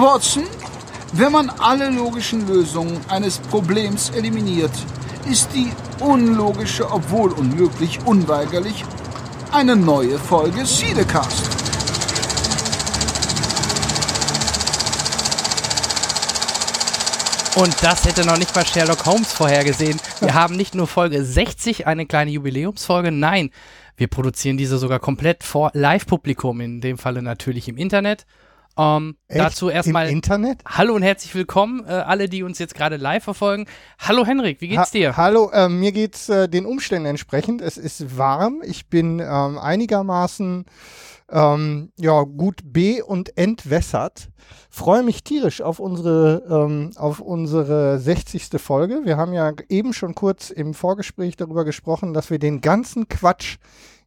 Watson, wenn man alle logischen Lösungen eines Problems eliminiert, ist die unlogische, obwohl unmöglich, unweigerlich eine neue Folge Siedecast. Und das hätte noch nicht mal Sherlock Holmes vorhergesehen. Wir haben nicht nur Folge 60, eine kleine Jubiläumsfolge, nein, wir produzieren diese sogar komplett vor Live-Publikum, in dem Falle natürlich im Internet. Ähm, dazu erstmal Im Internet? Hallo und herzlich willkommen, äh, alle, die uns jetzt gerade live verfolgen. Hallo Henrik, wie geht's Ha dir? Hallo, äh, mir geht's äh, den Umständen entsprechend. Es ist warm. Ich bin ähm, einigermaßen ähm, ja, gut be- und entwässert. Freue mich tierisch auf unsere, ähm, auf unsere 60. Folge. Wir haben ja eben schon kurz im Vorgespräch darüber gesprochen, dass wir den ganzen Quatsch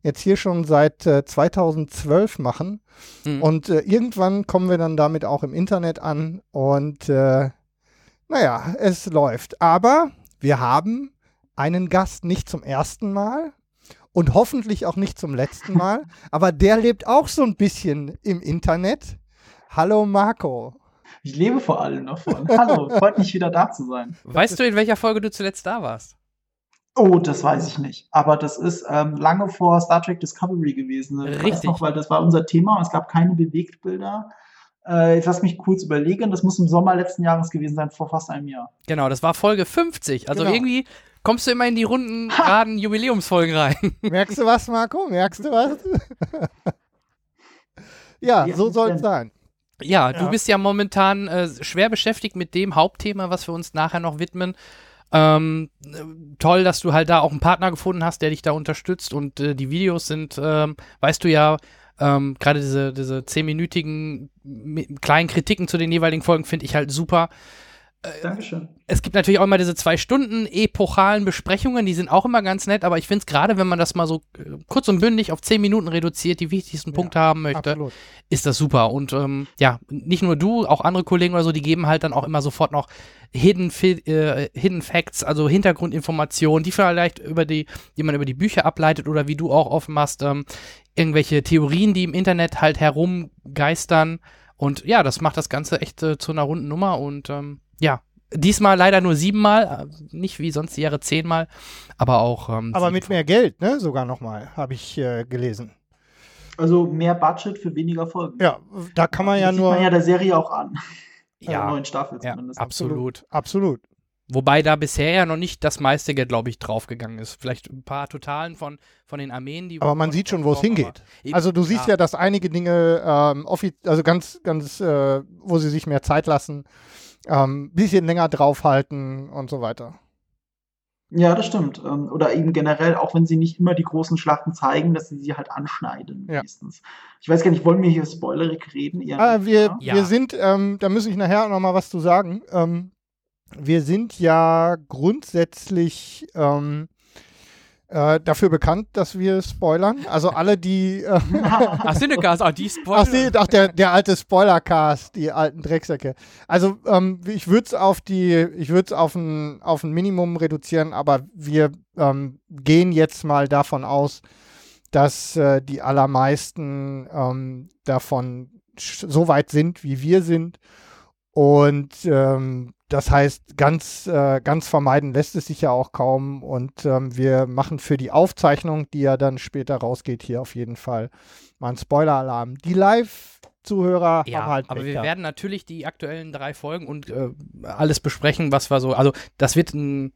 jetzt hier schon seit äh, 2012 machen. Hm. Und äh, irgendwann kommen wir dann damit auch im Internet an. Und äh, naja, es läuft. Aber wir haben einen Gast nicht zum ersten Mal und hoffentlich auch nicht zum letzten Mal. aber der lebt auch so ein bisschen im Internet. Hallo Marco. Ich lebe vor allem davon. Hallo, freut mich wieder da zu sein. Weißt du, in welcher Folge du zuletzt da warst? Oh, das weiß ich nicht. Aber das ist ähm, lange vor Star Trek Discovery gewesen. Ich weiß Richtig. noch, weil das war unser Thema und es gab keine Bewegtbilder. Äh, jetzt lass mich kurz überlegen. Das muss im Sommer letzten Jahres gewesen sein, vor fast einem Jahr. Genau, das war Folge 50. Also Genau. irgendwie kommst du immer in die runden, geraden Jubiläumsfolgen rein. Merkst du was, Marco? Merkst du was? ja, Ja, so soll es sein. Ja, du Ja. bist ja momentan äh, schwer beschäftigt mit dem Hauptthema, was wir uns nachher noch widmen. Ähm, äh, toll, dass du halt da auch einen Partner gefunden hast, der dich da unterstützt und äh, die Videos sind, ähm, weißt du ja, ähm, gerade diese, diese zehnminütigen mi- kleinen Kritiken zu den jeweiligen Folgen finde ich halt super. Dankeschön. Es gibt natürlich auch immer diese zwei Stunden epochalen Besprechungen, die sind auch immer ganz nett, aber ich finde es gerade, wenn man das mal so äh, kurz und bündig auf zehn Minuten reduziert, die wichtigsten Ja, Punkte haben möchte, Absolut. ist das super. Und ähm, ja, nicht nur du, auch andere Kollegen oder so, die geben halt dann auch immer sofort noch Hidden, äh, Hidden Facts, also Hintergrundinformationen, die vielleicht über die, die man über die Bücher ableitet oder wie du auch offen machst, ähm, irgendwelche Theorien, die im Internet halt herumgeistern. Und ja, das macht das Ganze echt äh, zu einer runden Nummer und ähm, ja. Diesmal leider nur siebenmal, äh, nicht wie sonst die Jahre zehnmal, aber auch. Ähm, Aber mit mehr Geld, ne? Sogar nochmal, habe ich äh, gelesen. Also mehr Budget für weniger Folgen. Ja, da kann man ja das sieht nur. man ja der Serie auch an. Der ja, neuen Staffel ja, zumindest. absolut. Absolut. Wobei da bisher ja noch nicht das meiste Geld, glaube ich, draufgegangen ist. Vielleicht ein paar Totalen von, von den Armeen, die. Aber man sieht schon, wo es hingeht. Eben, Also du siehst ja, dass einige Dinge ähm, offi- also ganz, ganz, äh, wo sie sich mehr Zeit lassen, ähm, bisschen länger draufhalten und so weiter. Ja, das stimmt. Ähm, Oder eben generell, auch wenn sie nicht immer die großen Schlachten zeigen, dass sie sie halt anschneiden. Ja. Meistens. Ich weiß gar nicht, wollen wir hier spoilerig reden? Ah, wir? Ja. wir sind, ähm, da muss ich nachher noch mal was zu sagen. Ähm, wir sind ja grundsätzlich ähm, äh, dafür bekannt, dass wir spoilern. Also alle, die äh, Ach, Cinecast, ach, die Spoiler. Ach, nee, ach der, der alte Spoilercast, die alten Drecksäcke. Also ähm, ich würde es auf die, ich würde es auf ein, auf ein Minimum reduzieren, aber wir ähm, gehen jetzt mal davon aus, dass äh, die allermeisten ähm, davon so weit sind, wie wir sind. Und ähm, das heißt, ganz, äh, ganz vermeiden lässt es sich ja auch kaum. Und ähm, wir machen für die Aufzeichnung, die ja dann später rausgeht, hier auf jeden Fall mal einen Spoiler-Alarm. Die Live-Zuhörer Ja, haben halt aber wir gehabt. werden natürlich die aktuellen drei Folgen und äh, alles besprechen, was wir so. Also, das wird eine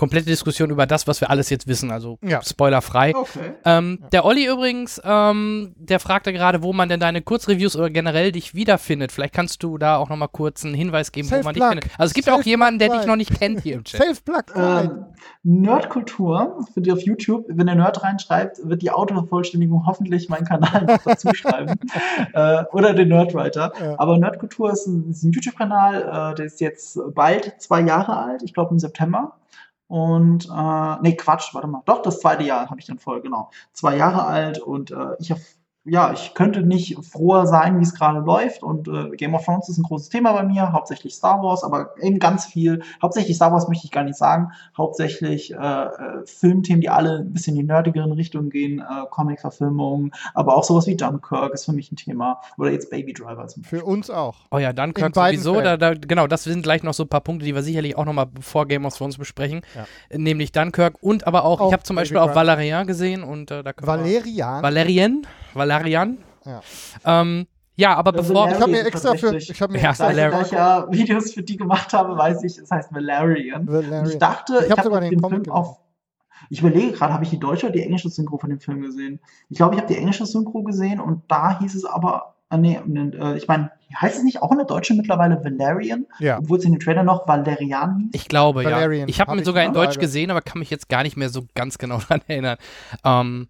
komplette Diskussion über das, was wir alles jetzt wissen. Also, Ja. spoilerfrei. Okay. Ähm, Der Olli übrigens, ähm, der fragte gerade, wo man denn deine Kurzreviews oder generell dich wiederfindet. Vielleicht kannst du da auch nochmal kurz einen Hinweis geben, wo man dich findet. Also es gibt auch jemanden, der dich noch nicht kennt hier im Chat. Self-Plug. Ähm, Nerdkultur, für die auf YouTube, wenn der Nerd reinschreibt, wird die Autovervollständigung hoffentlich meinen Kanal noch dazu schreiben. äh, oder den Nerdwriter. Ja. Aber Nerdkultur ist ein, ein YouTube-Kanal, äh, der ist jetzt bald zwei Jahre alt, ich glaube im September. Und, äh, nee, Quatsch, warte mal. Doch, das zweite Jahr habe ich dann voll, genau. Zwei Jahre alt und äh, ich auf ja, ich könnte nicht froher sein, wie es gerade läuft. Und äh, Game of Thrones ist ein großes Thema bei mir, hauptsächlich Star Wars, aber eben ganz viel. Hauptsächlich Star Wars möchte ich gar nicht sagen. Hauptsächlich äh, äh, Filmthemen, die alle ein bisschen in die nerdigeren Richtungen gehen, äh, Comic-Verfilmungen, aber auch sowas wie Dunkirk ist für mich ein Thema. Oder jetzt Baby Driver zum Für uns auch. Oh ja, Dunkirk sowieso. Da, da, genau, das sind gleich noch so ein paar Punkte, die wir sicherlich auch nochmal vor Game of Thrones besprechen. Ja. Nämlich Dunkirk und aber auch, Auch ich habe zum Baby Beispiel auch Driver. Valerian gesehen und äh, da können wir- Valerian. Valerian? Valerian? Ja. Ähm, ja, aber Äh, bevor. ich habe mir Valerian extra für. Ich habe mir Ja, extra Valerian. ich ja Videos für die gemacht habe, weiß ich, es heißt Valerian. Und ich Valerian. dachte, Ich ich, hab habe sogar den den Film auf. Ich überlege gerade, habe ich die deutsche oder die englische Synchro von dem Film gesehen? Ich glaube, ich habe die englische Synchro gesehen und da hieß es aber, ah, nee, nee, äh, ich meine, heißt es nicht auch in der deutschen mittlerweile Valerian? Ja. Obwohl es in dem Trailer noch Valerian hieß? Ich glaube, Valerian. ja. Ich habe Hab ihn sogar in Deutsch gesehen, aber kann mich jetzt gar nicht mehr so ganz genau dran erinnern. Ähm,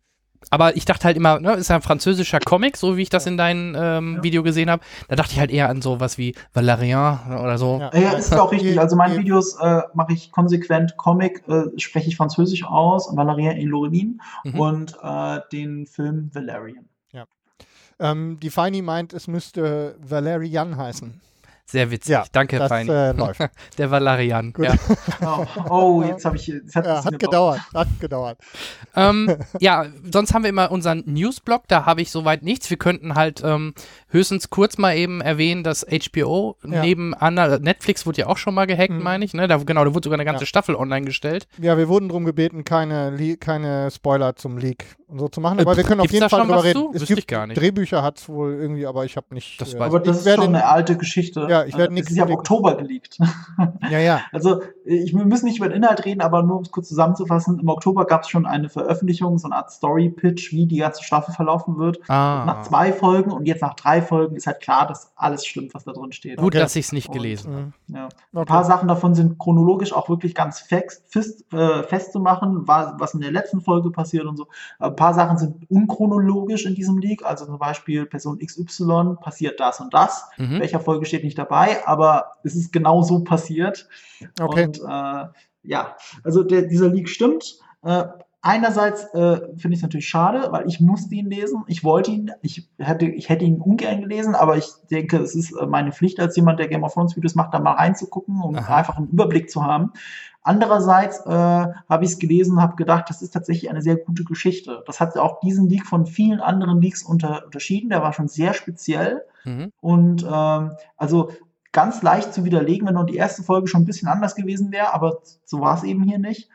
aber ich dachte halt immer, ne, ist ja ein französischer Comic, so wie ich das in deinem ähm, Ja. Video gesehen habe. Da dachte ich halt eher an sowas wie Valerian oder so. Ja. Ja, ist auch richtig. Also meine Videos äh, mache ich konsequent Comic, äh, spreche ich Französisch aus, Valerian et Laureline Mhm. und äh, den Film Valerian. Ähm, die Feini meint, es müsste Valerian heißen. Sehr witzig. Ja, Danke, das Feini. äh, läuft. Der Valerian. Gut. Ja. Oh, oh jetzt habe ich. Jetzt hat Ja, es hat gedauert, hat gedauert. ähm, ja, sonst haben wir immer unseren Newsblog, da habe ich soweit nichts. Wir könnten halt ähm, höchstens kurz mal eben erwähnen, dass HBO Ja. neben Anna, Netflix wurde ja auch schon mal gehackt, Mhm. meine ich. Ne? Da, genau, da wurde sogar eine ganze Ja. Staffel online gestellt. Ja, wir wurden darum gebeten, keine, Le keine Spoiler zum Leak und so zu machen, aber Äh, wir können auf jeden Fall drüber reden. Es gibt ich gar nicht. Drehbücher hat es wohl irgendwie, aber ich habe nicht. Das äh, Aber das ist schon eine alte Geschichte. Ja, ich werde Äh, nichts Das ist ja im. Oktober geleakt. Ja, ja. Also, ich, wir müssen nicht über den Inhalt reden, aber nur um es kurz zusammenzufassen. Im Oktober gab es schon eine Veröffentlichung, so eine Art Story-Pitch, wie die ganze Staffel verlaufen wird. Ah. Nach zwei Folgen und jetzt nach drei Folgen ist halt klar, dass alles stimmt, was da drin steht. Gut, Okay. dass ich es nicht gelesen habe. Mhm. Ja. Ein Okay. paar Sachen davon sind chronologisch auch wirklich ganz fest, fest, äh, festzumachen, wa- was in der letzten Folge passiert und so. Ein paar Sachen sind unchronologisch in diesem Leak, also zum Beispiel Person XY passiert das und das. Mhm. Welcher Folge steht nicht dabei, aber es ist genau so passiert. Okay. Und äh, ja, also der, dieser Leak stimmt. Äh, einerseits äh, finde ich es natürlich schade, weil ich musste ihn lesen. Ich wollte ihn, ich hätte, ich hätte ihn ungern gelesen, aber ich denke, es ist äh, meine Pflicht als jemand, der Game of Thrones Videos macht, da mal reinzugucken, um Aha. einfach einen Überblick zu haben. Andererseits äh, habe ich es gelesen, habe gedacht, das ist tatsächlich eine sehr gute Geschichte. Das hat auch diesen Leak von vielen anderen Leaks unter, unterschieden. Der war schon sehr speziell. Mhm. Und ähm, also ganz leicht zu widerlegen, wenn nur die erste Folge schon ein bisschen anders gewesen wäre, aber so war es eben hier nicht.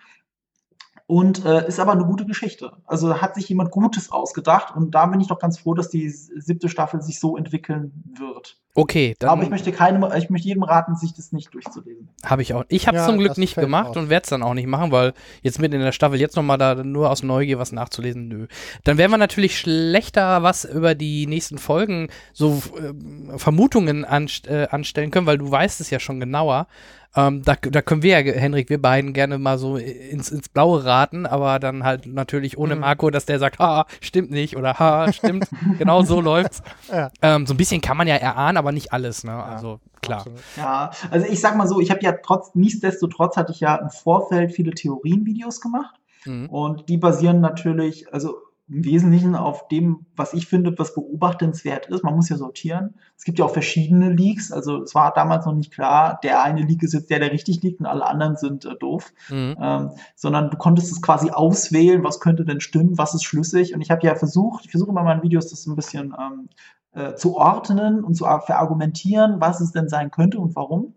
Und äh, ist aber eine gute Geschichte. Also hat sich jemand Gutes ausgedacht und da bin ich doch ganz froh, dass die siebte Staffel sich so entwickeln wird. Okay, aber ich dann möchte keinem, ich möchte jedem raten, sich das nicht durchzulesen. habe ich auch. Ich habe es Ja, zum Glück nicht gemacht auf. und werde es dann auch nicht machen, weil jetzt mitten in der Staffel jetzt nochmal da nur aus Neugier was nachzulesen, nö. Dann werden wir natürlich schlechter was über die nächsten Folgen so äh, Vermutungen anst äh, anstellen können, weil du weißt es ja schon genauer. Ähm, da, da können wir ja, Henrik, wir beiden gerne mal so ins, ins Blaue raten, aber dann halt natürlich ohne Mhm. Marco, dass der sagt, ha, stimmt nicht oder ha, stimmt, genau so läuft's. Ja. Ähm, so ein bisschen kann man ja erahnen, aber nicht alles, ne? Also klar. Absolut. Ja, also ich sag mal so, ich habe ja trotz, nichtsdestotrotz hatte ich ja im Vorfeld viele Theorienvideos gemacht. Mhm. Und die basieren natürlich, also im Wesentlichen auf dem, was ich finde, was beobachtenswert ist. Man muss ja sortieren. Es gibt ja auch verschiedene Leaks. Also es war damals noch nicht klar, der eine Leak ist jetzt der, der richtig liegt und alle anderen sind äh, doof. Mhm. Ähm, sondern du konntest es quasi auswählen, was könnte denn stimmen, was ist schlüssig. Und ich habe ja versucht, ich versuche immer in meinen Videos das ein bisschen ähm, äh, zu ordnen und zu ar- verargumentieren, was es denn sein könnte und warum.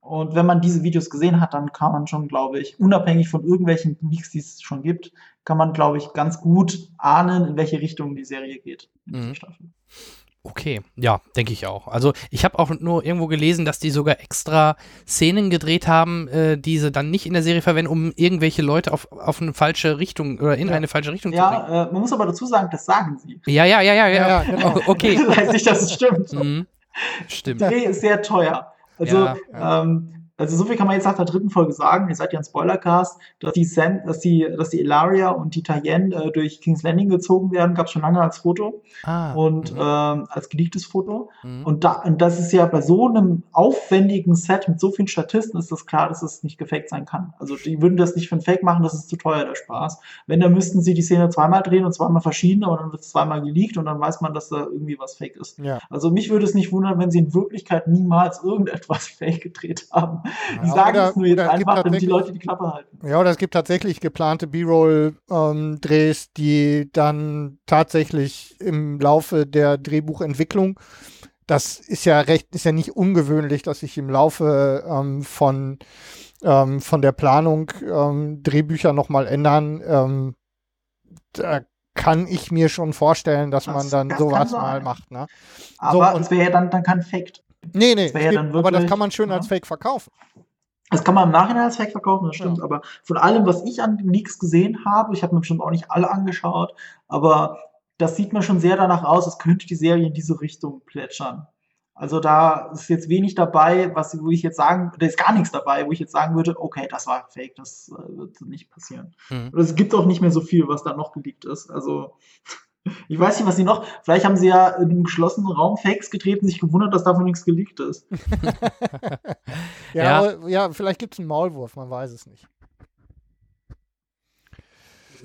Und wenn man diese Videos gesehen hat, dann kann man schon, glaube ich, unabhängig von irgendwelchen Leaks, die es schon gibt, kann man, glaube ich, ganz gut ahnen, in welche Richtung die Serie geht. in dieser Mhm. Staffel. Okay, ja, denke ich auch. Also ich habe auch nur irgendwo gelesen, dass die sogar extra Szenen gedreht haben, äh, die sie dann nicht in der Serie verwenden, um irgendwelche Leute auf, auf eine falsche Richtung oder in Ja. eine falsche Richtung zu bringen. Ja, äh, man muss aber dazu sagen, das sagen sie. Ja, ja, ja, ja, ja. Ja, ja, genau. Okay. das heißt nicht, dass es stimmt. Mhm. Stimmt. Der Dreh ist sehr teuer. Also Ja, ja. Ähm, also so viel kann man jetzt nach der dritten Folge sagen, ihr seid ja ein Spoilercast, dass die, Sam, dass die, dass die Ilaria und die Tayen äh, durch King's Landing gezogen werden, gab es schon lange als Foto Ah. und mhm. ähm, als geleaktes Foto. Mhm. Und, da, und das ist ja bei so einem aufwendigen Set mit so vielen Statisten ist das klar, dass es nicht gefaked sein kann. Also die würden das nicht für ein Fake machen, das ist zu teuer, der Spaß. Wenn, dann müssten sie die Szene zweimal drehen und zweimal verschiedene und dann wird es zweimal geleakt und dann weiß man, dass da irgendwie was fake ist. Ja. Also mich würde es nicht wundern, wenn sie in Wirklichkeit niemals irgendetwas fake gedreht haben. Die Ja, sagen oder- es nur jetzt einfach, damit die tatsächlich- Leute die Klappe halten. Ja, oder es gibt tatsächlich geplante B-Roll-Drehs, die dann tatsächlich im Laufe der Drehbuchentwicklung, das ist ja recht, ist ja nicht ungewöhnlich, dass sich im Laufe ähm, von, ähm, von der Planung ähm, Drehbücher nochmal ändern. Ähm, da kann ich mir schon vorstellen, dass Das- man dann sowas mal macht. Ne? Aber und- es wäre ja dann, dann kein Fake. Nee, nee, Das ja dann gibt, aber das wirklich- kann man schön ja. als Fake verkaufen. Das kann man im Nachhinein als Fake verkaufen, das stimmt. Ja. Aber von allem, was ich an den Leaks gesehen habe, ich habe mir bestimmt auch nicht alle angeschaut, aber das sieht mir schon sehr danach aus, als könnte die Serie in diese Richtung plätschern. Also da ist jetzt wenig dabei, was, wo ich jetzt sagen, da ist gar nichts dabei, wo ich jetzt sagen würde, okay, das war Fake, das äh, wird nicht passieren. Mhm. Und es gibt auch nicht mehr so viel, was da noch geleakt ist. Also ich weiß nicht, was sie noch. Vielleicht haben sie ja in einem geschlossenen Raum Fakes gedreht und sich gewundert, dass davon nichts geleakt ist. Ja, Ja. aber, ja vielleicht gibt es einen Maulwurf, man weiß es nicht.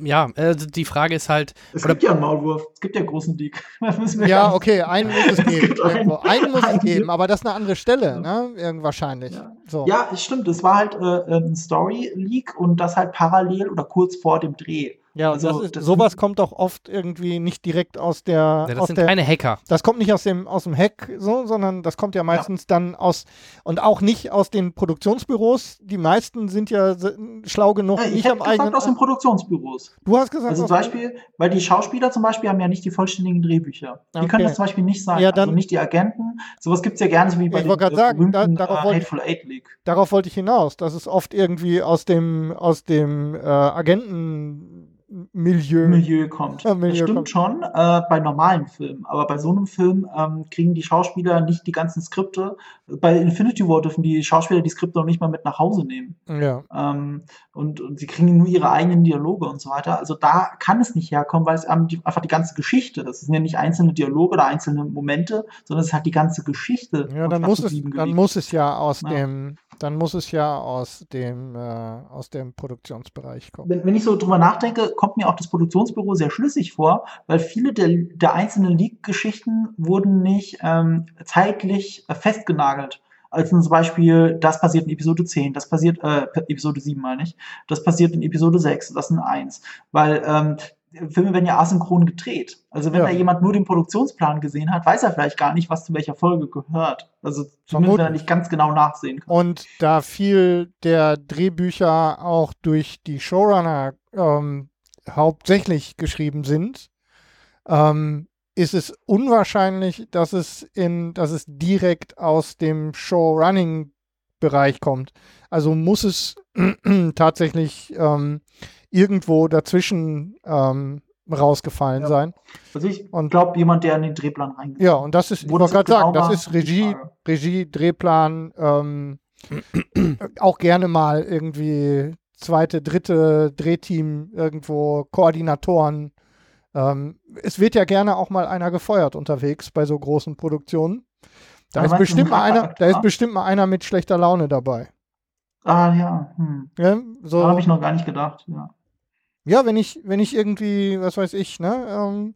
Ja, also die Frage ist halt, Es Oder- gibt ja einen Maulwurf. Es gibt ja einen großen Leak. Ja, okay, einen muss es Es geben. gibt einen. Einen muss es geben, aber das ist eine andere Stelle, Ja. ne? Irgend wahrscheinlich. Ja. So. Ja, es stimmt. Es war halt äh, ein Story-Leak und das halt parallel oder kurz vor dem Dreh. Ja, Also, das ist, das- sowas kommt doch oft irgendwie nicht direkt aus der. ja, das aus sind der keine Hacker. das kommt nicht aus dem, aus dem Hack, so, sondern das kommt ja meistens dann aus und auch nicht aus den Produktionsbüros. Die meisten sind ja schlau genug, Ja, ich nicht hätte am gesagt eigenen. aus den Produktionsbüros. du hast gesagt, Also zum Beispiel, weil die Schauspieler zum Beispiel haben ja nicht die vollständigen Drehbücher. Die Okay. können das zum Beispiel nicht sein. Ja, dann- also nicht die Agenten. Sowas gibt es ja gerne so wie bei Ich wollte dem grad sagen, da- berühmten, darauf äh, wollte ich- Hateful Eight Leak. darauf wollte ich hinaus. Das ist oft irgendwie aus dem, aus dem äh, Agentenmilieu. Milieu kommt. Ja, Milieu das stimmt kommt. schon äh, bei normalen Filmen, aber bei so einem Film ähm, kriegen die Schauspieler nicht die ganzen Skripte. Bei Infinity War dürfen die Schauspieler die Skripte noch nicht mal mit nach Hause nehmen. Ja. Ähm, und, und sie kriegen nur ihre eigenen Dialoge und so weiter. Also da kann es nicht herkommen, weil es einfach die ganze Geschichte ist. Es sind ja nicht einzelne Dialoge oder einzelne Momente, sondern es ist halt die ganze Geschichte. Ja, dann muss es, 7 dann muss es ja aus Ja. dem, dann muss es ja aus dem, äh, aus dem Produktionsbereich kommen. wenn, wenn ich so drüber nachdenke, kommt mir auch das Produktionsbüro sehr schlüssig vor, weil viele der, der einzelnen Leak-Geschichten wurden nicht ähm, zeitlich festgenagelt. Also zum Beispiel, das passiert in Episode 10, das passiert, äh, Episode 7 meine ich, das passiert in Episode 6, das in 1. Weil ähm, Filme werden ja asynchron gedreht. Also wenn Ja. da jemand nur den Produktionsplan gesehen hat, weiß er vielleicht gar nicht, was zu welcher Folge gehört. Also zumindest wenn er nicht ganz genau nachsehen kann. Und da viel der Drehbücher auch durch die Showrunner ähm, hauptsächlich geschrieben sind, ähm, ist es unwahrscheinlich, dass es in, dass es direkt aus dem Showrunning-Bereich kommt. Also muss es tatsächlich ähm, irgendwo dazwischen ähm, rausgefallen Ja. sein. Also ich Und- glaube, jemand, der in den Drehplan reingeht. Ja, und das ist, ich Wo wollte das gerade sagen, genau das ist Regie. Regie, Drehplan, ähm, auch gerne mal irgendwie zweite, dritte Drehteam, irgendwo Koordinatoren. Ähm, es wird ja gerne auch mal einer gefeuert unterwegs bei so großen Produktionen. Da ist, bestimmt mal einer, da ist bestimmt mal einer mit schlechter Laune dabei. Ah ja, hm. Ja, da so, habe ich noch gar nicht gedacht. Ja. Ja wenn ich, wenn ich irgendwie, was weiß ich, ne, ähm,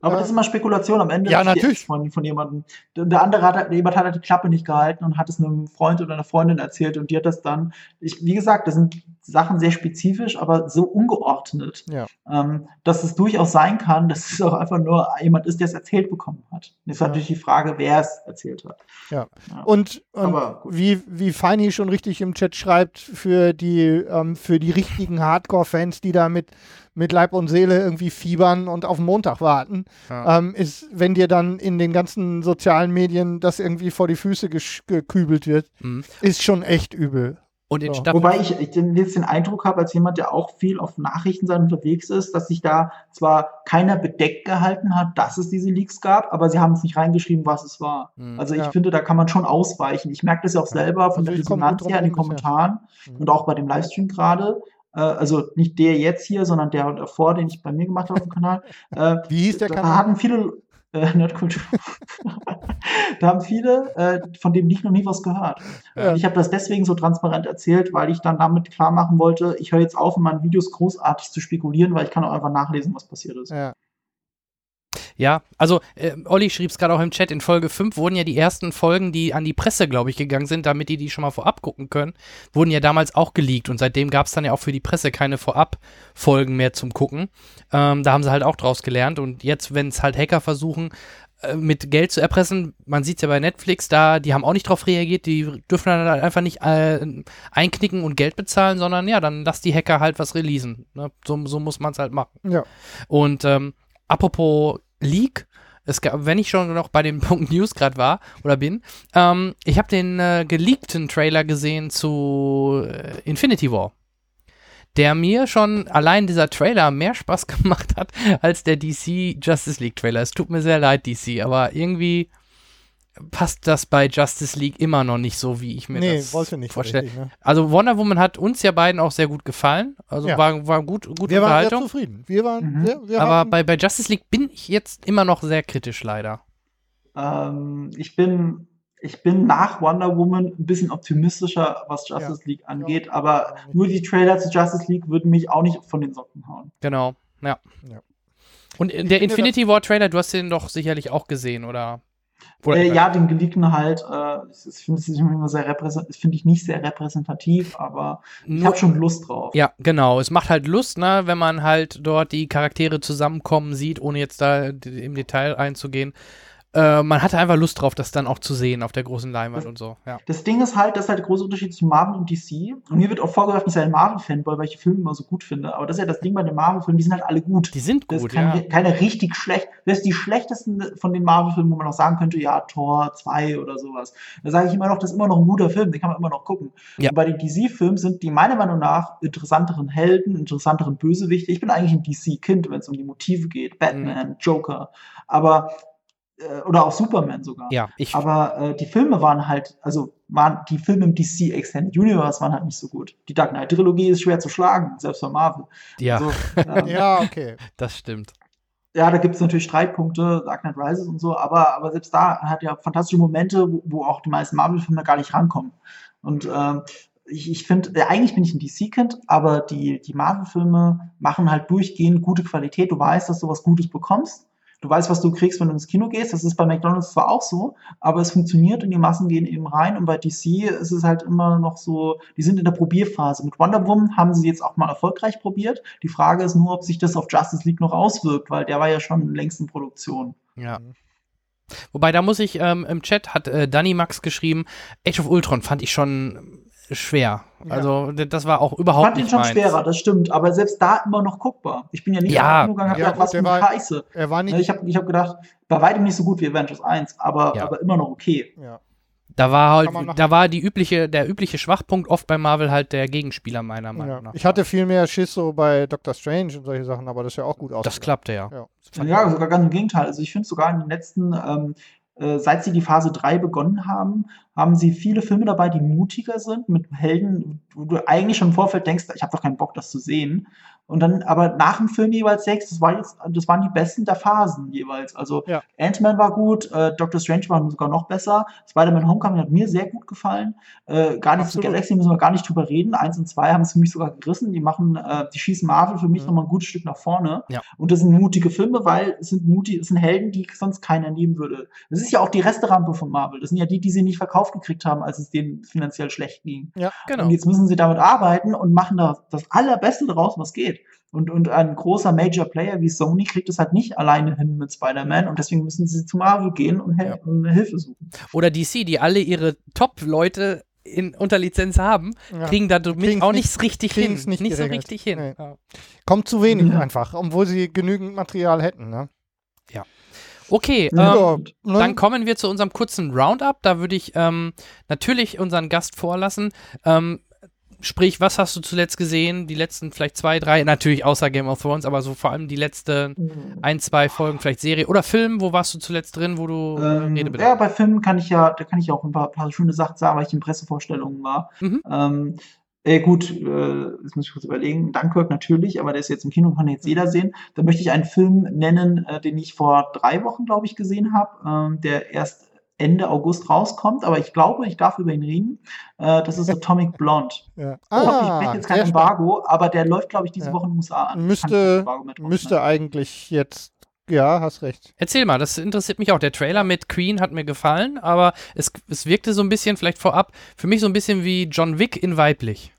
Aber Ja. das ist immer Spekulation am Ende. Ja, natürlich. Von, von jemandem. Der der andere hat, jemand hat halt die Klappe nicht gehalten und hat es einem Freund oder einer Freundin erzählt und die hat das dann, ich, wie gesagt, das sind Sachen sehr spezifisch, aber so ungeordnet, Ja. ähm, dass es durchaus sein kann, dass es auch einfach nur jemand ist, der es erzählt bekommen hat. Jetzt ist Ja. natürlich die Frage, wer es erzählt hat. Ja. Ja. Und, und wie, wie Feini schon richtig im Chat schreibt, für die, ähm, für die richtigen Hardcore-Fans, die da mit, Leib und Seele irgendwie fiebern und auf den Montag warten, Ja. ähm, ist, wenn dir dann in den ganzen sozialen Medien das irgendwie vor die Füße gekübelt wird, Mhm. ist schon echt übel. Und in So. Staffel Wobei ich, ich den- jetzt den Eindruck habe, als jemand, der auch viel auf Nachrichtenseiten unterwegs ist, dass sich da zwar keiner bedeckt gehalten hat, dass es diese Leaks gab, aber sie haben es nicht reingeschrieben, was es war. Hm. Also ich Ja. finde, da kann man schon ausweichen. Ich merke das ja auch selber von Also der Resonanz her in den. Kommentaren Mhm. und auch bei dem Livestream gerade. Äh, also nicht der jetzt hier, sondern der davor, den ich bei mir gemacht habe auf dem Kanal. Äh, Wie hieß der da Kanal? hatten viele äh, Nerdkultur. da haben viele äh, von dem ich noch nie was gehört. Ja. Ich habe das deswegen so transparent erzählt, weil ich dann damit klar machen wollte, ich höre jetzt auf, in meinen Videos großartig zu spekulieren, weil ich kann auch einfach nachlesen, was passiert ist. Ja. Ja, also äh, Olli schrieb es gerade auch im Chat, in Folge 5 wurden ja die ersten Folgen, die an die Presse, glaube ich, gegangen sind, damit die die schon mal vorab gucken können, wurden ja damals auch geleakt und seitdem gab es dann ja auch für die Presse keine Vorab-Folgen mehr zum Gucken. Ähm, da haben sie halt auch draus gelernt und jetzt, wenn es halt Hacker versuchen, äh, mit Geld zu erpressen, man sieht es ja bei Netflix, da, die haben auch nicht drauf reagiert, die dürfen dann halt einfach nicht äh, einknicken und Geld bezahlen, sondern ja, dann lass die Hacker halt was releasen. Ne? So, so muss man es halt machen. Ja. Und ähm, apropos Leak, es gab, wenn ich schon noch bei dem Punkt News gerade war oder bin, ähm, ich habe den äh, geleakten Trailer gesehen zu äh, Infinity War. Der mir schon allein dieser Trailer mehr Spaß gemacht hat als der DC Justice League Trailer. Es tut mir sehr leid, DC, aber irgendwie passt das bei Justice League immer noch nicht so, wie ich mir Nee, das wollte nicht vorstelle. richtig, ne? Also Wonder Woman hat uns ja beiden auch sehr gut gefallen. Also Ja. war, war gut, gute Wir waren sehr Unterhaltung. zufrieden. Wir waren Mhm. sehr, wir Aber bei, bei Justice League bin ich jetzt immer noch sehr kritisch, leider. Ähm, ich bin ich bin nach Wonder Woman ein bisschen optimistischer, was Justice League angeht, aber nur die Trailer zu Justice League würden mich auch nicht von den Socken hauen. Genau, ja. Ja. Und der Infinity War Trailer, du hast den doch sicherlich auch gesehen, oder? Oder Äh, ja, den geleakten halt, äh, ich ich finde es immer sehr repräsentativ, finde ich nicht sehr repräsentativ, aber ich habe schon Lust drauf. ja, genau. Es macht halt Lust, ne, wenn man halt dort die Charaktere zusammenkommen sieht, ohne jetzt da im Detail einzugehen. Äh, man hatte einfach Lust drauf, das dann auch zu sehen auf der großen Leinwand und so. Ja. Das Ding ist halt, das ist halt der große Unterschied zwischen Marvel und DC. Und mir wird auch vorgeworfen, ich sei ein Marvel-Fanboy, weil ich die Filme immer so gut finde. Aber das ist ja das Ding bei den Marvel-Filmen, die sind halt alle gut. Die sind Das gut, ist kein, ja. keine richtig schlecht. Das ist die schlechtesten von den Marvel-Filmen, wo man auch sagen könnte, ja, Tor 2 oder sowas. Da sage ich immer noch, das ist immer noch ein guter Film, den kann man immer noch gucken. Ja. Und bei den DC-Filmen sind die meiner Meinung nach interessanteren Helden, interessanteren Bösewichte. Ich bin eigentlich ein DC-Kind, wenn es um die Motive geht. Batman, Joker. Aber, äh, oder auch Superman sogar. Ja, ich, Aber äh, die Filme waren halt, also waren die Filme im DC Extended Universe waren halt nicht so gut. Die Dark Knight Trilogie ist schwer zu schlagen, selbst bei Marvel. ja, Also, ähm, ja, okay. das stimmt. ja, da gibt es natürlich Streitpunkte, Dark Knight Rises und so, aber, aber selbst da hat ja fantastische Momente, wo, wo auch die meisten Marvel-Filme gar nicht rankommen. Und ähm, ich, ich finde, äh, eigentlich bin ich ein DC-Kind, aber die, die Marvel-Filme machen halt durchgehend gute Qualität. Du weißt, dass du was Gutes bekommst. Du weißt, was du kriegst, wenn du ins Kino gehst. Das ist bei McDonalds zwar auch so, aber es funktioniert und die Massen gehen eben rein. Und bei DC ist es halt immer noch so, die sind in der Probierphase. Mit Wonder Woman haben sie jetzt auch mal erfolgreich probiert. Die Frage ist nur, ob sich das auf Justice League noch auswirkt, weil der war ja schon längst in Produktion. Ja. Mhm. Wobei, da muss ich, ähm, im Chat hat äh, Danny Max geschrieben, Age of Ultron fand ich schon schwer. Ja. Also, das war auch überhaupt Fand ihn nicht schon meins. schwerer, das stimmt. Aber selbst da immer noch guckbar. Ich bin ja nicht Ja. gegangen, hab Ja, gedacht, gut, was für eine Scheiße. Er war nicht. Ich habe ich hab gedacht, bei weitem nicht so gut wie Avengers 1, aber, Ja. aber immer noch okay. ja. Da war halt, da war die übliche, der übliche Schwachpunkt oft bei Marvel halt der Gegenspieler meiner Meinung Ja. nach. Ich hatte viel mehr Schiss so bei Doctor Strange und solche Sachen, aber das ist ja auch gut aus. das klappte ja. Ja. Ja, sogar ganz im Gegenteil. Also ich finde sogar in den letzten, ähm, äh, seit sie die Phase 3 begonnen haben, haben sie viele Filme dabei, die mutiger sind, mit Helden, wo du eigentlich schon im Vorfeld denkst, ich habe doch keinen Bock, das zu sehen. Und dann aber nach dem Film jeweils sechs, das, war jetzt, das waren die besten der Phasen jeweils. Also Ja. Ant-Man war gut, äh, Doctor Strange war sogar noch besser, Spider-Man Homecoming hat mir sehr gut gefallen. Äh, Guardians of the. Galaxy müssen wir gar nicht drüber reden. Eins und zwei haben es für mich sogar gerissen. Die machen, äh, die schießen Marvel für mich Mhm. nochmal ein gutes Stück nach vorne. Ja. Und das sind mutige Filme, weil es sind mutige, es sind Helden, die sonst keiner nehmen würde. Das ist ja auch die Resterampe von Marvel. Das sind ja die, die sie nicht verkauft gekriegt haben, als es denen finanziell schlecht ging. Ja, Genau. Und jetzt müssen sie damit arbeiten und machen da das Allerbeste draus, was geht. Und, und ein großer Major Player wie Sony kriegt es halt nicht alleine hin mit Spider-Man und deswegen müssen sie zu Marvel gehen und, Hel Ja. und Hilfe suchen. Oder DC, die alle ihre Top-Leute in, unter Lizenz haben, Ja. kriegen damit Kriegen's auch nicht- nichts richtig hin. kriegen's nicht so richtig hin. Nee. Ja. Kommt zu wenig Ja. einfach, obwohl sie genügend Material hätten. Ne? Okay, Ja. ähm, ne? Dann kommen wir zu unserem kurzen Roundup. Da würde ich ähm, natürlich unseren Gast vorlassen. Ähm, sprich, was hast du zuletzt gesehen? Die letzten vielleicht zwei, drei, natürlich außer Game of Thrones, aber so vor allem die letzten Mhm. ein, zwei Folgen, vielleicht Serie oder Film, wo warst du zuletzt drin, wo du äh, Ähm, ja, bei Filmen kann ich ja, da kann ich auch ein paar, paar schöne Sachen sagen, weil ich in Pressevorstellungen war. Mhm. Ähm, äh, gut, äh, jetzt muss ich kurz überlegen. Dunkirk natürlich, aber der ist jetzt im Kino, kann jetzt jeder sehen. Da möchte ich einen Film nennen, äh, den ich vor drei Wochen, glaube ich, gesehen habe, ähm, der erst Ende August rauskommt, aber ich glaube, ich darf über ihn reden. Äh, das ist Atomic Blonde. Ja. ich hoffe, ich breche jetzt kein Ah, Embargo, aber der läuft, glaube ich, diese Ja. Woche in den USA an. Müsste- Müsste eigentlich jetzt. Ja, hast recht. Erzähl mal, das interessiert mich auch. Der Trailer mit Queen hat mir gefallen, aber es, es wirkte so ein bisschen, vielleicht vorab, für mich so ein bisschen wie John Wick in weiblich.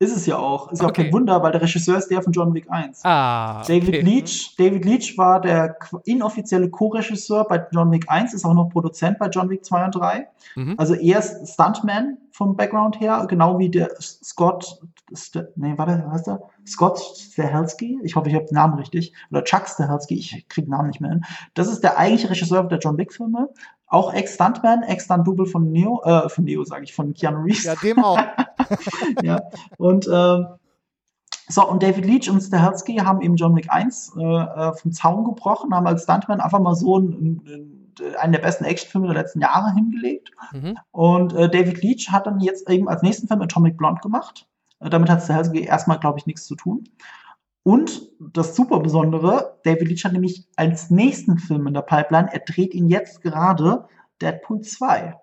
Ist es ja auch. Ist ja auch Okay. kein Wunder, weil der Regisseur ist der von John Wick 1. Ah. David okay. Leach, David Leach war der inoffizielle Co-Regisseur bei John Wick 1, ist auch noch Produzent bei John Wick 2 und 3. Mhm. Also er ist Stuntman vom Background her, genau wie der Scott, St nee, warte, was heißt der? Scott Stahelski? Ich hoffe, ich habe den Namen richtig. Oder Chuck Stahelski, ich kriege den Namen nicht mehr hin. Das ist der eigentliche Regisseur der John Wick Filme. Auch Ex-Stuntman, Ex-Stunt-Double von Neo, äh, von Neo sage ich, von Keanu Reeves. Ja, dem auch. ja. Und ähm, so, und David Leach und Stahelski haben eben John Wick 1 äh, äh, vom Zaun gebrochen, haben als Stuntman einfach mal so einen, einen, einen der besten Actionfilme der letzten Jahre hingelegt. Mhm. Und äh, David Leach hat dann jetzt eben als nächsten Film Atomic Blonde gemacht. Äh, damit hat Stahelski erstmal, glaube ich, nichts zu tun. Und das super Besondere, David Leach hat nämlich als nächsten Film in der Pipeline, er dreht ihn jetzt gerade Deadpool 2.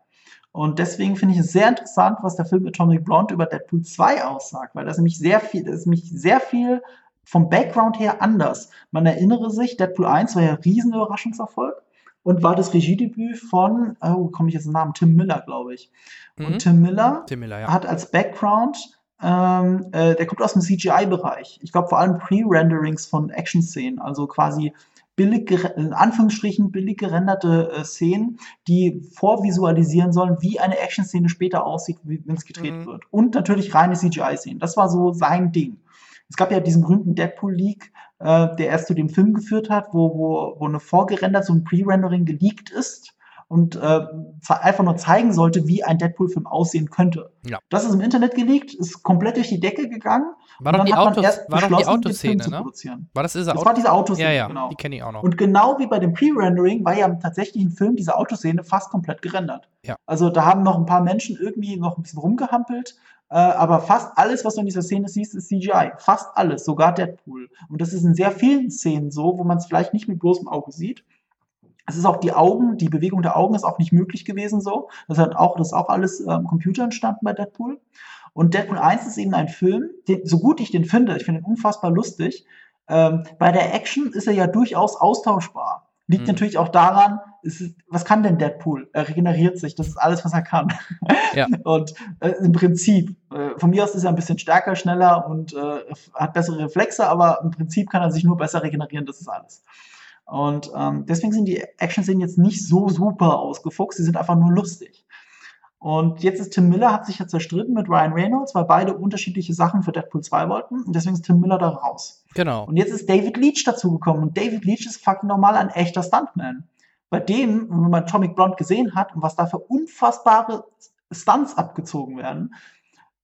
Und deswegen finde ich es sehr interessant, was der Film Atomic Blonde über Deadpool 2 aussagt, weil das nämlich sehr viel, das ist nämlich sehr viel vom Background her anders. Man erinnere sich, Deadpool 1 war ja ein riesen Überraschungserfolg und war das Regiedebüt von, oh, komme ich jetzt den Namen, Tim Miller, glaube ich. Mhm. Und Tim Miller Tim Miller, ja. hat als Background, ähm, äh, der kommt aus dem CGI-Bereich. Ich glaube vor allem Pre-Renderings von Action-Szenen, also quasi billig, in Anführungsstrichen billig gerenderte äh, Szenen, die vorvisualisieren sollen, wie eine Action-Szene später aussieht, wenn es gedreht Mhm. wird. Und natürlich reine CGI-Szenen. Das war so sein Ding. Es gab ja diesen berühmten Deadpool-Leak, äh, der erst zu dem Film geführt hat, wo, wo, wo eine vorgerendert, so ein Pre-Rendering geleakt ist und äh, einfach nur zeigen sollte, wie ein Deadpool-Film aussehen könnte. Ja. Das ist im Internet geleakt, ist komplett durch die Decke gegangen. War doch die, Autos, war doch die Autoszene, ne? produzieren. War das diese Das Auto? war diese Autoszene, ja, ja, genau. die kenne ich auch noch. Und genau wie bei dem Pre-Rendering war ja im tatsächlichen Film diese Autoszene fast komplett gerendert. Ja. Also da haben noch ein paar Menschen irgendwie noch ein bisschen rumgehampelt, äh, aber fast alles, was du in dieser Szene siehst, ist CGI. Fast alles, sogar Deadpool. Und das ist in sehr vielen Szenen so, wo man es vielleicht nicht mit bloßem Auge sieht. Es ist auch die Augen, die Bewegung der Augen ist auch nicht möglich gewesen so. Das hat auch, das ist auch alles äh, am Computer entstanden bei Deadpool. Und Deadpool 1 ist eben ein Film, den, so gut ich den finde, ich finde ihn unfassbar lustig. Ähm, bei der Action ist er ja durchaus austauschbar. Liegt Mhm. natürlich auch daran, ist, was kann denn Deadpool? Er regeneriert sich, das ist alles, was er kann. Ja. Und äh, im Prinzip, äh, von mir aus ist er ein bisschen stärker, schneller und äh, hat bessere Reflexe, aber im Prinzip kann er sich nur besser regenerieren, das ist alles. Und ähm, deswegen sind die Action-Szenen jetzt nicht so super ausgefuchst, sie sind einfach nur lustig. Und jetzt ist Tim Miller, hat sich ja zerstritten mit Ryan Reynolds, weil beide unterschiedliche Sachen für Deadpool 2 wollten. Und deswegen ist Tim Miller da raus. Genau. Und jetzt ist David Leach dazugekommen. Und David Leach ist fucking normal ein echter Stuntman. Bei dem, wenn man Atomic Blonde gesehen hat und was da für unfassbare Stunts abgezogen werden,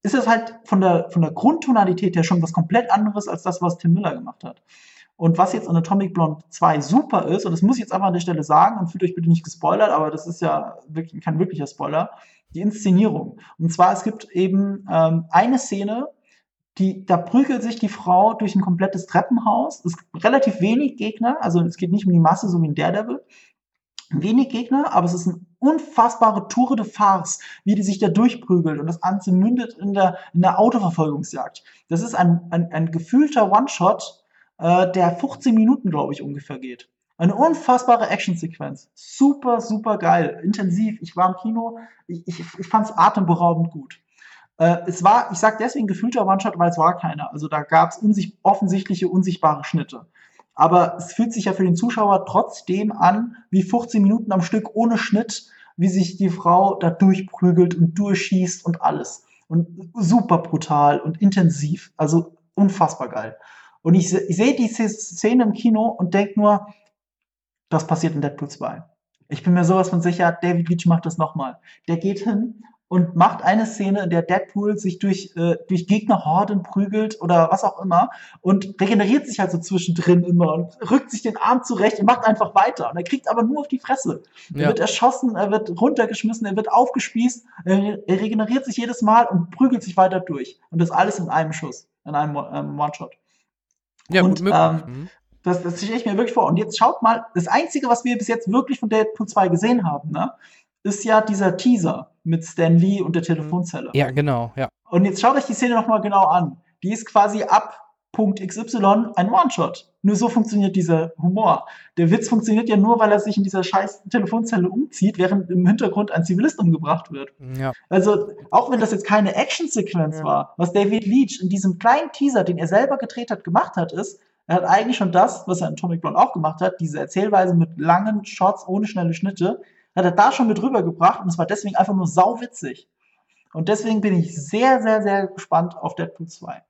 ist es halt von der, von der Grundtonalität her schon was komplett anderes als das, was Tim Miller gemacht hat. Und was jetzt an Atomic Blonde 2 super ist, und das muss ich jetzt einfach an der Stelle sagen, und fühlt euch bitte nicht gespoilert, aber das ist ja wirklich kein wirklicher Spoiler, die Inszenierung. Und zwar, es gibt eben ähm, eine Szene, die, da prügelt sich die Frau durch ein komplettes Treppenhaus. Es gibt relativ wenig Gegner, also es geht nicht um die Masse, so wie in Daredevil. Wenig Gegner, aber es ist eine unfassbare Tour de Farce, wie die sich da durchprügelt und das Ganze mündet in der, in der Autoverfolgungsjagd. Das ist ein, ein, ein gefühlter One-Shot, äh, der 15 Minuten, glaube ich, ungefähr geht. Eine unfassbare Actionsequenz. Super, super geil. Intensiv. Ich war im Kino. Ich, ich, ich fand es atemberaubend gut. Äh, es war, ich sage deswegen gefühlter One-Shot, weil es war keiner. Also da gab es offensichtliche, unsichtbare Schnitte. Aber es fühlt sich ja für den Zuschauer trotzdem an, wie 15 Minuten am Stück ohne Schnitt, wie sich die Frau da durchprügelt und durchschießt und alles. Und super brutal und intensiv. Also unfassbar geil. Und ich, ich sehe die Szene im Kino und denke nur, das passiert in Deadpool 2. Ich bin mir sowas von sicher, David Leach macht das nochmal. Der geht hin und macht eine Szene, in der Deadpool sich durch, äh, durch Gegnerhorden prügelt oder was auch immer und regeneriert sich halt so zwischendrin immer und rückt sich den Arm zurecht und macht einfach weiter. Und er kriegt aber nur auf die Fresse. Er Ja. wird erschossen, er wird runtergeschmissen, er wird aufgespießt, er, er regeneriert sich jedes Mal und prügelt sich weiter durch. Und das alles in einem Schuss, in einem ähm, One-Shot. Ja, Und, gut möglich. ähm, Mhm. Das, das stelle ich mir wirklich vor. Und jetzt schaut mal, das Einzige, was wir bis jetzt wirklich von Deadpool 2 gesehen haben, ne, ist ja dieser Teaser mit Stan Lee und der Telefonzelle. ja, genau, ja. Und jetzt schaut euch die Szene nochmal genau an. Die ist quasi ab Punkt XY ein One-Shot. Nur so funktioniert dieser Humor. Der Witz funktioniert ja nur, weil er sich in dieser scheiß Telefonzelle umzieht, während im Hintergrund ein Zivilist umgebracht wird. ja. Also, auch wenn das jetzt keine Action-Sequenz Ja. war, was David Leach in diesem kleinen Teaser, den er selber gedreht hat, gemacht hat, ist, er hat eigentlich schon das, was er in Atomic Blonde auch gemacht hat, diese Erzählweise mit langen Shots ohne schnelle Schnitte, hat er da schon mit rübergebracht und es war deswegen einfach nur sauwitzig. Und deswegen bin ich sehr, sehr, sehr gespannt auf Deadpool 2.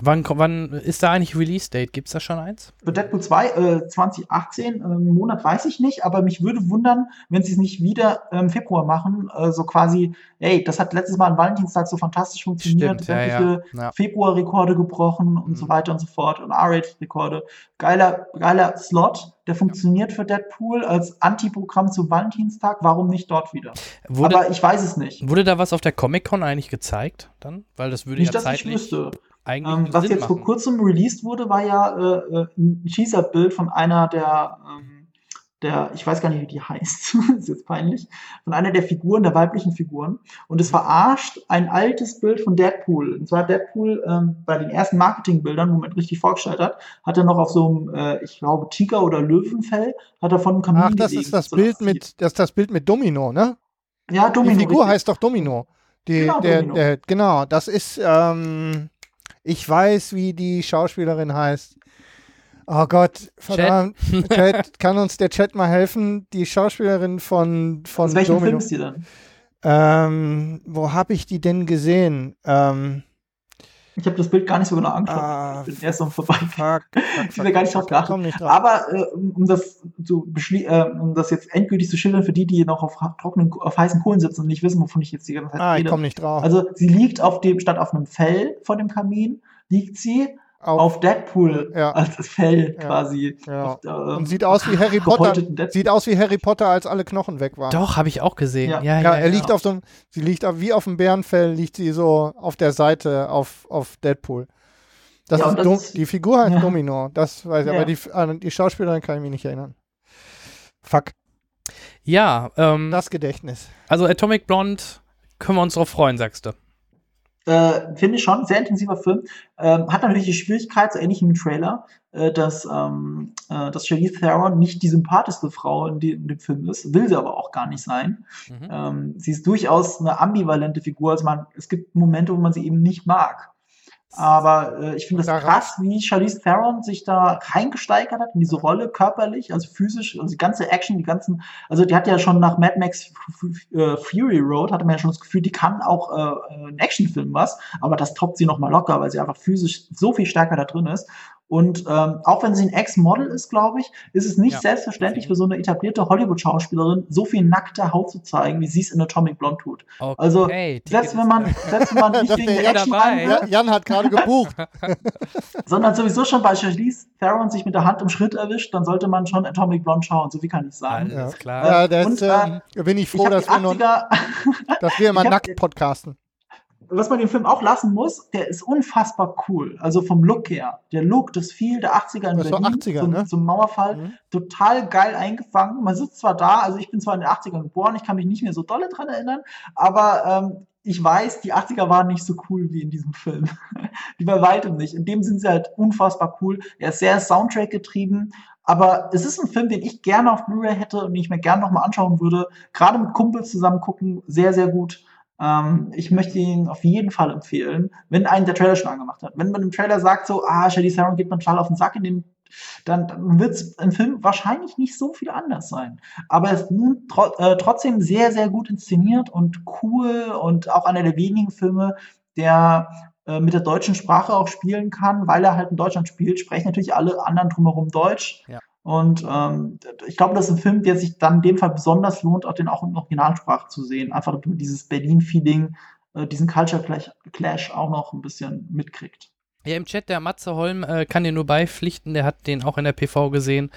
Wann, wann ist da eigentlich Release-Date? Gibt's da schon eins? Für Deadpool 2 äh, 2018, äh, Monat weiß ich nicht, aber mich würde wundern, wenn sie es nicht wieder im Februar machen, äh, so quasi, ey, das hat letztes Mal am Valentinstag so fantastisch funktioniert, Stimmt, ja, ja. Februar-Rekorde gebrochen und Mhm. so weiter und so fort und R-Rated-Rekorde. Geiler, geiler Slot, der funktioniert für Deadpool als Antiprogramm zu Valentinstag. Warum nicht dort wieder? Wurde, Aber ich weiß es nicht. wurde da was auf der Comic-Con eigentlich gezeigt dann? Weil das würde Nicht, ja dass ich zeitlich wüsste. Eigentlich Ähm, was Sinn jetzt vor machen. kurzem released wurde, war ja äh, äh, ein Teaser-Bild von einer der, ähm, der, ich weiß gar nicht, wie die heißt, ist jetzt peinlich, von einer der Figuren, der weiblichen Figuren. Und es verarscht ein altes Bild von Deadpool. Und zwar hat Deadpool ähm, bei den ersten Marketingbildern, wo man richtig vorgestellt hat, hat er noch auf so einem, äh, ich glaube, Tiger- oder Löwenfell, hat er von einem Kamin Ach, das gelegen, ist das so Bild mit, das ist das Bild mit Domino, ne? Ja, Domino. Die Figur richtig. heißt doch Domino. Die, Genau, der, Domino. Der, genau, das ist, ähm, ich weiß, wie die Schauspielerin heißt. Oh Gott, verdammt. Chat, kann uns der Chat mal helfen? Die Schauspielerin von, von Aus welchem Film Domino. ist die dann? Ähm, wo habe ich die denn gesehen? Ähm, Ich habe das Bild gar nicht so genau angeschaut. Ah, ich bin erst am vorbei. fuck, fuck, Ich will gar nicht drauf geachtet. Nicht drauf. Aber äh, um das zu äh, um das jetzt endgültig zu schildern für die, die noch auf trockenen, auf heißen Kohlen sitzen und nicht wissen, wovon ich jetzt die ganze Zeit ah, ich rede. komme nicht drauf. Also sie liegt auf dem, statt auf einem Fell vor dem Kamin, liegt sie auf, Deadpool Ja. als das Fell Ja. quasi. Ja. Auf, äh, und sieht aus wie Harry Potter. Sieht aus wie Harry Potter, als alle Knochen weg waren. Doch, habe ich auch gesehen. Ja, Ja. ja, Ja, ja. er liegt auf so einem, sie liegt auf- wie auf dem Bärenfell, liegt sie so auf der Seite auf, auf Deadpool. Das Ja, ist das ist- die Figur heißt Ja. Domino, das weiß ich, Ja. aber die, an die Schauspielerin kann ich mich nicht erinnern. Fuck, ja ähm, das Gedächtnis. also Atomic Blonde können wir uns drauf freuen, sagst du. Äh, Finde ich schon, sehr intensiver Film. Ähm, hat natürlich die Schwierigkeit, so ähnlich wie im Trailer, äh, dass, ähm, äh, dass Charlize Theron nicht die sympathischste Frau in, die, in dem Film ist, will sie aber auch gar nicht sein. Mhm. Ähm, sie ist durchaus eine ambivalente Figur. Also man, es gibt Momente, wo man sie eben nicht mag. Aber äh, ich finde Da das krass, wie Charlize Theron sich da reingesteigert hat in diese Rolle, körperlich, also physisch, also die ganze Action, die ganzen, also die hat ja schon nach Mad Max äh, Fury Road, hatte man ja schon das Gefühl, die kann auch äh, einen Actionfilm was, aber das toppt sie noch mal locker, weil sie einfach physisch so viel stärker da drin ist. Und ähm, auch wenn sie ein Ex-Model ist, glaube ich, ist es nicht Ja. selbstverständlich für so eine etablierte Hollywood-Schauspielerin, so viel nackte Haut zu zeigen, wie sie es in Atomic Blonde tut. Okay, Also, Selbst wenn ist- man, selbst wenn man nicht wegen der Action dabei. rein will, Ja, Jan hat gerade gebucht. sondern sowieso schon bei Charlize Theron sich mit der Hand im Schritt erwischt, dann sollte man schon Atomic Blonde schauen. So wie kann ich sagen. Ja. klar. ja, das Und, ähm, bin ich Ich froh, habe dass wir, noch, 80er, dass wir immer ich nackt podcasten. Was man den Film auch lassen muss, der ist unfassbar cool. Also vom Look her. Der Look, das viel der 80er in Das Berlin, 80er, zum, ne? zum Mauerfall, Mhm. total geil eingefangen. Man sitzt zwar da, also ich bin zwar in den 80ern geboren, ich kann mich nicht mehr so dolle dran erinnern, aber ähm, ich weiß, die 80er waren nicht so cool wie in diesem Film. die bei weitem nicht. In dem sind sie halt unfassbar cool. Er ist sehr Soundtrack getrieben. Aber es ist ein Film, den ich gerne auf Blu-ray hätte und den ich mir gerne nochmal anschauen würde. Gerade mit Kumpels zusammen gucken, sehr, sehr gut. Ähm, ich möchte ihn auf jeden Fall empfehlen, wenn einen der Trailer schon angemacht hat. Wenn man im Trailer sagt so, ah, Charlize Theron geht man total auf den Sack in den dann, dann wird es im Film wahrscheinlich nicht so viel anders sein. Aber es ist tro äh, trotzdem sehr, sehr gut inszeniert und cool und auch einer der wenigen Filme, der äh, mit der deutschen Sprache auch spielen kann, weil er halt in Deutschland spielt, sprechen natürlich alle anderen drumherum Deutsch. Ja. Und ähm, ich glaube, das ist ein Film, der sich dann in dem Fall besonders lohnt, auch den auch in Originalsprache zu sehen. Einfach dieses Berlin-Feeling, äh, diesen Culture Clash auch noch ein bisschen mitkriegt. Ja, im Chat, der Matze Holm äh, kann dir nur beipflichten, der hat den auch in der PV gesehen.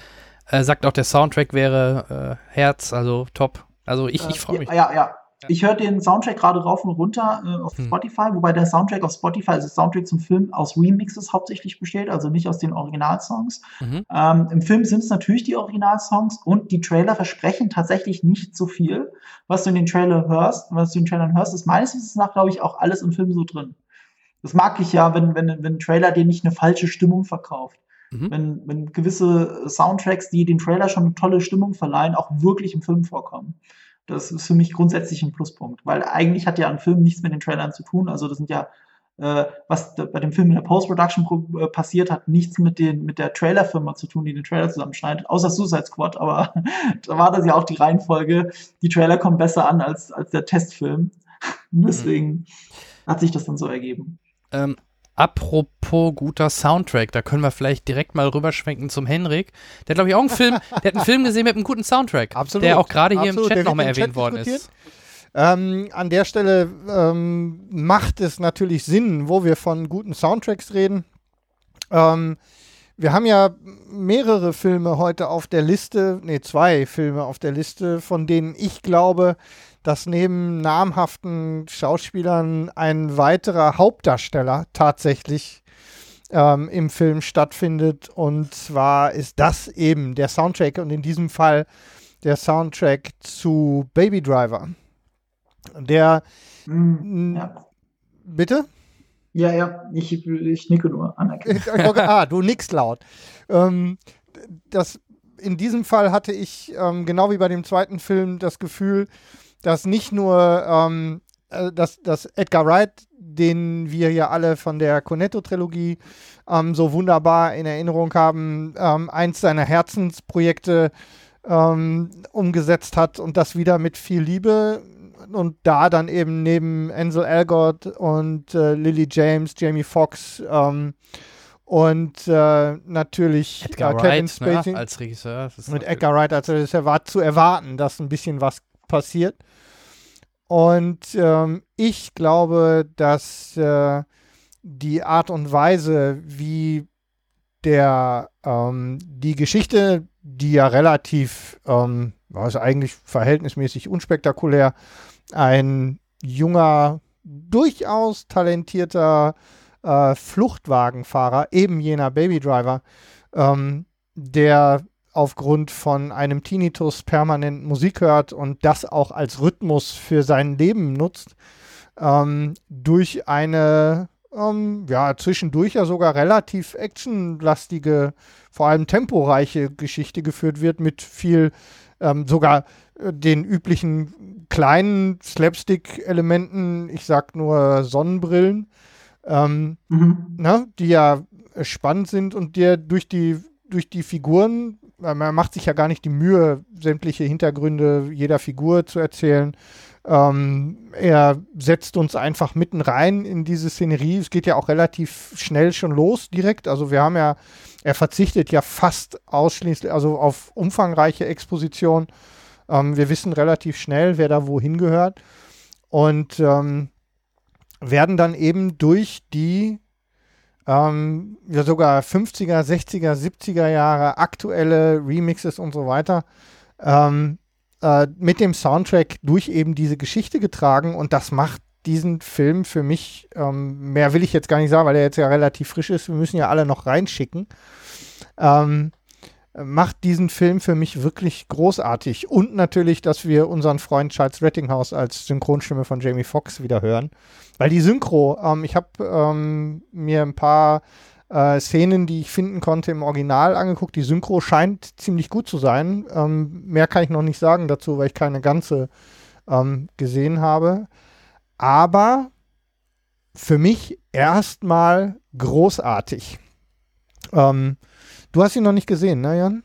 Äh, sagt auch, der Soundtrack wäre äh, Herz, also top. Also ich, ich freue mich. Ja, ja, ich höre den Soundtrack gerade rauf und runter äh, auf hm. Spotify, wobei der Soundtrack auf Spotify, also Soundtrack zum Film, aus Remixes hauptsächlich besteht, also nicht aus den Originalsongs. Mhm. Ähm, Im Film sind es natürlich die Originalsongs und die Trailer versprechen tatsächlich nicht so viel. Was du in den Trailer hörst, was du in den Trailern hörst, ist meines Wissens nach, glaube ich, auch alles im Film so drin. Das mag ich ja, wenn, wenn, wenn ein Trailer dir nicht eine falsche Stimmung verkauft. Mhm. Wenn, wenn gewisse Soundtracks, die dem Trailer schon eine tolle Stimmung verleihen, auch wirklich im Film vorkommen. Das ist für mich grundsätzlich ein Pluspunkt, weil eigentlich hat ja ein Film nichts mit den Trailern zu tun. Also das sind ja, äh, was bei dem Film in der Post-Production äh, passiert, hat nichts mit, den, mit der Trailerfirma zu tun, die den Trailer zusammenschneidet, außer Suicide Squad, aber da war das ja auch die Reihenfolge. Die Trailer kommen besser an als, als der Testfilm. Und deswegen mhm. hat sich das dann so ergeben. Ähm, Apropos guter Soundtrack, da können wir vielleicht direkt mal rüberschwenken zum Henrik. Der hat, glaube ich, auch einen Film, der hat einen Film gesehen mit einem guten Soundtrack. Absolut. Der auch gerade hier Absolut, im Chat nochmal erwähnt worden ist. Ähm, an der Stelle ähm, macht es natürlich Sinn, wo wir von guten Soundtracks reden. Ähm, wir haben ja mehrere Filme heute auf der Liste, nee, zwei Filme auf der Liste, von denen ich glaube, dass neben namhaften Schauspielern ein weiterer Hauptdarsteller tatsächlich ähm, im Film stattfindet. Und zwar ist das eben der Soundtrack und in diesem Fall der Soundtrack zu Baby Driver. Der. Mm, ja. Bitte? Ja, ja, ich, ich nicke nur anerkennen. ah, du nickst laut. Ähm, das, in diesem Fall hatte ich, ähm, genau wie bei dem zweiten Film, das Gefühl, dass nicht nur ähm, äh, dass, dass Edgar Wright, den wir ja alle von der Cornetto-Trilogie ähm, so wunderbar in Erinnerung haben, ähm, eins seiner Herzensprojekte ähm, umgesetzt hat und das wieder mit viel Liebe und da dann eben neben Ansel Elgort und äh, Lily James, Jamie Foxx ähm, und äh, natürlich Edgar äh, Kevin Wright, ne, Spacey ne, als Regisseur. Mit Edgar Wright als Regisseur war zu erwarten, dass ein bisschen was passiert. Und ähm, ich glaube, dass äh, die Art und Weise, wie der ähm, die Geschichte, die ja relativ, ähm, es eigentlich verhältnismäßig unspektakulär, ein junger, durchaus talentierter äh, Fluchtwagenfahrer, eben jener Babydriver, ähm, der aufgrund von einem Tinnitus permanent Musik hört und das auch als Rhythmus für sein Leben nutzt, ähm, durch eine ähm, ja, zwischendurch ja sogar relativ actionlastige, vor allem temporeiche Geschichte geführt wird mit viel ähm, sogar äh, den üblichen kleinen Slapstick-Elementen, ich sag nur Sonnenbrillen, ähm, mhm. ne, die ja spannend sind und der durch die durch die Figuren man macht sich ja gar nicht die Mühe, sämtliche Hintergründe jeder Figur zu erzählen. Ähm, er setzt uns einfach mitten rein in diese Szenerie. Es geht ja auch relativ schnell schon los direkt. Also wir haben ja, er verzichtet ja fast ausschließlich, also auf umfangreiche Exposition. Ähm, wir wissen relativ schnell, wer da wohin gehört. Und ähm, werden dann eben durch die ähm, ja sogar 50er, 60er, 70er Jahre, aktuelle Remixes und so weiter, ähm, äh, mit dem Soundtrack durch eben diese Geschichte getragen und das macht diesen Film für mich, ähm, mehr will ich jetzt gar nicht sagen, weil er jetzt ja relativ frisch ist, wir müssen ja alle noch reinschicken, ähm, macht diesen Film für mich wirklich großartig. Und natürlich, dass wir unseren Freund Charles Rettinghaus als Synchronstimme von Jamie Foxx wieder hören. Weil die Synchro, ähm, ich habe ähm, mir ein paar äh, Szenen, die ich finden konnte, im Original angeguckt. Die Synchro scheint ziemlich gut zu sein. Ähm, mehr kann ich noch nicht sagen dazu, weil ich keine ganze ähm, gesehen habe. Aber für mich erstmal großartig. Ähm, Du hast ihn noch nicht gesehen, ne, Jan?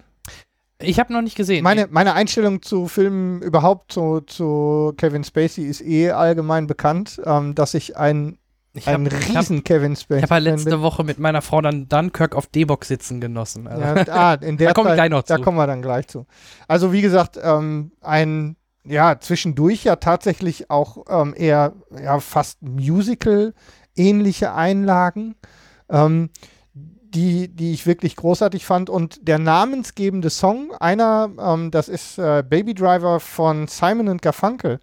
Ich habe noch nicht gesehen. Meine, meine Einstellung zu Filmen überhaupt zu, zu Kevin Spacey ist eh allgemein bekannt, ähm, dass ich ein Ich Ein hab- ich hab- riesen Kevin Spacey. Ich habe halt letzte Woche mit meiner Frau dann Dunkirk auf D-Box sitzen genossen. Also. Ja, ah, in der Da kommen wir gleich noch Da zu. kommen wir dann gleich zu. Also wie gesagt, ähm, ein ja zwischendurch ja tatsächlich auch ähm, eher ja fast Musical-ähnliche Einlagen, ähm, die die ich wirklich großartig fand und der namensgebende Song einer, ähm, das ist äh, Baby Driver von Simon und Garfunkel.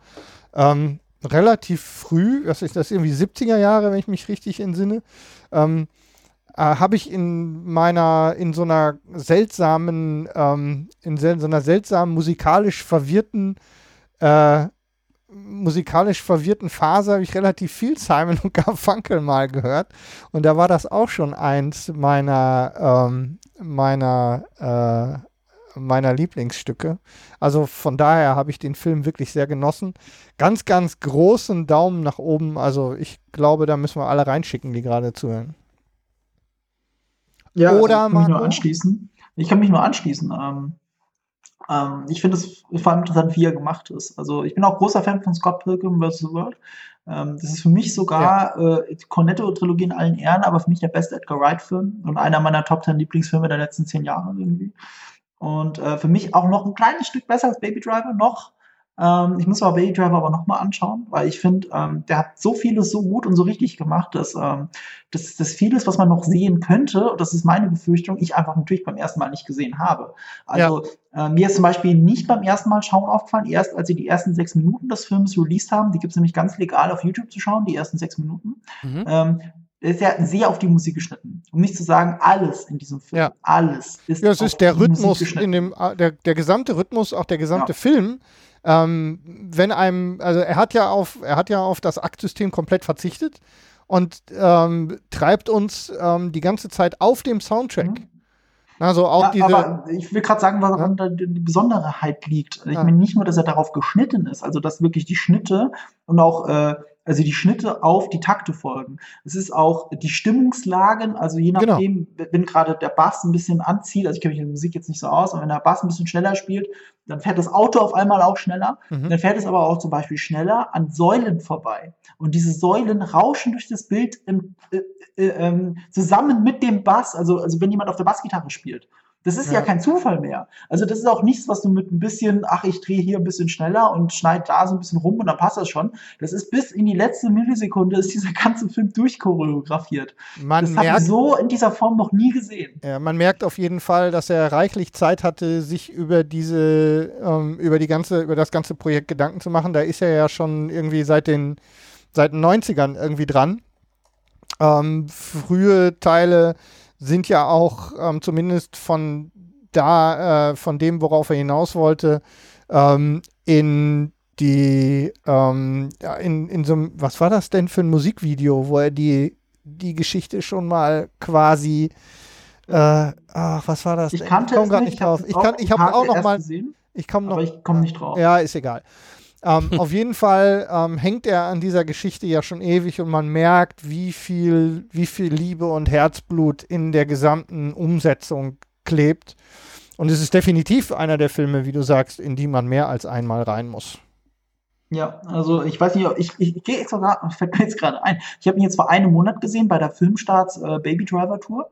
Ähm, relativ früh, das ist das irgendwie 70er Jahre, wenn ich mich richtig entsinne. Ähm, äh, habe ich in meiner, in so einer seltsamen, ähm, in so einer seltsamen musikalisch verwirrten, äh, musikalisch verwirrten Phase habe ich relativ viel Simon und Garfunkel mal gehört. Und da war das auch schon eins meiner, ähm, meiner, äh, meiner Lieblingsstücke. Also von daher habe ich den Film wirklich sehr genossen. Ganz, ganz großen Daumen nach oben. Also ich glaube, da müssen wir alle reinschicken, die gerade zuhören. Ja, Oder, also ich kann mich nur anschließen. Ich kann mich nur anschließen. Ähm, ähm, ich finde es vor allem interessant, wie er gemacht ist. Also ich bin auch großer Fan von Scott Pilgrim vs. The World. Ähm, das ist für mich sogar äh, Cornetto-Trilogie in allen Ehren, aber für mich der beste Edgar Wright-Film und einer meiner Top 10 Lieblingsfilme der letzten zehn Jahre irgendwie. Und äh, für mich auch noch ein kleines Stück besser als Baby Driver, noch. Ähm, ich muss aber Baby Driver aber nochmal anschauen, weil ich finde, ähm, der hat so vieles so gut und so richtig gemacht, dass ähm, das, das vieles, was man noch sehen könnte, und das ist meine Befürchtung, ich einfach natürlich beim ersten Mal nicht gesehen habe. Also äh, mir ist zum Beispiel nicht beim ersten Mal schauen aufgefallen, erst als sie die ersten sechs Minuten des Films released haben, die gibt es nämlich ganz legal auf YouTube zu schauen, die ersten sechs Minuten. Mhm. Ähm, ist ja sehr auf die Musik geschnitten. Um nicht zu sagen, alles in diesem Film, Ja. alles ist Ja, es ist der Rhythmus in dem, äh, der, der gesamte Rhythmus, auch der gesamte Ja. Film. Ähm, wenn einem, also er hat ja auf, er hat ja auf das Aktsystem komplett verzichtet und ähm, treibt uns ähm, die ganze Zeit auf dem Soundtrack. Mhm. Also auch ja, diese. aber ich will gerade sagen, woran die die Besonderheit liegt. Ich Ja. meine nicht nur, dass er darauf geschnitten ist, also dass wirklich die Schnitte und auch äh, also die Schnitte auf die Takte folgen. Es ist auch die Stimmungslagen, also je Genau. nachdem, wenn gerade der Bass ein bisschen anzieht, also ich kenne mich in der Musik jetzt nicht so aus, aber wenn der Bass ein bisschen schneller spielt, dann fährt das Auto auf einmal auch schneller. Mhm. Dann fährt es aber auch zum Beispiel schneller an Säulen vorbei. Und diese Säulen rauschen durch das Bild im, äh, äh, ähm, zusammen mit dem Bass. Also, also wenn jemand auf der Bassgitarre spielt. Das ist ja. Ja. kein Zufall mehr. Also das ist auch nichts, was du mit ein bisschen, ach, ich drehe hier ein bisschen schneller und schneide da so ein bisschen rum und dann passt das schon. Das ist bis in die letzte Millisekunde ist dieser ganze Film durchchoreografiert. man das habe ich merkt, so in dieser Form noch nie gesehen. Ja, man merkt auf jeden Fall, dass er reichlich Zeit hatte, sich über diese, ähm, über die ganze, über das ganze Projekt Gedanken zu machen. Da ist er ja schon irgendwie seit den, seit den 90ern irgendwie dran. Ähm, frühe Teile sind ja auch ähm, zumindest von da, äh, von dem, worauf er hinaus wollte, ähm, in die, ähm, ja, in, in so einem, was war das denn für ein Musikvideo, wo er die, die Geschichte schon mal quasi äh, ach, was war das? Ich kannte komm es grad nicht, drauf. Ich, kann, ich habe auch noch mal, gesehen, ich komme noch, aber ich komme nicht drauf. ja, ist egal. Ähm, auf jeden Fall ähm, hängt er an dieser Geschichte ja schon ewig und man merkt, wie viel, wie viel Liebe und Herzblut in der gesamten Umsetzung klebt. Und es ist definitiv einer der Filme, wie du sagst, in die man mehr als einmal rein muss. Ja, also ich weiß nicht, ob- ich, ich, ich gehe extra gerade, fällt mir jetzt gerade ein. Ich habe ihn jetzt vor einem Monat gesehen bei der Filmstarts äh, Baby Driver Tour.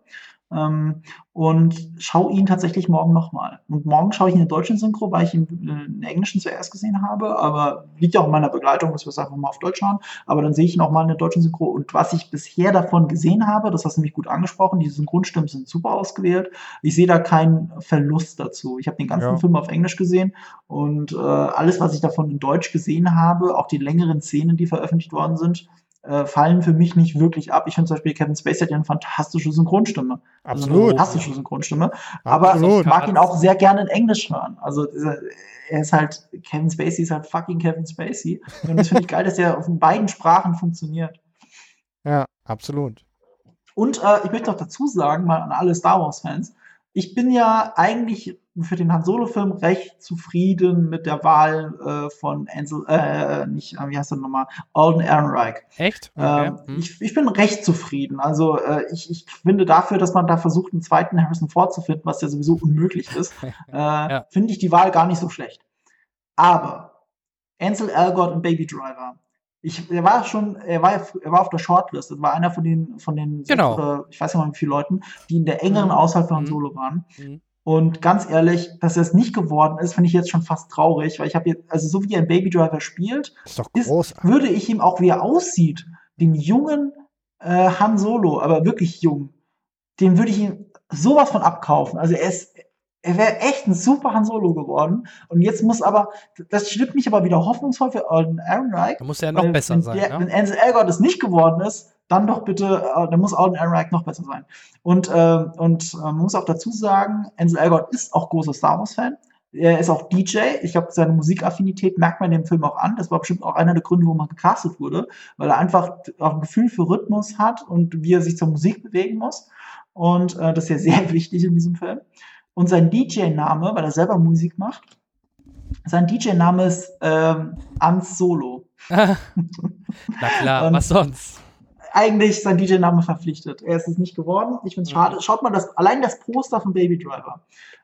Ähm, und schaue ihn tatsächlich morgen nochmal. Und morgen schaue ich in der deutschen Synchro, weil ich ihn äh, in der englischen zuerst gesehen habe, aber liegt ja auch in meiner Begleitung, dass wir es einfach mal auf Deutsch schauen. Aber dann sehe ich ihn auch mal in der deutschen Synchro. Und was ich bisher davon gesehen habe, das hast du nämlich gut angesprochen, die Synchronstimmen sind super ausgewählt. Ich sehe da keinen Verlust dazu. Ich habe den ganzen Ja. Film auf Englisch gesehen und äh, alles, was ich davon in Deutsch gesehen habe, auch die längeren Szenen, die veröffentlicht worden sind, äh, fallen für mich nicht wirklich ab. Ich finde zum Beispiel, Kevin Spacey hat ja eine fantastische Synchronstimme. Also eine Absolut. fantastische Synchronstimme. Aber Absolut. ich mag ihn auch sehr gerne in Englisch hören. Also dieser- er ist halt, Kevin Spacey ist halt fucking Kevin Spacey. Und das finde ich geil, dass er auf beiden Sprachen funktioniert. Ja, absolut. Und äh, ich möchte auch dazu sagen, mal an alle Star Wars-Fans, ich bin ja eigentlich für den Han Solo-Film recht zufrieden mit der Wahl äh, von Ansel, äh, nicht, äh, wie heißt er nochmal, Alden Ehrenreich. Echt? Okay. Ähm, Hm. ich, ich bin recht zufrieden. Also äh, ich, ich finde dafür, dass man da versucht, einen zweiten Harrison Ford zu finden, was ja sowieso unmöglich ist, äh, finde ich die Wahl gar nicht so schlecht. Aber Ansel Elgort und Baby Driver Ich, er war schon, er war, er war auf der Shortlist. Das war einer von den, von den, Genau. äh, ich weiß nicht mal wie viele Leuten, die in der engeren Auswahl von Han Mhm. Solo waren. Mhm. Und ganz ehrlich, dass er es nicht geworden ist, finde ich jetzt schon fast traurig, weil ich habe jetzt, also so wie er in Baby Driver spielt, Ist doch ist, würde ich ihm auch, wie er aussieht, den jungen äh, Han Solo, aber wirklich jung, den würde ich ihm sowas von abkaufen. Also er ist, er wäre echt ein super Han Solo geworden. Und jetzt muss aber, das stimmt mich aber wieder hoffnungsvoll für Alden Ehrenreich. Da muss er ja noch besser wenn sein. Der, ne? Wenn Ansel Elgort es nicht geworden ist, dann doch bitte, äh, dann muss Alden Ehrenreich noch besser sein. Und, äh, und äh, man muss auch dazu sagen, Ansel Elgort ist auch großer Star Wars-Fan. Er ist auch DJ. Ich glaube, seine Musikaffinität merkt man dem Film auch an. Das war bestimmt auch einer der Gründe, wo man gecastet wurde, weil er einfach auch ein Gefühl für Rhythmus hat und wie er sich zur Musik bewegen muss. Und äh, das ist ja sehr wichtig in diesem Film. Und sein DJ-Name, weil er selber Musik macht, sein DJ-Name ist ähm, Ans Solo. Na klar, was sonst? Eigentlich sein DJ-Name verpflichtet. Er ist es nicht geworden. Ich finde es Mhm. schade. Schaut mal, das, allein das Poster von Baby Driver,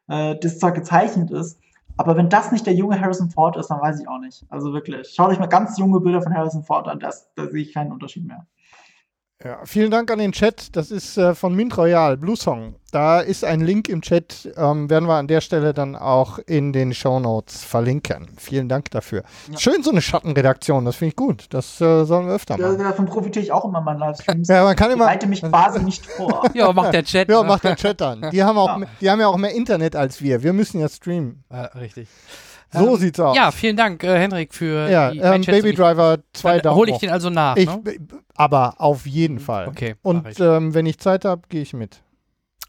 äh, das zwar gezeichnet ist, aber wenn das nicht der junge Harrison Ford ist, dann weiß ich auch nicht. Also wirklich. Schaut euch mal ganz junge Bilder von Harrison Ford an, das, da sehe ich keinen Unterschied mehr. Ja, vielen Dank an den Chat. Das ist äh, von Mint Royal, Blue Song. Da ist ein Link im Chat. Ähm, werden wir an der Stelle dann auch in den Show Notes verlinken. Vielen Dank dafür. Ja. Schön so eine Schattenredaktion. Das finde ich gut. Das äh, sollen wir öfter machen. Davon profitiere ich auch immer in meinen Livestreams. Ja, man kann Ich immer. bereite mich quasi nicht vor. Ja, macht der Chat. Ja, ne? macht den Chat an. Die haben, auch, Ja. mehr- die haben ja auch mehr Internet als wir. Wir müssen ja streamen. Ja, richtig. So Ähm, sieht's aus. Ja, vielen Dank, äh, Henrik, für ja die ähm. Baby Driver, zwei Dann Daumen. hole ich den also nach. Ich, ne? aber auf jeden Fall. Okay, Und ich. ähm, wenn ich Zeit habe, gehe ich mit.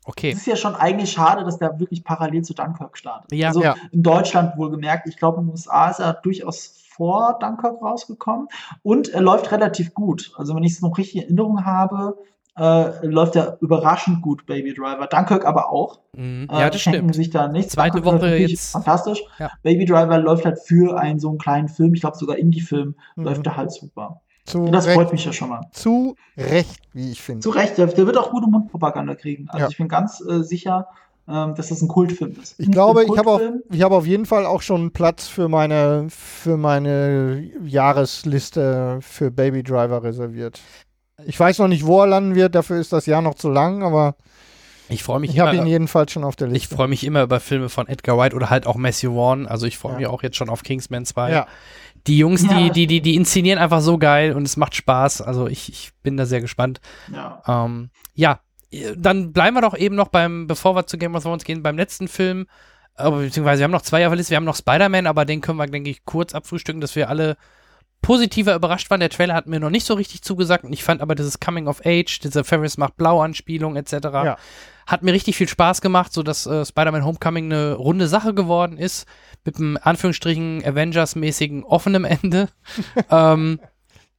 Okay. Es ist ja schon eigentlich schade, dass der wirklich parallel zu Dunkirk startet. Ja. Also Ja. in Deutschland wohlgemerkt. Ich glaube, in den USA ist er durchaus vor Dunkirk rausgekommen und er läuft relativ gut. Also wenn ich es noch richtig in Erinnerung habe, äh, läuft er überraschend gut, Baby Driver. Dunkirk aber auch. Mhm. Äh, Ja, das schenken stimmt. sich da nichts. Zweite Dunkirk läuft Woche jetzt- Fantastisch. Ja. Baby Driver läuft halt für einen so einen kleinen Film, ich glaube sogar Indie-Film, Mhm. läuft er halt super. Zu, Und das Recht, freut mich ja schon mal. zu Recht, wie ich finde. Zu Recht, der, der wird auch gute Mundpropaganda kriegen. Also Ja. ich bin ganz äh, sicher, ähm, dass das ein Kultfilm ist. Ich glaube, ich habe auf, ich habe auf jeden Fall auch schon Platz für meine, für meine Jahresliste für Baby Driver reserviert. Ich weiß noch nicht, wo er landen wird, dafür ist das Jahr noch zu lang, aber Ich freue mich ich habe ihn immer. jedenfalls schon auf der Ich Liste. freue mich immer über Filme von Edgar White oder halt auch Matthew Vaughn. Also ich freue Ja. mich auch jetzt schon auf Kingsman 2. Ja, Die Jungs, Ja. die, die, die, die inszenieren einfach so geil und es macht Spaß. Also ich, ich bin da sehr gespannt. Ja. Ähm, ja, dann bleiben wir doch eben noch beim, bevor wir zu Game of Thrones gehen, beim letzten Film. Äh, beziehungsweise wir haben noch zwei auf der Liste. Wir haben noch Spider-Man, aber den können wir, denke ich, kurz abfrühstücken, dass wir alle positiver überrascht waren. Der Trailer hat mir noch nicht so richtig zugesagt und ich fand aber dieses Coming of Age, diese Ferris macht Blau-Anspielung etc. Ja. hat mir richtig viel Spaß gemacht, sodass äh, Spider-Man Homecoming eine runde Sache geworden ist, mit einem Anführungsstrichen Avengers-mäßigen offenem Ende. ähm,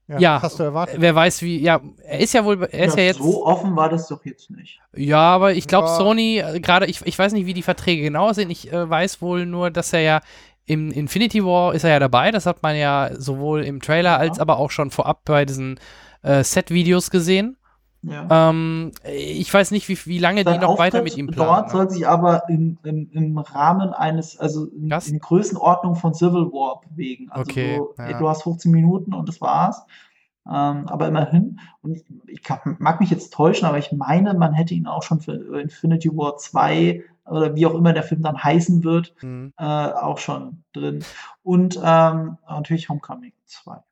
ja, Ja. hast du erwartet? wer weiß wie, ja, er ist ja wohl, er ist ja, jetzt, So offen war das doch jetzt nicht. ja, aber ich glaube Ja. Sony, äh, gerade, ich, ich weiß nicht, wie die Verträge genau sind, ich äh, weiß wohl nur, dass er ja im Infinity War ist er ja dabei, das hat man ja sowohl im Trailer als aber auch schon vorab bei diesen äh, Set-Videos gesehen. Ja. Ähm, ich weiß nicht, wie, wie lange die Sein noch weiter Auftritt mit ihm Dort planen. ne? soll sich aber im, im, im Rahmen eines, also in, in Größenordnung von Civil War bewegen. Also Okay, so, ja. du hast 15 Minuten und das war's. Ähm, aber immerhin, und ich, ich kann, mag mich jetzt täuschen, aber ich meine, man hätte ihn auch schon für Infinity War 2 oder wie auch immer der Film dann heißen wird, Mhm. äh, auch schon drin. Und ähm, natürlich Homecoming 2.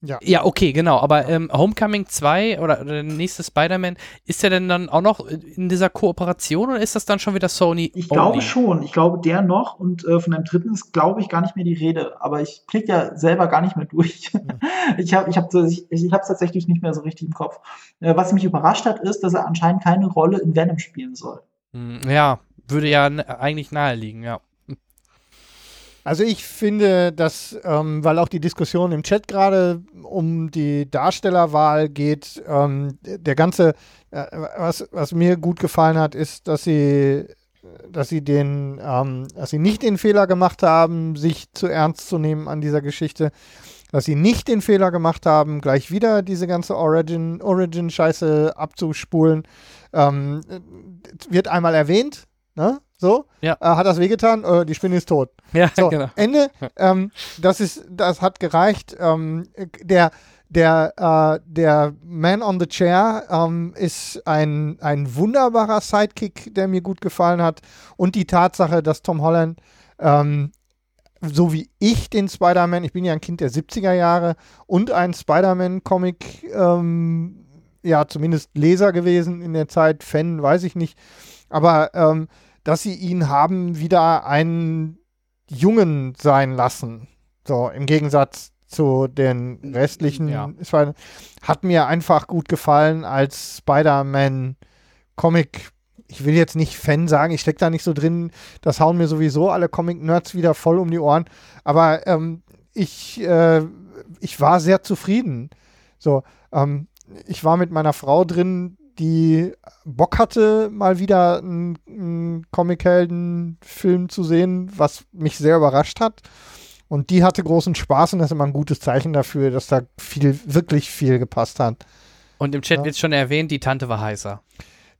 Ja, okay, genau. Aber ähm, Homecoming 2 oder, oder der nächste Spider-Man, ist der denn dann auch noch in dieser Kooperation oder ist das dann schon wieder Sony? Ich glaube schon. Ich glaube, der noch und äh, von einem dritten ist, glaube ich, gar nicht mehr die Rede. Aber ich klicke ja selber gar nicht mehr durch. ich habe ich hab, ich, ich tatsächlich nicht mehr so richtig im Kopf. Äh, was mich überrascht hat, ist, dass er anscheinend keine Rolle in Venom spielen soll. Hm, Ja, würde ja eigentlich naheliegen, ja. Also ich finde, dass, ähm, weil auch die Diskussion im Chat gerade um die Darstellerwahl geht, ähm, der ganze, äh, was, was mir gut gefallen hat, ist, dass sie, dass sie den, ähm, dass sie nicht den Fehler gemacht haben, sich zu ernst zu nehmen an dieser Geschichte, dass sie nicht den Fehler gemacht haben, gleich wieder diese ganze Origin, Origin-Scheiße abzuspulen. Ähm, wird einmal erwähnt, ne? So, Ja. äh, hat das wehgetan, äh, die Spinne ist tot. Ja, So, genau. Ende. Ähm, das ist, das hat gereicht. Ähm, der, der, äh, der Man on the Chair ähm, ist ein, ein wunderbarer Sidekick, der mir gut gefallen hat. Und die Tatsache, dass Tom Holland, ähm, so wie ich den Spider-Man, ich bin ja ein Kind der 70er Jahre und ein Spider-Man-Comic, ähm, ja, zumindest Leser gewesen in der Zeit, Fan, weiß ich nicht. Aber ähm, dass sie ihn haben wieder einen Jungen sein lassen. So, im Gegensatz zu den restlichen. Ja. War, hat mir einfach gut gefallen als Spider-Man-Comic. Ich will jetzt nicht Fan sagen, ich stecke da nicht so drin. Das hauen mir sowieso alle Comic-Nerds wieder voll um die Ohren. Aber ähm, ich, äh, ich war sehr zufrieden. So, ähm, ich war mit meiner Frau drin, die Bock hatte, mal wieder einen, einen Comic-Helden-Film zu sehen, was mich sehr überrascht hat. Und die hatte großen Spaß und das ist immer ein gutes Zeichen dafür, dass da viel, wirklich viel gepasst hat. Und im Chat Ja. wird schon erwähnt, die Tante war heißer.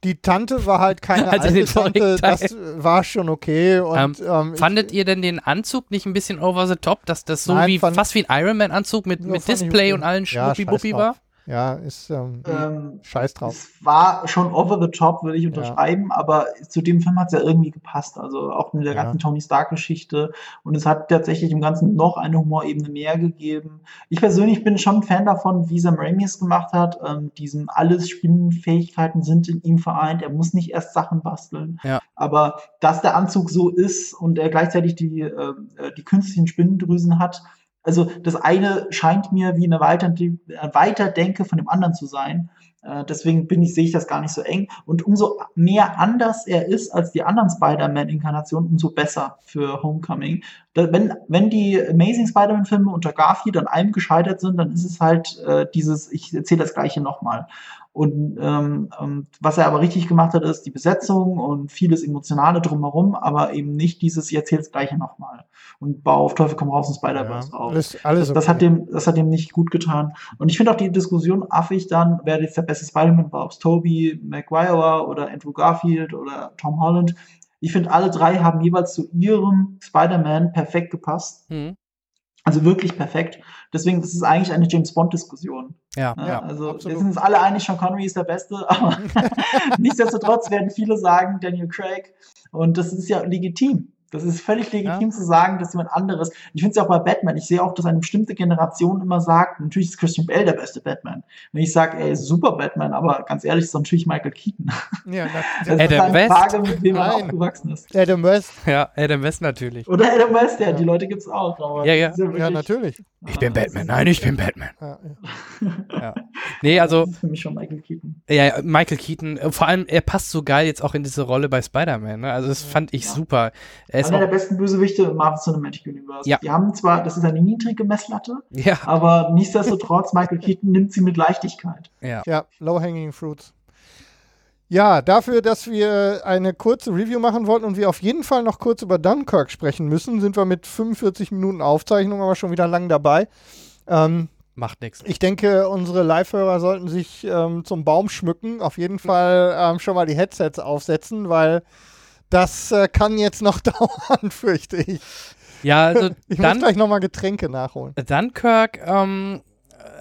Die Tante war halt keine Also alte Tante, das war schon okay. Und, ähm, ich- Fandet ihr denn den Anzug nicht ein bisschen over the top, dass das so Nein, wie fast wie ein Iron Man Anzug mit, Ja, mit ich Display okay. und allen Ja, Schnuppibuppi scheiß war? Ja, ist ähm, Ähm, scheiß drauf. Es war schon over the top, würde ich unterschreiben, aber zu dem Film hat es ja irgendwie gepasst. Also auch mit der Ja. ganzen Tony Stark-Geschichte. Und es hat tatsächlich im Ganzen noch eine Humorebene mehr gegeben. Ich persönlich bin schon ein Fan davon, wie Sam Raimi es gemacht hat. Ähm, diesen alles Spinnenfähigkeiten sind in ihm vereint. Er muss nicht erst Sachen basteln. Ja. Aber dass der Anzug so ist und er gleichzeitig die, äh, die künstlichen Spinnendrüsen hat, also das eine scheint mir wie eine Weiterde- Weiterdenke von dem anderen zu sein. Äh, deswegen bin ich, sehe ich das gar nicht so eng. Und umso mehr anders er ist als die anderen Spider-Man-Inkarnationen, umso besser für Homecoming. Wenn, wenn die Amazing Spider-Man-Filme unter Garfield an einem gescheitert sind, dann ist es halt äh, dieses, ich erzähle das gleiche nochmal. Und ähm, ähm, was er aber richtig gemacht hat, ist die Besetzung und vieles Emotionale drumherum, aber eben nicht dieses, ich erzähle das gleiche nochmal. Und bau auf Teufel komm raus und Spider-Verse Ja, auf. alles, alles Das, das, okay. hat dem, das hat dem nicht gut getan. Und ich finde auch die Diskussion affig dann, wer jetzt der beste Spider-Man war, ob es Tobey Maguire war oder Andrew Garfield oder Tom Holland. Ich finde, alle drei haben jeweils zu ihrem Spider-Man perfekt gepasst. Mhm. Also wirklich perfekt. Deswegen, das ist eigentlich eine James Bond-Diskussion. Ja. Ne? Ja, also absolut. wir sind uns alle einig, Sean Connery ist der Beste, aber nichtsdestotrotz werden viele sagen, Daniel Craig. Und das ist ja legitim. Das ist völlig legitim zu sagen, dass jemand anderes. Ich finde es ja auch bei Batman. Ich sehe auch, dass eine bestimmte Generation immer sagt, natürlich ist Christian Bale der beste Batman. Wenn ich sage, ey, super Batman, aber ganz ehrlich, ist natürlich Michael Keaton. Ja, Das ist Adam eine West? Frage, mit wem man aufgewachsen ist. Adam West, Ja, Adam West natürlich. Oder Adam West, ja, Ja. die Leute gibt's auch. Aber Ja, ja. ist wirklich- ja, natürlich. Ich bin Ah, Batman. Nein, ich bin Batman. Ja, ja. Ja. Nee, also, Das ist für mich schon Michael Keaton. ja, Michael Keaton, vor allem, er passt so geil jetzt auch in diese Rolle bei Spider-Man. Ne? Also, das fand ich Ja. super. Er ist Einer auch, der besten Bösewichte im Marvel Cinematic Universe. Ja. Die haben zwar, das ist eine niedrige Messlatte, ja, aber nichtsdestotrotz, Michael Keaton nimmt sie mit Leichtigkeit. ja. Ja, Low-Hanging Fruits. Ja, dafür, dass wir eine kurze Review machen wollten und wir auf jeden Fall noch kurz über Dunkirk sprechen müssen, sind wir mit 45 Minuten Aufzeichnung aber schon wieder lang dabei. Ähm, Macht nichts. ich denke, unsere Live-Hörer sollten sich ähm, zum Baum schmücken, auf jeden Fall ähm, schon mal die Headsets aufsetzen, weil das äh, kann jetzt noch dauern, fürchte ich. Ja, also, Ich dann, muss gleich nochmal Getränke nachholen. Dunkirk ähm,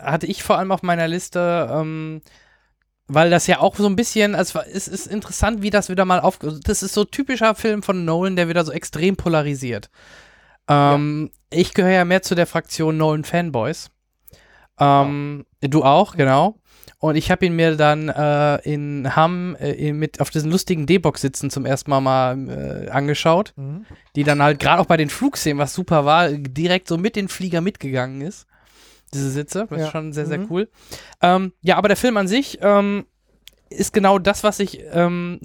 hatte ich vor allem auf meiner Liste, ähm, weil das ja auch so ein bisschen, also es ist interessant, wie das wieder mal auf, das ist so typischer Film von Nolan, der wieder so extrem polarisiert. Ähm, Ich gehöre ja mehr zu der Fraktion Nolan Fanboys. Ähm, Du auch, genau. Und ich habe ihn mir dann äh, in Hamm äh, mit auf diesen lustigen D-Box sitzen zum ersten Mal mal äh, angeschaut Mhm. die dann halt gerade auch bei den Flugszenen, was super war, direkt so mit den Flieger mitgegangen ist. Diese Sitze, das Ja. ist schon sehr, sehr Mhm. cool. Ähm, ja, aber der Film an sich ähm, ist genau das, was ich, ähm,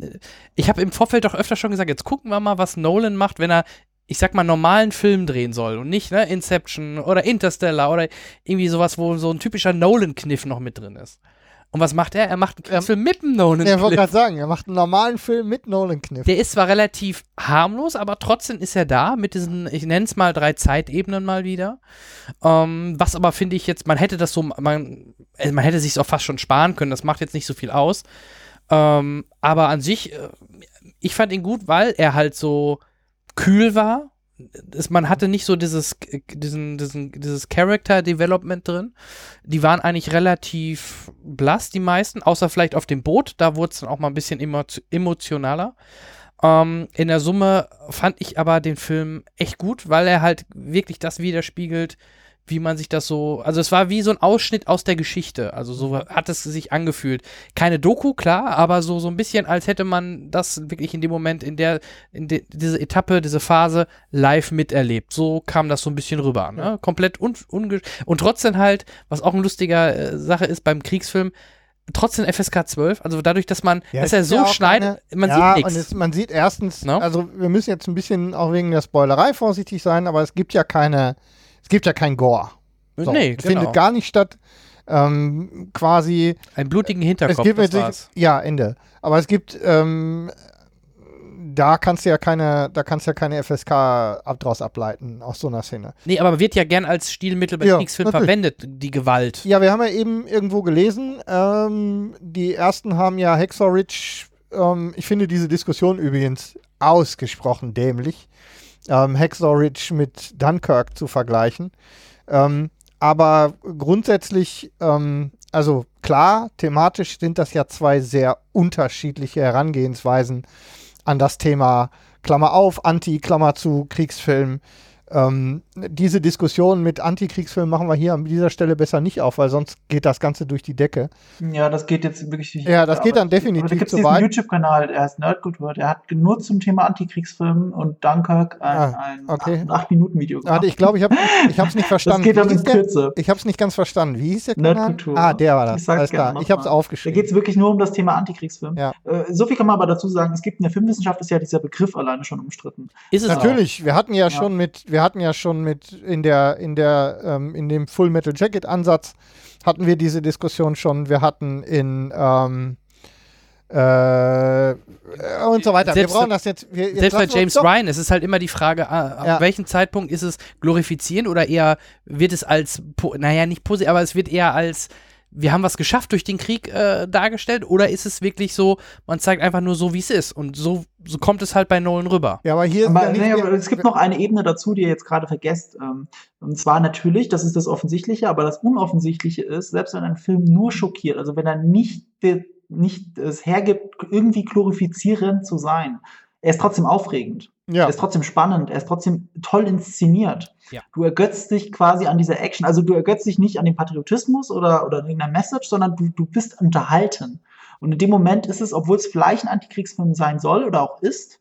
ich habe im Vorfeld doch öfter schon gesagt, jetzt gucken wir mal, was Nolan macht, wenn er, ich sag mal, normalen Film drehen soll und nicht, ne, Inception oder Interstellar oder irgendwie sowas, wo so ein typischer Nolan-Kniff noch mit drin ist. Und was macht er? Er macht einen Kriegsfilm mit einem Ja, ich wollte Nolan-Kniff. gerade sagen, er macht einen normalen Film mit Nolan-Kniff. Der ist zwar relativ harmlos, aber trotzdem ist er da mit diesen, ich nenne es mal drei Zeitebenen mal wieder. Ähm, was aber finde ich jetzt, man hätte das so, man, äh, man hätte sich auch fast schon sparen können, das macht jetzt nicht so viel aus. Ähm, aber an sich, äh, ich fand ihn gut, weil er halt so kühl war. Es, man hatte nicht so dieses, diesen, diesen, dieses Character Development drin. Die waren eigentlich relativ blass, die meisten, außer vielleicht auf dem Boot. Da wurde es dann auch mal ein bisschen emo emotionaler. Ähm, in der Summe fand ich aber den Film echt gut, weil er halt wirklich das widerspiegelt, wie man sich das so, also es war wie so ein Ausschnitt aus der Geschichte, also so hat es sich angefühlt. Keine Doku, klar, aber so, so ein bisschen, als hätte man das wirklich in dem Moment, in der, in de, diese Etappe, diese Phase live miterlebt. So kam das so ein bisschen rüber, ne? Ja. Komplett un, unge und trotzdem halt, was auch eine lustige äh, Sache ist beim Kriegsfilm, trotzdem FSK 12, also dadurch, dass man, Ja, dass er so ja schneidet, keine- man ja, sieht nichts. man sieht erstens, Ne? also wir müssen jetzt ein bisschen auch wegen der Spoilerei vorsichtig sein, aber es gibt ja keine, es gibt ja kein Gore. So, nee, es genau. findet gar nicht statt. Ähm, quasi, Einen blutigen es Hinterkopf, gibt das war's. ja, Ende. Aber es gibt, ähm, da kannst du ja keine, da kannst du ja keine FSK ab, draus ableiten aus so einer Szene. Nee, aber wird ja gern als Stilmittel bei Ja, Kriegsfilmen verwendet, die Gewalt. Ja, wir haben ja eben irgendwo gelesen, ähm, die ersten haben ja Ridge, ähm, ich finde diese Diskussion übrigens ausgesprochen dämlich, ähm, Hacksaw mit Dunkirk zu vergleichen. Ähm, aber grundsätzlich, ähm, also klar, thematisch sind das ja zwei sehr unterschiedliche Herangehensweisen an das Thema Klammer auf, Anti, Klammer zu, Kriegsfilm. Ähm, diese Diskussion mit Antikriegsfilmen machen wir hier an dieser Stelle besser nicht auf, weil sonst geht das Ganze durch die Decke. Ja, das geht jetzt wirklich nicht. Ja, das geht dann definitiv aber Da gibt es zu diesen weit. YouTube-Kanal, der heißt Nerdkultur, der hat nur zum Thema Antikriegsfilm und Dunkirk ein, Ah, ein okay. 8-Minuten-Video Warte, ich glaube, ich habe ich hab's nicht Das verstanden. geht dann in? Kürze. Ich habe es nicht ganz verstanden. Wie hieß der Kanal? Nerdkultur. Ah, der war das. Ich Alles klar. gerne Ich habe es nochmal. Da aufgeschrieben. geht es wirklich nur um das Thema Antikriegsfilm. Ja. Äh, so viel kann man aber dazu sagen, es gibt in der Filmwissenschaft ist ja dieser Begriff alleine schon umstritten. Ist es auch. Natürlich, wir hatten ja, Ja. schon mit, wir hatten ja schon mit in der, in der, ähm, in dem Full Metal Jacket Ansatz hatten wir diese Diskussion schon. Wir hatten in ähm, äh, und so weiter. Selbst- wir brauchen das jetzt. Wir, jetzt Selbst bei wir James Ryan, es ist halt immer die Frage, ah, ab Ja. welchem Zeitpunkt ist es glorifizierend oder eher wird es als, naja, nicht positiv, aber es wird eher als, wir haben was geschafft durch den Krieg äh, dargestellt oder ist es wirklich so, man zeigt einfach nur so, wie es ist und so, so kommt es halt bei Nolan rüber. Ja, aber hier Aber, nee, aber es gibt noch eine Ebene dazu, die ihr jetzt gerade vergesst. Ähm, und zwar natürlich, das ist das Offensichtliche, aber das Unoffensichtliche ist, selbst wenn ein Film nur schockiert, also wenn er nicht, nicht es hergibt, irgendwie glorifizierend zu sein, er ist trotzdem aufregend. Ja. Er ist trotzdem spannend, er ist trotzdem toll inszeniert. Ja. Du ergötzt dich quasi an dieser Action. Also du ergötzt dich nicht an dem Patriotismus oder, oder irgendeiner Message, sondern du, du bist unterhalten. Und in dem Moment ist es, obwohl es vielleicht ein Antikriegsfilm sein soll oder auch ist,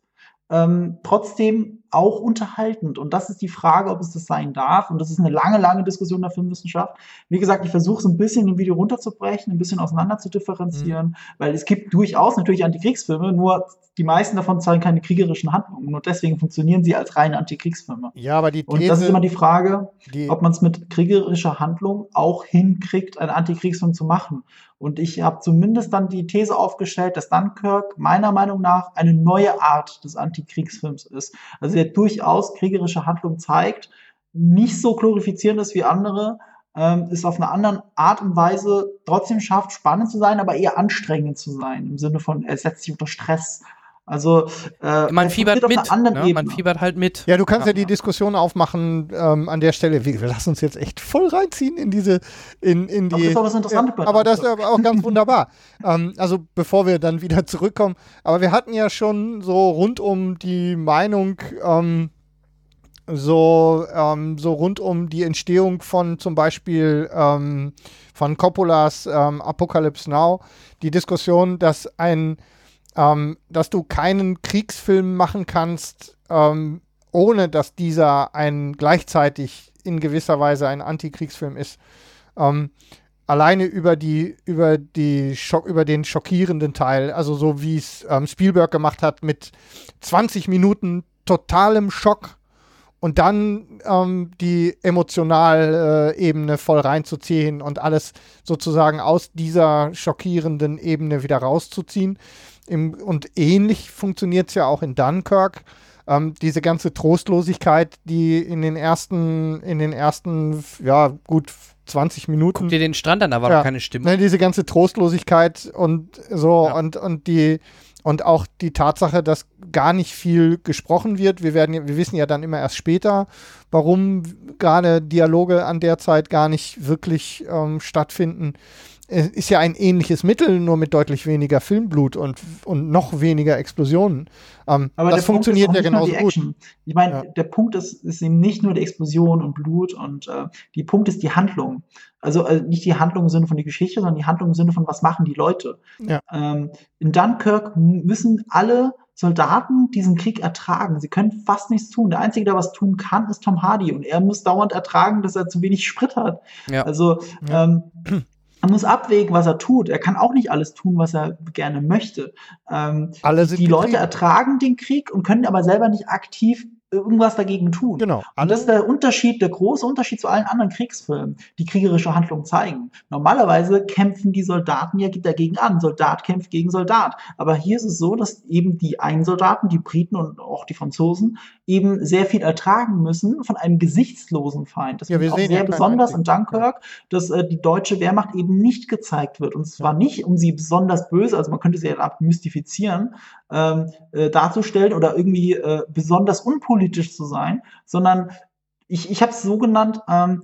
ähm, trotzdem auch unterhaltend. Und das ist die Frage, ob es das sein darf. Und das ist eine lange, lange Diskussion der Filmwissenschaft. Wie gesagt, ich versuche es ein bisschen im Video runterzubrechen, ein bisschen auseinander zu differenzieren, weil es gibt durchaus natürlich Antikriegsfilme, nur die meisten davon zeigen keine kriegerischen Handlungen. Und deswegen funktionieren sie als reine Antikriegsfilme. ja, aber die Und These, das ist immer die Frage, die, ob man es mit kriegerischer Handlung auch hinkriegt, einen Antikriegsfilm zu machen. Und ich habe zumindest dann die These aufgestellt, dass Dunkirk meiner Meinung nach eine neue Art des Antikriegsfilms ist. Also der durchaus kriegerische Handlung zeigt, nicht so glorifizierend ist wie andere, ähm, ist auf einer anderen Art und Weise trotzdem schafft, spannend zu sein, aber eher anstrengend zu sein, im Sinne von, er setzt sich unter Stress. Also äh, Man er fiebert mit, ne? Man fiebert halt mit. Ja, du kannst ja, Ja. die Diskussion aufmachen ähm, an der Stelle. Wir, wir lassen uns jetzt echt voll reinziehen in diese, in, in Aber die. das ist auch was Interessantes bei Ja, aber das ist aber auch ganz wunderbar. ähm, also bevor wir dann wieder zurückkommen, aber wir hatten ja schon so rund um die Meinung, ähm, so, ähm, so rund um die Entstehung von zum Beispiel ähm, von Coppolas ähm, Apocalypse Now, die Diskussion, dass ein, ähm, dass du keinen Kriegsfilm machen kannst, ähm, ohne dass dieser ein gleichzeitig in gewisser Weise ein Antikriegsfilm ist. Ähm, alleine über die über die Schock, über den schockierenden Teil, also so wie es ähm, Spielberg gemacht hat mit 20 Minuten totalem Schock und dann ähm, die emotionale äh, Ebene voll reinzuziehen und alles sozusagen aus dieser schockierenden Ebene wieder rauszuziehen. Im, und ähnlich funktioniert es ja auch in Dunkirk. Ähm, diese ganze Trostlosigkeit, die in den ersten, in den ersten, ja, gut 20 Minuten. Guck dir den Strand an, da war Ja. doch keine Stimme. Ne, diese ganze Trostlosigkeit und so Ja. und, und die und auch die Tatsache, dass gar nicht viel gesprochen wird. Wir werden, wir wissen ja dann immer erst später, warum gerade Dialoge an der Zeit gar nicht wirklich ähm, stattfinden. Es ist ja ein ähnliches Mittel, nur mit deutlich weniger Filmblut und, und noch weniger Explosionen. Ähm, Aber das der funktioniert ja genauso gut. Ich meine, Ja. der Punkt ist, ist eben nicht nur die Explosion und Blut und äh, die Punkt ist die Handlung. Also äh, nicht die Handlung im Sinne von die Geschichte, sondern die Handlung im Sinne von was machen die Leute. Ja. Ähm, in Dunkirk müssen alle Soldaten diesen Krieg ertragen. Sie können fast nichts tun. Der Einzige, der was tun kann, ist Tom Hardy. Und er muss dauernd ertragen, dass er zu wenig Sprit hat. Ja. Also ähm, er muss abwägen, was er tut. Er kann auch nicht alles tun, was er gerne möchte. Ähm, die Leute ertragen den Krieg und können aber selber nicht aktiv irgendwas dagegen tun. Genau. Und das ist der Unterschied, der große Unterschied zu allen anderen Kriegsfilmen, die kriegerische Handlung zeigen. Normalerweise kämpfen die Soldaten ja dagegen an. Soldat kämpft gegen Soldat. Aber hier ist es so, dass eben die einen Soldaten, die Briten und auch die Franzosen, eben sehr viel ertragen müssen von einem gesichtslosen Feind. Das Ja, ich auch sehr ja besonders in. Dunkirk, dass äh, die deutsche Wehrmacht eben nicht gezeigt wird. Und zwar nicht, um sie besonders böse, also man könnte sie ja mystifizieren, ähm, äh, darzustellen oder irgendwie äh, besonders unpolitisch zu sein, sondern ich, ich habe es so genannt, ähm,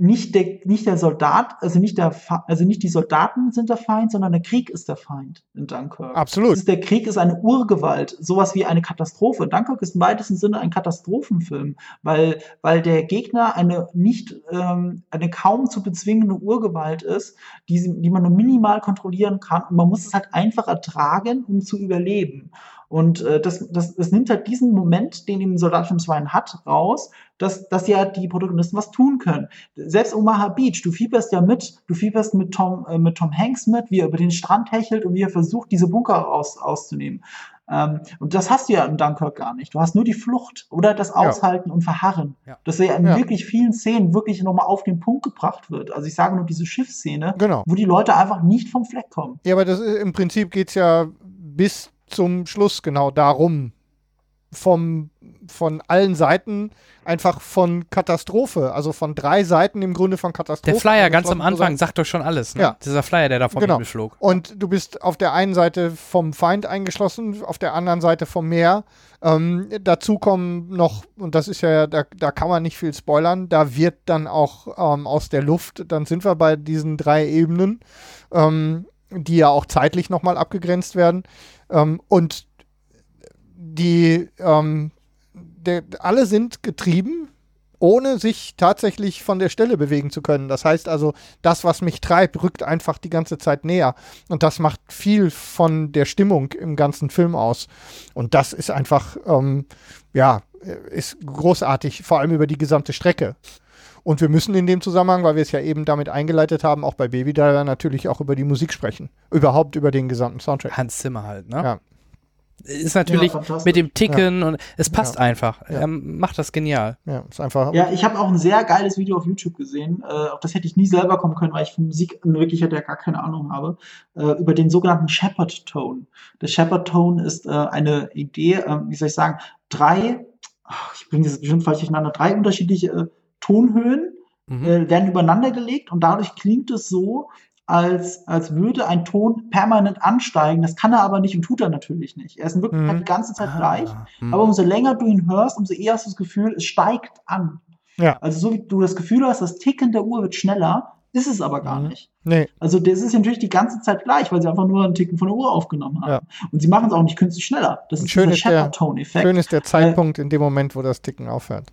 nicht der, nicht der Soldat, also nicht der, also nicht die Soldaten sind der Feind, sondern der Krieg ist der Feind in Dunkirk. Absolut. Ist, der Krieg ist eine Urgewalt, sowas wie eine Katastrophe. Dunkirk ist im weitesten Sinne ein Katastrophenfilm, weil, weil der Gegner eine nicht, ähm, eine kaum zu bezwingende Urgewalt ist, die, die man nur minimal kontrollieren kann und man muss es halt einfach ertragen, um zu überleben. Und äh, das, das, das nimmt halt diesen Moment, den eben Soldat Film 2 hat, raus, dass, dass ja die Protagonisten was tun können. Selbst Omaha Beach, du fieberst ja mit, du fieberst mit Tom, äh, mit Tom Hanks mit, wie er über den Strand hechelt und wie er versucht, diese Bunker aus, auszunehmen. Ähm, und das hast du ja in Dunkirk gar nicht. Du hast nur die Flucht oder das Aushalten und Verharren. Ja. Das ja in Ja. wirklich vielen Szenen wirklich nochmal auf den Punkt gebracht wird. Also ich sage nur diese Schiffsszene, Genau. wo die Leute einfach nicht vom Fleck kommen. Ja, aber das ist, im Prinzip geht es ja bis zum Schluss genau darum. Vom, von allen Seiten einfach von Katastrophe, also von drei Seiten im Grunde von Katastrophe. Der Flyer Also ganz am Anfang sagt doch schon alles. Ne? Ja. Dieser Flyer, der da vom Genau. Himmel flog. Und du bist auf der einen Seite vom Feind eingeschlossen, auf der anderen Seite vom Meer. Ähm, dazu kommen noch, und das ist ja, da, da kann man nicht viel spoilern, da wird dann auch ähm, aus der Luft, dann sind wir bei diesen drei Ebenen, ähm, die ja auch zeitlich nochmal abgegrenzt werden. Ähm, und die, ähm, der, alle sind getrieben, ohne sich tatsächlich von der Stelle bewegen zu können. Das heißt also, das, was mich treibt, rückt einfach die ganze Zeit näher. Und das macht viel von der Stimmung im ganzen Film aus. Und das ist einfach, ähm, ja, ist großartig, vor allem über die gesamte Strecke. Und wir müssen in dem Zusammenhang, weil wir es ja eben damit eingeleitet haben, auch bei Baby Driver natürlich auch über die Musik sprechen. Überhaupt über den gesamten Soundtrack. Hans Zimmer halt, ne? Ja. Ist natürlich Ja, mit dem Ticken und es passt Ja. einfach. Ja. Er macht das genial. Ja, ist einfach. Ja, ich habe auch ein sehr geiles Video auf YouTube gesehen. Äh, auf das hätte ich nie selber kommen können, weil ich von Musik in Wirklichkeit ja gar keine Ahnung habe. Äh, über den sogenannten Shepherd Tone. Der Shepherd Tone ist äh, eine Idee, äh, wie soll ich sagen, drei, ach, ich bringe das bestimmt falsch durcheinander, drei unterschiedliche äh, Tonhöhen Mhm. äh, werden übereinander gelegt und dadurch klingt es so, als, als würde ein Ton permanent ansteigen. Das kann er aber nicht und tut er natürlich nicht. Er ist in Wirklichkeit Mhm. die ganze Zeit Ah, gleich. hm. Aber umso länger du ihn hörst, umso eher hast du das Gefühl, es steigt an. Ja. Also so wie du das Gefühl hast, das Ticken der Uhr wird schneller, ist es aber gar Mhm. nicht. Nee, Also das ist natürlich die ganze Zeit gleich, weil sie einfach nur einen Ticken von der Uhr aufgenommen haben. Und sie machen es auch nicht künstlich schneller. Das ist schön ist der- Shepard-Tone-Effekt. schön ist der Zeitpunkt in dem Moment, wo das Ticken aufhört.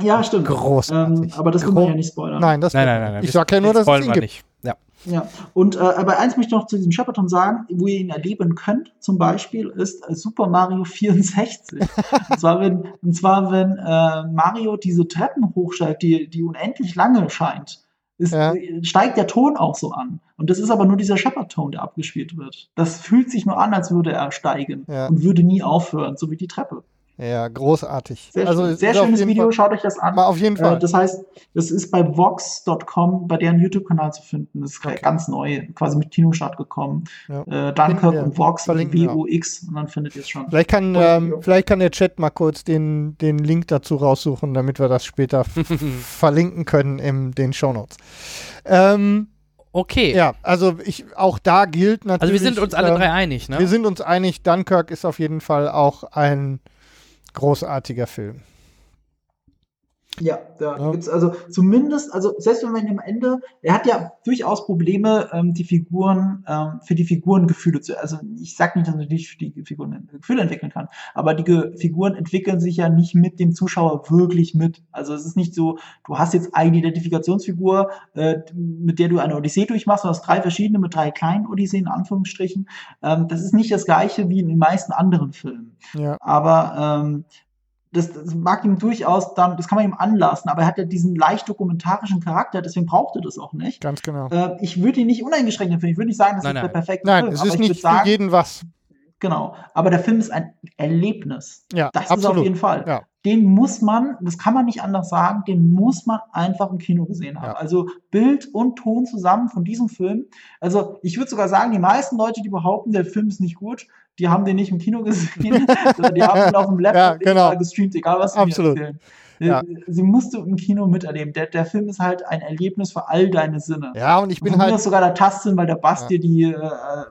Ja, stimmt. Großartig. Ähm, aber das man Gro- ja nicht spoilern. Nein, das Nein, nein, nein, nein. Ich sag ja nur, dass es wollen ihn wir gibt. nicht. Ja. Ja, und äh, aber eins möchte ich noch zu diesem Shepperton sagen, wo ihr ihn erleben könnt, zum Beispiel, ist äh, Super Mario 64. und zwar, wenn, und zwar, wenn äh, Mario diese Treppen hochsteigt, die, die unendlich lange scheint, ist, Ja. äh, steigt der Ton auch so an. Und das ist aber nur dieser Shepard-Ton, der abgespielt wird. Das fühlt sich nur an, als würde er steigen Ja. und würde nie aufhören, so wie die Treppe. Ja, großartig. Sehr, also sehr schönes Video, Fall, schaut euch das an. mal auf jeden Fall. Äh, das heißt, das ist bei Vox.com, bei deren YouTube-Kanal zu finden. Das ist Okay. ganz neu, quasi mit Kinostart gekommen. Ja. Äh, Dunkirk wir. und Vox. W-O-X, und dann findet ihr es schon. Vielleicht kann, ähm, vielleicht kann der Chat mal kurz den, den Link dazu raussuchen, damit wir das später verlinken können in den Shownotes. Ähm, okay. Ja, also ich, auch da gilt natürlich. also wir sind uns alle ähm, drei einig, ne? Wir sind uns einig, Dunkirk ist auf jeden Fall auch ein großartiger Film. Ja, da Ja. gibt's also zumindest, also selbst wenn man am Ende, er hat ja durchaus Probleme, ähm, die Figuren, ähm, für die Figuren Gefühle zu, also ich sag nicht, dass man nicht für die Figuren Gefühle entwickeln kann, aber die Ge Figuren entwickeln sich ja nicht mit dem Zuschauer wirklich mit. Also es ist nicht so, du hast jetzt eine Identifikationsfigur, äh, mit der du eine Odyssee durchmachst, du hast drei verschiedene mit drei kleinen Odysseen, in Anführungsstrichen. Ähm, das ist nicht das gleiche wie in den meisten anderen Filmen. Ja. Aber ähm, das, das mag ihm durchaus dann, das kann man ihm anlassen, aber er hat ja diesen leicht dokumentarischen Charakter, deswegen braucht er das auch nicht. Ganz genau. Äh, ich würde ihn nicht uneingeschränkt empfehlen. Ich würde nicht sagen, das Nein, ist nein. der perfekte Nein, Film. es aber ist ich nicht würde für sagen, jeden was. Genau. Aber der Film ist ein Erlebnis. Ja, Das ist absolut. auf jeden Fall. Ja. Den muss man, das kann man nicht anders sagen, den muss man einfach im Kino gesehen haben. Ja. Also Bild und Ton zusammen von diesem Film. Also ich würde sogar sagen, die meisten Leute, die behaupten, der Film ist nicht gut, die haben den nicht im Kino gesehen, sondern die haben ihn auf dem Laptop Ja, genau. gestreamt, egal was sie Absolut. mir erzählen. Ja. Sie musst du im Kino miterleben. Der, der Film ist halt ein Erlebnis für all deine Sinne. Ja, und ich bin mir halt. sogar der Tastsinn, weil der Bass Ja. dir die, äh,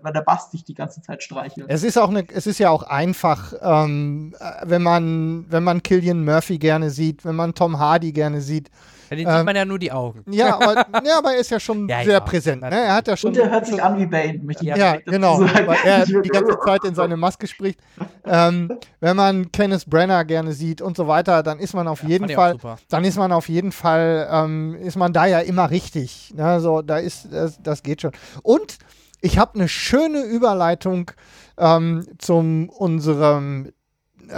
weil der Bass dich die ganze Zeit streichelt. Es ist auch eine, es ist ja auch einfach, ähm, äh, wenn man, wenn man Killian Murphy gerne sieht, wenn man Tom Hardy gerne sieht. Ja, den ähm, sieht man ja nur die Augen. Ja, aber, ja, aber er ist ja schon Ja, sehr ja. präsent. Ne? Er hat ja schon. Und er hört sich an wie Bane. möchte ich Ja, genau, sagen. weil er die ganze Zeit in seine Maske spricht. Ähm, wenn man Kenneth Brenner gerne sieht und so weiter, dann ist man auf jeden Fall, dann ist man auf jeden Fall, ähm, ist man da ja immer richtig. Ne? So, da ist, das, das geht schon. Und ich habe eine schöne Überleitung ähm, zum unserem äh,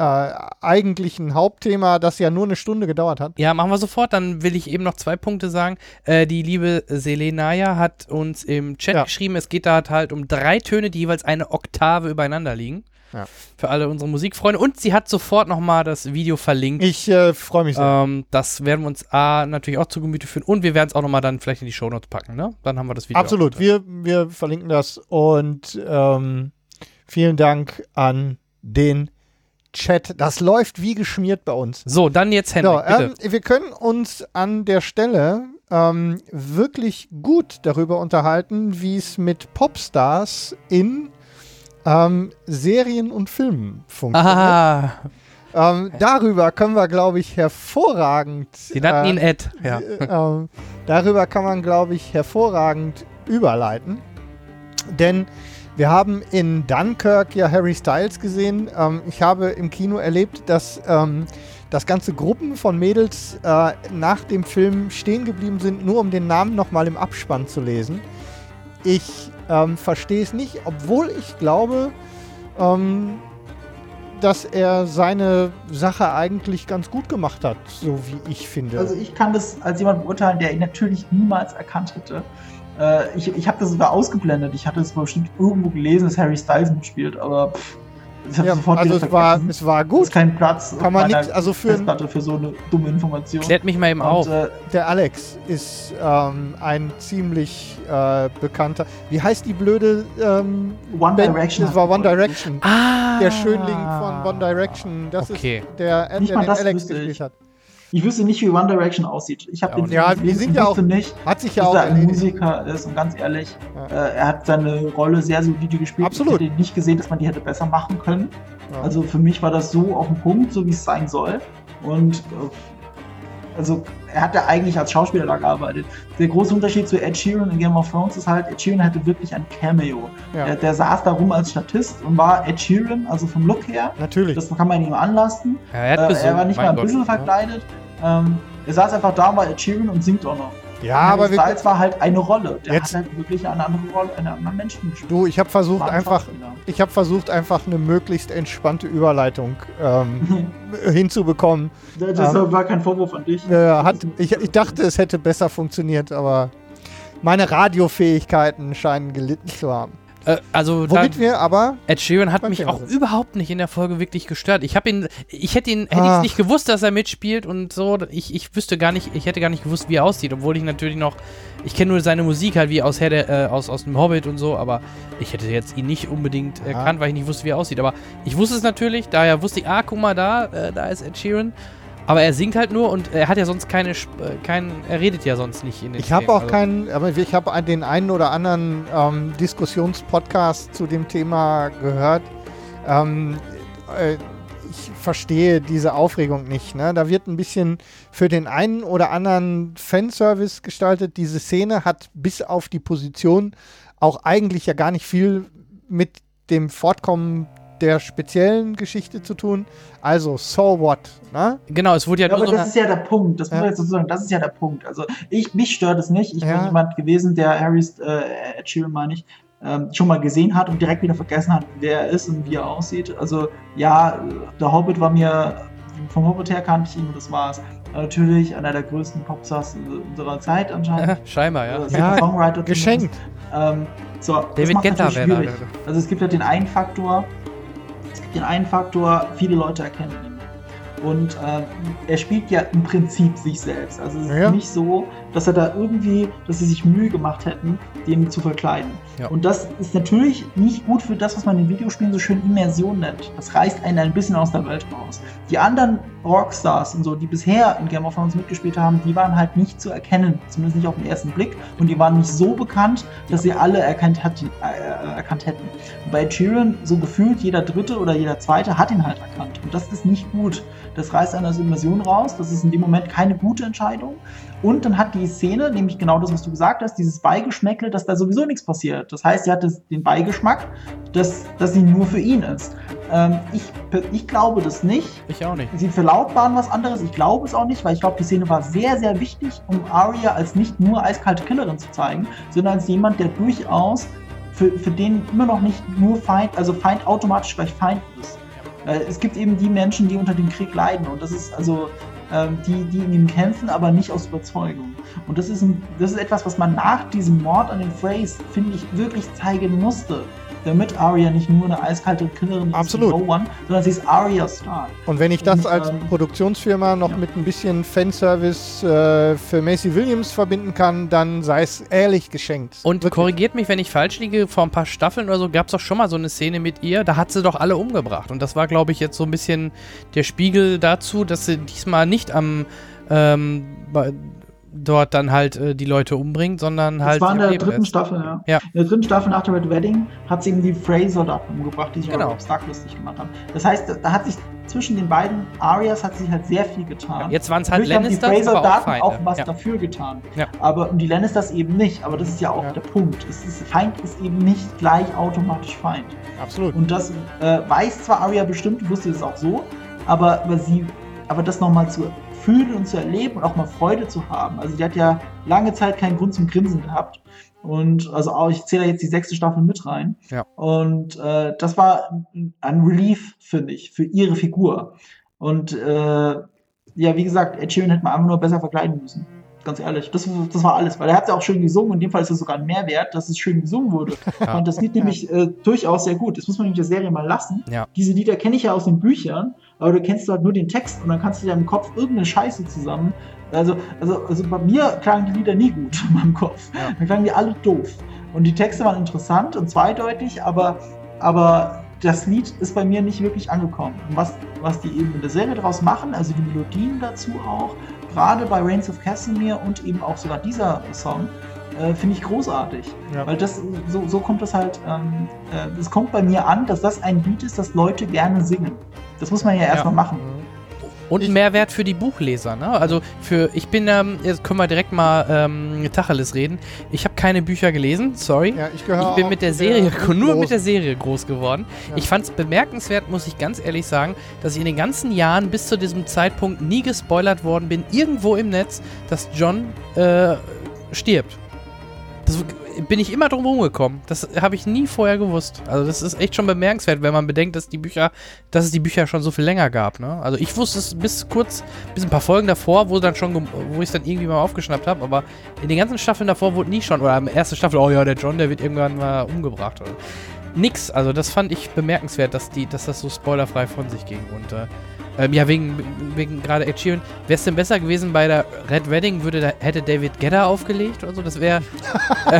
eigentlichen Hauptthema, das ja nur eine Stunde gedauert hat. Ja, machen wir sofort. Dann will ich eben noch zwei Punkte sagen. Äh, die liebe Selenaya hat uns im Chat Ja. geschrieben, es geht da halt um drei Töne, die jeweils eine Oktave übereinander liegen. Ja. Für alle unsere Musikfreunde. Und sie hat sofort nochmal das Video verlinkt. Ich äh, freue mich sehr. Ähm, das werden wir uns A, natürlich auch zu Gemüte führen und wir werden es auch nochmal dann vielleicht in die Shownotes packen, ne? Dann haben wir das Video. Absolut, wir, wir verlinken das und ähm, vielen Dank an den Chat. Das läuft wie geschmiert bei uns. So, dann jetzt Henrik, So, ähm, wir können uns an der Stelle ähm, wirklich gut darüber unterhalten, wie es mit Popstars in ähm, Serien und Filmen funktioniert. Aha, Ähm, darüber können wir, glaube ich, hervorragend. sie nannten äh, ihn Ed. Ja. äh, ähm, darüber kann man, glaube ich, hervorragend überleiten. Denn wir haben in Dunkirk ja Harry Styles gesehen. Ähm, ich habe im Kino erlebt, dass, ähm, dass ganze Gruppen von Mädels äh, nach dem Film stehen geblieben sind, nur um den Namen nochmal im Abspann zu lesen. Ich ähm, verstehe es nicht, obwohl ich glaube, ähm, dass er seine Sache eigentlich ganz gut gemacht hat, so wie ich finde. Also ich kann das als jemand beurteilen, der ihn natürlich niemals erkannt hätte. Äh, ich ich habe das sogar ausgeblendet. Ich hatte es bestimmt irgendwo gelesen, dass Harry Styles mitspielt, aber pff, ich habe ja, sofort also wieder es war, es war Es gut. ist kein Platz Kann man auf nix, also für Festplatte für so eine dumme Information. Klärt mich mal eben auf. Und, äh, der Alex ist ähm, ein ziemlich äh, bekannter. Wie heißt die blöde One ähm, Band? Direction. Das war One. Direction. Ah. Der Schönling von One Direction. Das Okay. ist der, äh, Nicht der den Alex gespielt ich. hat. Ich wüsste nicht, wie One Direction aussieht. Ich habe Ja, den ja, gelesen, sind ja auch- nicht, Hat sich ja dass auch er ein. Musiker ist und ganz ehrlich, Ja. äh, er hat seine Rolle sehr solide gespielt. Absolut. Ich hätte nicht gesehen, dass man die hätte besser machen können. Ja. Also für mich war das so auf dem Punkt, so wie es sein soll. Und äh, also er hat ja eigentlich als Schauspieler da gearbeitet. Der große Unterschied zu Ed Sheeran in Game of Thrones ist halt, Ed Sheeran hatte wirklich ein Cameo. Ja. Der, der saß da rum als Statist und war Ed Sheeran, also vom Look her. Natürlich. Das kann man ihm anlasten. Ja, er hat Äh, er war nicht mein mal ein Gott. bisschen verkleidet. Ähm, er saß einfach da, war Ed Sheeran und singt auch noch. Ja, aber wir, Styles war halt eine Rolle. Der Jetzt- hat halt wirklich eine andere Rolle, einen anderen Menschen gespielt. du, ich habe versucht einfach, ich habe versucht einfach eine möglichst entspannte Überleitung ähm, hinzubekommen. Das das Ähm, war kein Vorwurf an dich. Äh, hat, ich, ich dachte, es hätte besser funktioniert, aber meine Radiofähigkeiten scheinen gelitten zu haben. Äh, also da, Womit wir aber, Ed Sheeran hat mich auch sind. überhaupt nicht in der Folge wirklich gestört. Ich habe ihn, ich hätte ihn, hätte ich Ach. nicht gewusst, dass er mitspielt und so. Ich, ich wüsste gar nicht, ich hätte gar nicht gewusst, wie er aussieht, obwohl ich natürlich noch, ich kenne nur seine Musik halt wie aus Herr der, äh, aus, aus dem Hobbit und so, aber ich hätte jetzt ihn nicht unbedingt erkannt, weil ich nicht wusste, wie er aussieht. Aber ich wusste es natürlich, daher wusste ich, ah, guck mal da, äh, da ist Ed Sheeran. Aber er singt halt nur und er hat ja sonst keine, Sp- äh, kein, er redet ja sonst nicht in den Ich habe auch also- keinen, aber ich habe den einen oder anderen ähm, Diskussionspodcast zu dem Thema gehört. Ähm, äh, ich verstehe diese Aufregung nicht. Ne? Da wird ein bisschen für den einen oder anderen Fanservice gestaltet. Diese Szene hat bis auf die Position auch eigentlich ja gar nicht viel mit dem Fortkommen der speziellen Geschichte zu tun. Also, so what? Ne? Genau, es wurde ja, Ja, nur aber so das ist ja der Punkt. Das muss Ja. man jetzt so sagen. Das ist ja der Punkt. Also ich, mich stört es nicht. Ich Ja. bin jemand gewesen, der Harrys äh, Ed Sheeran meine ich ähm, schon mal gesehen hat und direkt wieder vergessen hat, wer er ist und wie er aussieht. Also ja, der Hobbit war mir vom Hobbit her kannte ich ihn und das war's. Aber natürlich einer der größten Popstars unserer Zeit anscheinend. scheinbar, ja. Äh, Ja, Songwriter Geschenkt. Ähm, so, David Guetta wäre. Also es gibt halt den einen Faktor, den einen Faktor, viele Leute erkennen ihn. Und äh, er spielt ja im Prinzip sich selbst. Also es ist Ja. nicht so, dass er da irgendwie, dass sie sich Mühe gemacht hätten, den zu verkleiden. Ja. Und das ist natürlich nicht gut für das, was man in Videospielen so schön Immersion nennt. Das reißt einen ein bisschen aus der Welt raus. Die anderen Rockstars und so, die bisher in Game of Thrones mitgespielt haben, die waren halt nicht zu erkennen, zumindest nicht auf den ersten Blick. Und die waren nicht so bekannt, dass sie alle erkannt, hat, äh, erkannt hätten. Bei Sheeran, so gefühlt jeder Dritte oder jeder Zweite hat ihn halt erkannt. Und das ist nicht gut. Das reißt einen aus Immersion raus. Das ist in dem Moment keine gute Entscheidung. Und dann hat die Szene, nämlich genau das, was du gesagt hast, dieses Beigeschmäckle, dass da sowieso nichts passiert. Das heißt, sie hat den Beigeschmack, dass, dass sie nur für ihn ist. Ähm, ich, ich glaube das nicht. Ich auch nicht. Sie verlautbaren was anderes. Ich glaube es auch nicht, weil ich glaube, die Szene war sehr, sehr wichtig, um Arya als nicht nur eiskalte Killerin zu zeigen, sondern als jemand, der durchaus für, für den immer noch nicht nur Feind, also Feind automatisch gleich Feind ist. Weil es gibt eben die Menschen, die unter dem Krieg leiden und das ist also ähm, die, die in ihm kämpfen, aber nicht aus Überzeugung. Und das ist, ein, das ist etwas, was man nach diesem Mord an den Freys, finde ich, wirklich zeigen musste. Damit Arya nicht nur eine eiskalte Killerin Absolut. ist, One, sondern sie ist Arya Stark. Und wenn ich das Und, als ähm, Produktionsfirma noch ja. mit ein bisschen Fanservice äh, für Macy Williams verbinden kann, dann sei es ehrlich geschenkt. Und Wirklich. korrigiert mich, wenn ich falsch liege, vor ein paar Staffeln oder so gab es doch schon mal so eine Szene mit ihr, da hat sie doch alle umgebracht. Und das war, glaube ich, jetzt so ein bisschen der Spiegel dazu, dass sie diesmal nicht am ähm, bei, dort dann halt äh, die Leute umbringt, sondern halt. das war in der dritten lässt. Staffel, ja. Ja. In der dritten Staffel nach der Red Wedding hat sie eben die Frey-Soldaten umgebracht, die sich Genau. auf Stark lustig gemacht haben. Das heißt, da- da hat sich zwischen den beiden Arias hat sich halt sehr viel getan. Jetzt waren es halt Natürlich haben die Lannisters, aber auch auch, was ja. dafür getan. Ja. Aber und die Lannisters eben nicht. Aber das ist ja auch Ja. der Punkt. Ist, Feind ist eben nicht gleich automatisch Feind. Absolut. Und das äh, weiß zwar Arya bestimmt, wusste das auch so, aber, aber sie, aber das nochmal zu fühlen und zu erleben und auch mal Freude zu haben. Also die hat ja lange Zeit keinen Grund zum Grinsen gehabt. Und also auch, ich zähle jetzt die sechste Staffel mit rein. Ja. Und äh, das war ein Relief, finde ich, für ihre Figur. Und äh, ja, wie gesagt, Ed Sheeran hätte man einfach nur besser verkleiden müssen. Ganz ehrlich, das, das war alles. Weil er hat ja auch schön gesungen. In dem Fall ist es sogar ein Mehrwert, dass es schön gesungen wurde. Ja. Und das Lied nämlich äh, durchaus sehr gut. Das muss man nämlich der Serie mal lassen. Ja. Diese Lieder kenne ich ja aus den Büchern, aber du kennst halt nur den Text und dann kannst du dir im Kopf irgendeine Scheiße zusammen. Also, also, also bei mir klangen die Lieder nie gut in meinem Kopf. Ja. Dann klangen die alle doof. Und die Texte waren interessant und zweideutig, aber, aber das Lied ist bei mir nicht wirklich angekommen. Und was, was die eben in der Serie draus machen, also die Melodien dazu auch, gerade bei Reigns of Casimir und eben auch sogar dieser Song, äh, finde ich großartig. Ja. Weil das, so, so kommt das halt, ähm, äh, es kommt bei mir an, dass das ein Lied ist, das Leute gerne singen. Das muss man ja erstmal machen. Und ein Mehrwert für die Buchleser, ne? Also für, ich bin, ähm, jetzt können wir direkt mal ähm, Tacheles reden. Ich habe keine Bücher gelesen, sorry. Ja, ich gehöre Ich bin mit der Serie, nur mit Großen. der Serie groß geworden. Ja. Ich fand es bemerkenswert, muss ich ganz ehrlich sagen, dass ich in den ganzen Jahren bis zu diesem Zeitpunkt nie gespoilert worden bin, irgendwo im Netz, dass John äh, stirbt. Das bin ich immer drum rumgekommen. Das habe ich nie vorher gewusst. Also das ist echt schon bemerkenswert, wenn man bedenkt, dass die Bücher, dass es die Bücher schon so viel länger gab. Ne? Also ich wusste es bis kurz, bis ein paar Folgen davor, wo dann schon, wo ich es dann irgendwie mal aufgeschnappt habe. Aber in den ganzen Staffeln davor wurde nie schon oder in der ersten Staffel, oh ja, der John, der wird irgendwann mal umgebracht. Oder. Nix. Also das fand ich bemerkenswert, dass die, dass das so spoilerfrei von sich ging. Und äh, ähm, ja, wegen, wegen gerade Ed Sheeran. Wäre es denn besser gewesen bei der Red Wedding, würde da, hätte David Gedda aufgelegt oder so? Das wäre. äh,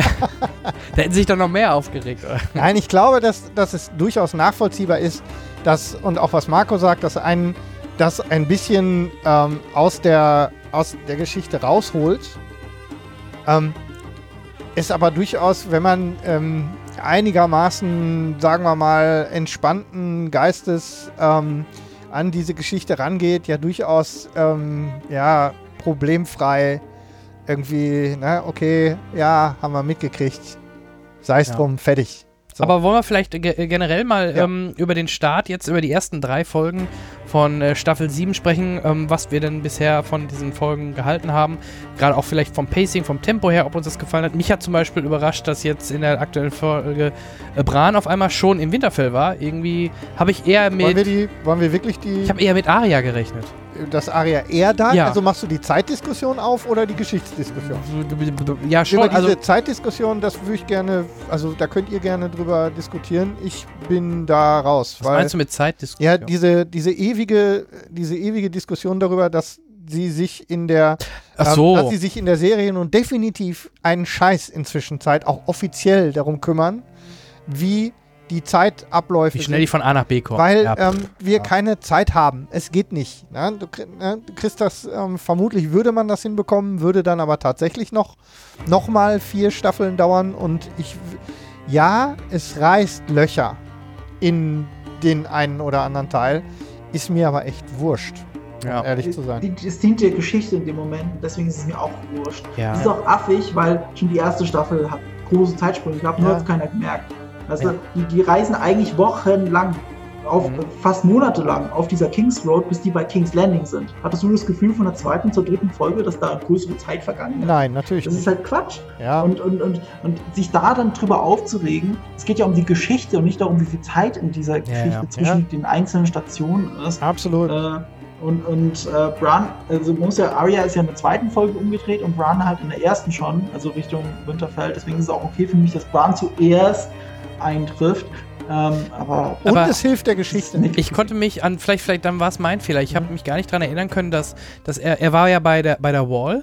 da hätten sich doch noch mehr aufgeregt. Oder? Nein, ich glaube, dass, dass es durchaus nachvollziehbar ist, dass, und auch was Marco sagt, dass einen das ein bisschen ähm, aus, der, aus der Geschichte rausholt. Ähm, ist aber durchaus, wenn man ähm, einigermaßen, sagen wir mal, entspannten Geistes ähm, an diese Geschichte rangeht, ja durchaus ähm, ja, problemfrei irgendwie, ne, okay, ja, haben wir mitgekriegt. Sei es Ja. drum, fertig. So. Aber wollen wir vielleicht ge generell mal Ja. ähm, über den Start jetzt, über die ersten drei Folgen von äh, Staffel 7 sprechen, ähm, was wir denn bisher von diesen Folgen gehalten haben. Gerade auch vielleicht vom Pacing, vom Tempo her, ob uns das gefallen hat. Mich hat zum Beispiel überrascht, dass jetzt in der aktuellen Folge äh, Bran auf einmal schon im Winterfell war. Irgendwie habe ich eher wollen wir mit. die, wollen wir wirklich die, Ich habe eher mit Arya gerechnet. Das Aria eher da? Ja. Also machst du die Zeitdiskussion auf oder die Geschichtsdiskussion? Ja, schon. Über diese Also, Zeitdiskussion, das würde ich gerne, also da könnt ihr gerne drüber diskutieren. Ich bin da raus. was weil, meinst du mit Zeitdiskussion? Ja, diese, diese, ewige, diese ewige Diskussion darüber, dass sie sich in der ähm, so. dass sie sich in der Serie nun definitiv einen Scheiß inzwischen Zeit auch offiziell darum kümmern, wie die Zeitabläufe Wie schnell die von A nach B kommen. weil Ja, ähm, wir ja. keine Zeit haben. Es geht nicht. Ne? Du, ne? du kriegst das, ähm, vermutlich würde man das hinbekommen, würde dann aber tatsächlich noch, noch mal vier Staffeln dauern und ich, ja, es reißt Löcher in den einen oder anderen Teil, ist mir aber echt wurscht, um Ja. ehrlich zu sein. Die- Es dient der Geschichte in dem Moment, deswegen ist es mir auch wurscht. Ja. Es ist auch affig, weil schon die erste Staffel hat große Zeitsprünge. Ich glaube, nur Ja. hat es keiner gemerkt. Ja. du, die, die reisen eigentlich wochenlang, auf, Mhm. fast monatelang auf dieser Kings Road, bis die bei Kings Landing sind. Hattest du das Gefühl von der zweiten zur dritten Folge, dass da größere Zeit vergangen ist? Nein, natürlich Das ist halt Quatsch. Ja, Und, und, und, und sich da dann drüber aufzuregen, es geht ja um die Geschichte und nicht darum, wie viel Zeit in dieser Geschichte ja. zwischen den einzelnen Stationen ist. absolut. Äh, und und äh, Bran, also muss ja, Arya ist ja in der zweiten Folge umgedreht und Bran halt in der ersten schon, also Richtung Winterfell. Deswegen ist es auch okay für mich, dass Bran zuerst eintrifft. Ähm, aber Und aber- es hilft der Geschichte. nicht. Ich konnte mich an, vielleicht, vielleicht dann war es mein Fehler. Ich habe mich gar nicht daran erinnern können, dass, dass er, er war ja bei der, bei der Wall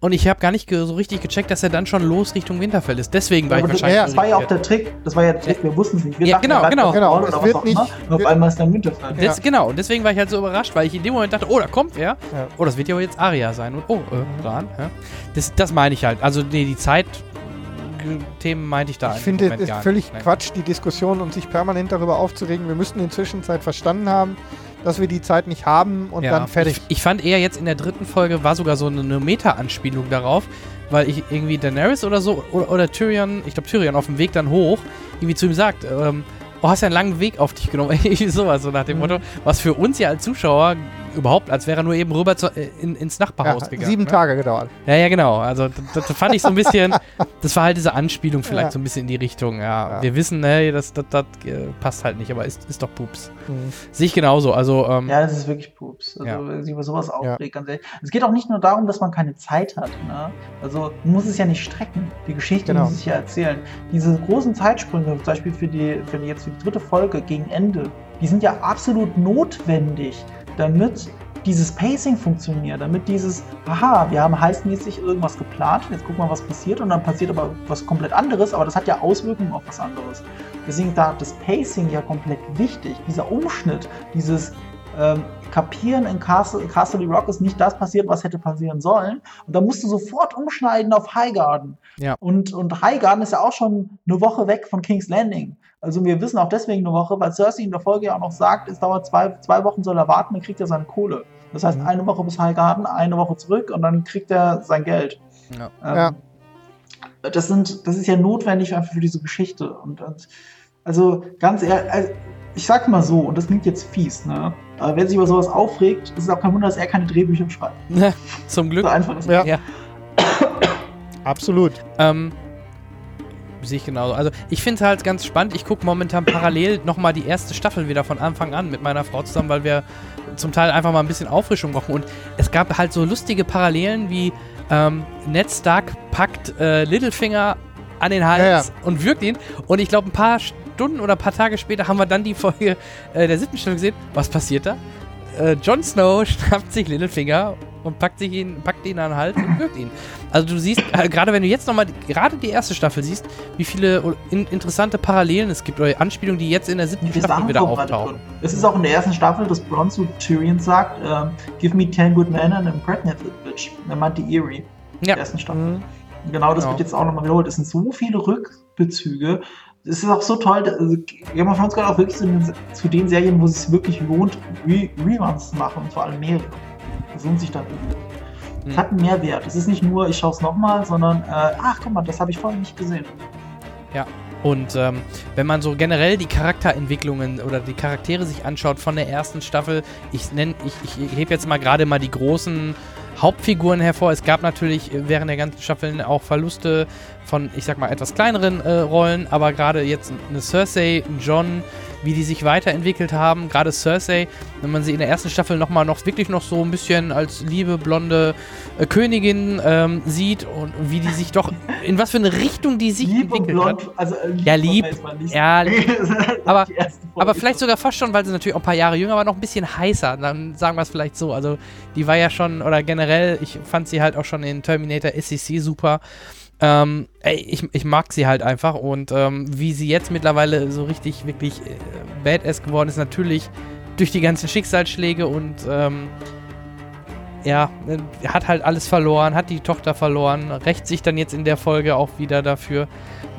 und ich habe gar nicht so richtig gecheckt, dass er dann schon los Richtung Winterfell ist. Deswegen war aber ich das, wahrscheinlich. ja, das war ja auch der Trick. Das war ja der Trick. Wir wussten es nicht. Wir Ja, dachten, genau, genau. auf Genau, oder wird was auch nicht- immer. Und auf einmal ist dann Winterfell. Das, Genau, und deswegen war ich halt so überrascht, weil ich in dem Moment dachte, oh, da kommt er. Ja. Oh, das wird ja wohl jetzt Arya sein. Und oh, äh, Bran. Ja. Das, das meine ich halt. Also nee, die Zeit. Themen meinte ich da Ich finde, es ist völlig nicht. Quatsch, die Diskussion und sich permanent darüber aufzuregen. Wir müssten in Zwischenzeit verstanden haben, dass wir die Zeit nicht haben und Ja, dann fertig. Ich, ich fand eher jetzt in der dritten Folge war sogar so eine, eine Meta-Anspielung darauf, weil ich irgendwie Daenerys oder so, oder, oder Tyrion, ich glaube Tyrion auf dem Weg dann hoch, irgendwie zu ihm sagt, ähm, oh, hast ja einen langen Weg auf dich genommen. Irgendwie sowas, so nach dem Mhm. Motto, was für uns ja als Zuschauer überhaupt, als wäre er nur eben rüber zu, äh, in, ins ja, Nachbarhaus gegangen. sieben ne? Tage gedauert. Ja, ja, genau. Also das, das fand ich so ein bisschen, das war halt diese Anspielung vielleicht Ja. so ein bisschen in die Richtung, ja. Ja. Wir wissen, hey, das, das, das äh, passt halt nicht, aber ist, ist doch Pups. Mhm. Sehe ich genauso. Also, ähm, Ja, das ist wirklich Pups. Also, Ja. wenn sich über sowas aufregt, ganz ehrlich. Es geht auch nicht nur darum, dass man keine Zeit hat. Ne? Also, man muss es ja nicht strecken. Die Geschichte Genau. muss sich ja erzählen. Diese großen Zeitsprünge, zum Beispiel für die, für die jetzt für die dritte Folge gegen Ende, die sind ja absolut notwendig, damit dieses Pacing funktioniert, damit dieses, aha, wir haben heißmäßig irgendwas geplant, jetzt gucken wir, was passiert und dann passiert aber was komplett anderes, aber das hat ja Auswirkungen auf was anderes. Deswegen da das Pacing ja komplett wichtig, dieser Umschnitt, dieses ähm, Kapieren in Castle, Castle Rock ist nicht das passiert, was hätte passieren sollen. Und da musst du sofort umschneiden auf Highgarden. Ja. Und, und Highgarden ist ja auch schon eine Woche weg von King's Landing. Also wir wissen auch deswegen eine Woche, weil Cersei in der Folge ja auch noch sagt, es dauert zwei, zwei Wochen soll er warten, dann kriegt er seine Kohle. Das heißt, Mhm. eine Woche bis Highgarden, eine Woche zurück und dann kriegt er sein Geld. Ja. Ähm, Das, sind, das ist ja notwendig einfach für diese Geschichte. Und, und also ganz ehrlich, also, ich sag mal so, und das klingt jetzt fies, ne? Aber wer sich über sowas aufregt, ist es auch kein Wunder, dass er keine Drehbücher schreibt. zum Glück. So einfach ist es. Ja. Ja. Absolut. Ähm, sehe ich genauso. Also ich finde es halt ganz spannend. Ich gucke momentan parallel nochmal die erste Staffel wieder von Anfang an mit meiner Frau zusammen, weil wir zum Teil einfach mal ein bisschen Auffrischung brauchen. Und es gab halt so lustige Parallelen wie ähm, Ned Stark packt äh, Littlefinger an den Hals Ja, ja. und wirkt ihn. Und ich glaube, ein paar Stunden oder ein paar Tage später haben wir dann die Folge äh, der siebten Staffel gesehen. Was passiert da? Äh, Jon Snow schnappt sich Littlefinger und packt sich ihn, packt ihn an den Hals und wirkt ihn. Also du siehst, äh, gerade wenn du jetzt nochmal gerade die erste Staffel siehst, wie viele in, interessante Parallelen es gibt oder Anspielungen, die jetzt in der siebten Staffel wieder auftauchen. Es ist auch in der ersten Staffel, dass Bronze Tyrion sagt, ähm, give me 10 good men and impregnate the bitch. Er meint die Erie in Ja. der ersten Staffel. Mhm. Genau, das Genau. wird jetzt auch nochmal wiederholt. Es sind so viele Rückbezüge. Es ist auch so toll, also Game of Thrones gehört auch wirklich zu den, zu den Serien, wo es sich wirklich lohnt, Re Reruns zu machen und vor allem mehrere. Lohnt sich dann wirklich. Es Mhm. hat einen Mehrwert. Es ist nicht nur, ich schaue es nochmal, sondern, äh, ach guck mal, das habe ich vorher nicht gesehen. Und ähm, wenn man so generell die Charakterentwicklungen oder die Charaktere sich anschaut von der ersten Staffel, ich nenne, ich, ich hebe jetzt mal gerade mal die großen Hauptfiguren hervor. Es gab natürlich äh, während der ganzen Staffeln auch Verluste von, ich sag mal, etwas kleineren äh, Rollen, aber gerade jetzt eine Cersei, ein John, wie die sich weiterentwickelt haben, gerade Cersei, wenn man sie in der ersten Staffel nochmal noch wirklich noch so ein bisschen als liebe, blonde äh, Königin ähm, sieht und wie die sich doch, in was für eine Richtung die sich Lieb und entwickelt hat. blond, also äh, Ja, lieb. Ja, aber- Folge Aber ist vielleicht so- sogar fast schon, weil sie natürlich auch ein paar Jahre jünger war, noch ein bisschen heißer. Dann sagen wir es vielleicht so. Also, die war ja schon, oder generell, ich fand sie halt auch schon in Terminator SEC super. Ähm, ey, ich, ich mag sie halt einfach und ähm, wie sie jetzt mittlerweile so richtig, wirklich äh, badass geworden ist, natürlich durch die ganzen Schicksalsschläge und ähm, ja, äh, hat halt alles verloren, hat die Tochter verloren, rächt sich dann jetzt in der Folge auch wieder dafür.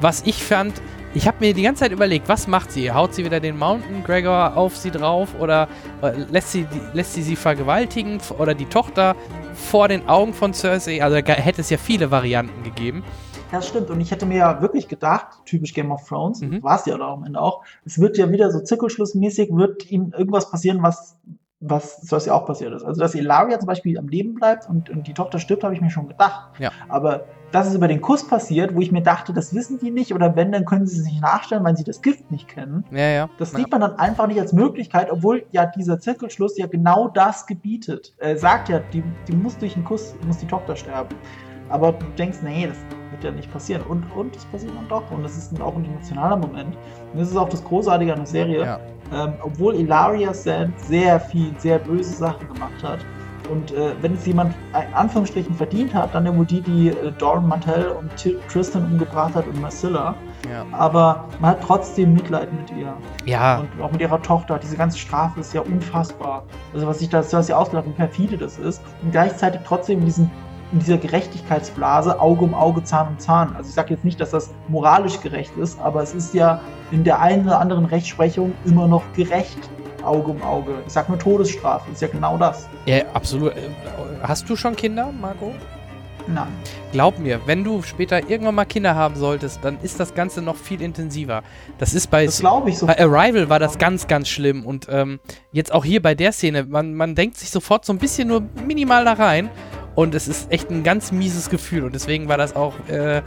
Was ich fand, ich habe mir die ganze Zeit überlegt, was macht sie? Haut sie wieder den Mountain Gregor auf sie drauf oder äh, lässt, sie, lässt sie sie vergewaltigen oder die Tochter vor den Augen von Cersei? Also da hätte es ja viele Varianten gegeben. Das stimmt. Und ich hätte mir ja wirklich gedacht, typisch Game of Thrones, Mhm. war es ja da am Ende auch, es wird ja wieder so zirkelschlussmäßig, wird ihnen irgendwas passieren, was, was Cersei auch passiert ist. Also, dass Ilaria zum Beispiel am Leben bleibt und, und die Tochter stirbt, habe ich mir schon gedacht. Ja. Aber dass es über den Kuss passiert, wo ich mir dachte, das wissen die nicht, oder wenn, dann können sie es nicht nachstellen, weil sie das Gift nicht kennen. Ja, ja. Das Ja. sieht man dann einfach nicht als Möglichkeit, obwohl ja dieser Zirkelschluss ja genau das gebietet. Er sagt ja, die, die muss durch einen Kuss, muss die Tochter sterben. Aber du denkst, nee, das wird ja nicht passieren. Und, und es passiert dann doch. Und das ist dann auch ein emotionaler Moment. Und das ist auch das Großartige an der Serie. Ja. Ähm, obwohl Ilaria Sand sehr viel, sehr böse Sachen gemacht hat. Und äh, wenn es jemand in Anführungsstrichen verdient hat, dann wohl die, die äh, Doran Mantell und Tristan umgebracht hat und Marcilla. Ja. Aber man hat trotzdem Mitleid mit ihr. ja. Und auch mit ihrer Tochter. Diese ganze Strafe ist ja unfassbar. Also was sich da was ja ausgedacht, wie perfide das ist. Und gleichzeitig trotzdem in, diesen, in dieser Gerechtigkeitsblase Auge um Auge, Zahn um Zahn. Also ich sage jetzt nicht, dass das moralisch gerecht ist, aber es ist ja in der einen oder anderen Rechtsprechung immer noch gerecht. Auge um Auge. Ich sag nur Todesstrafe, ist ja genau das. ja, absolut. Äh, Hast du schon Kinder, Marco? Nein. Glaub mir, wenn du später irgendwann mal Kinder haben solltest, dann ist das Ganze noch viel intensiver. Das ist bei Das so. Bei Arrival war das ganz, ganz schlimm und ähm, jetzt auch hier bei der Szene, man, man denkt sich sofort so ein bisschen nur minimal da rein und es ist echt ein ganz mieses Gefühl und deswegen war das auch äh,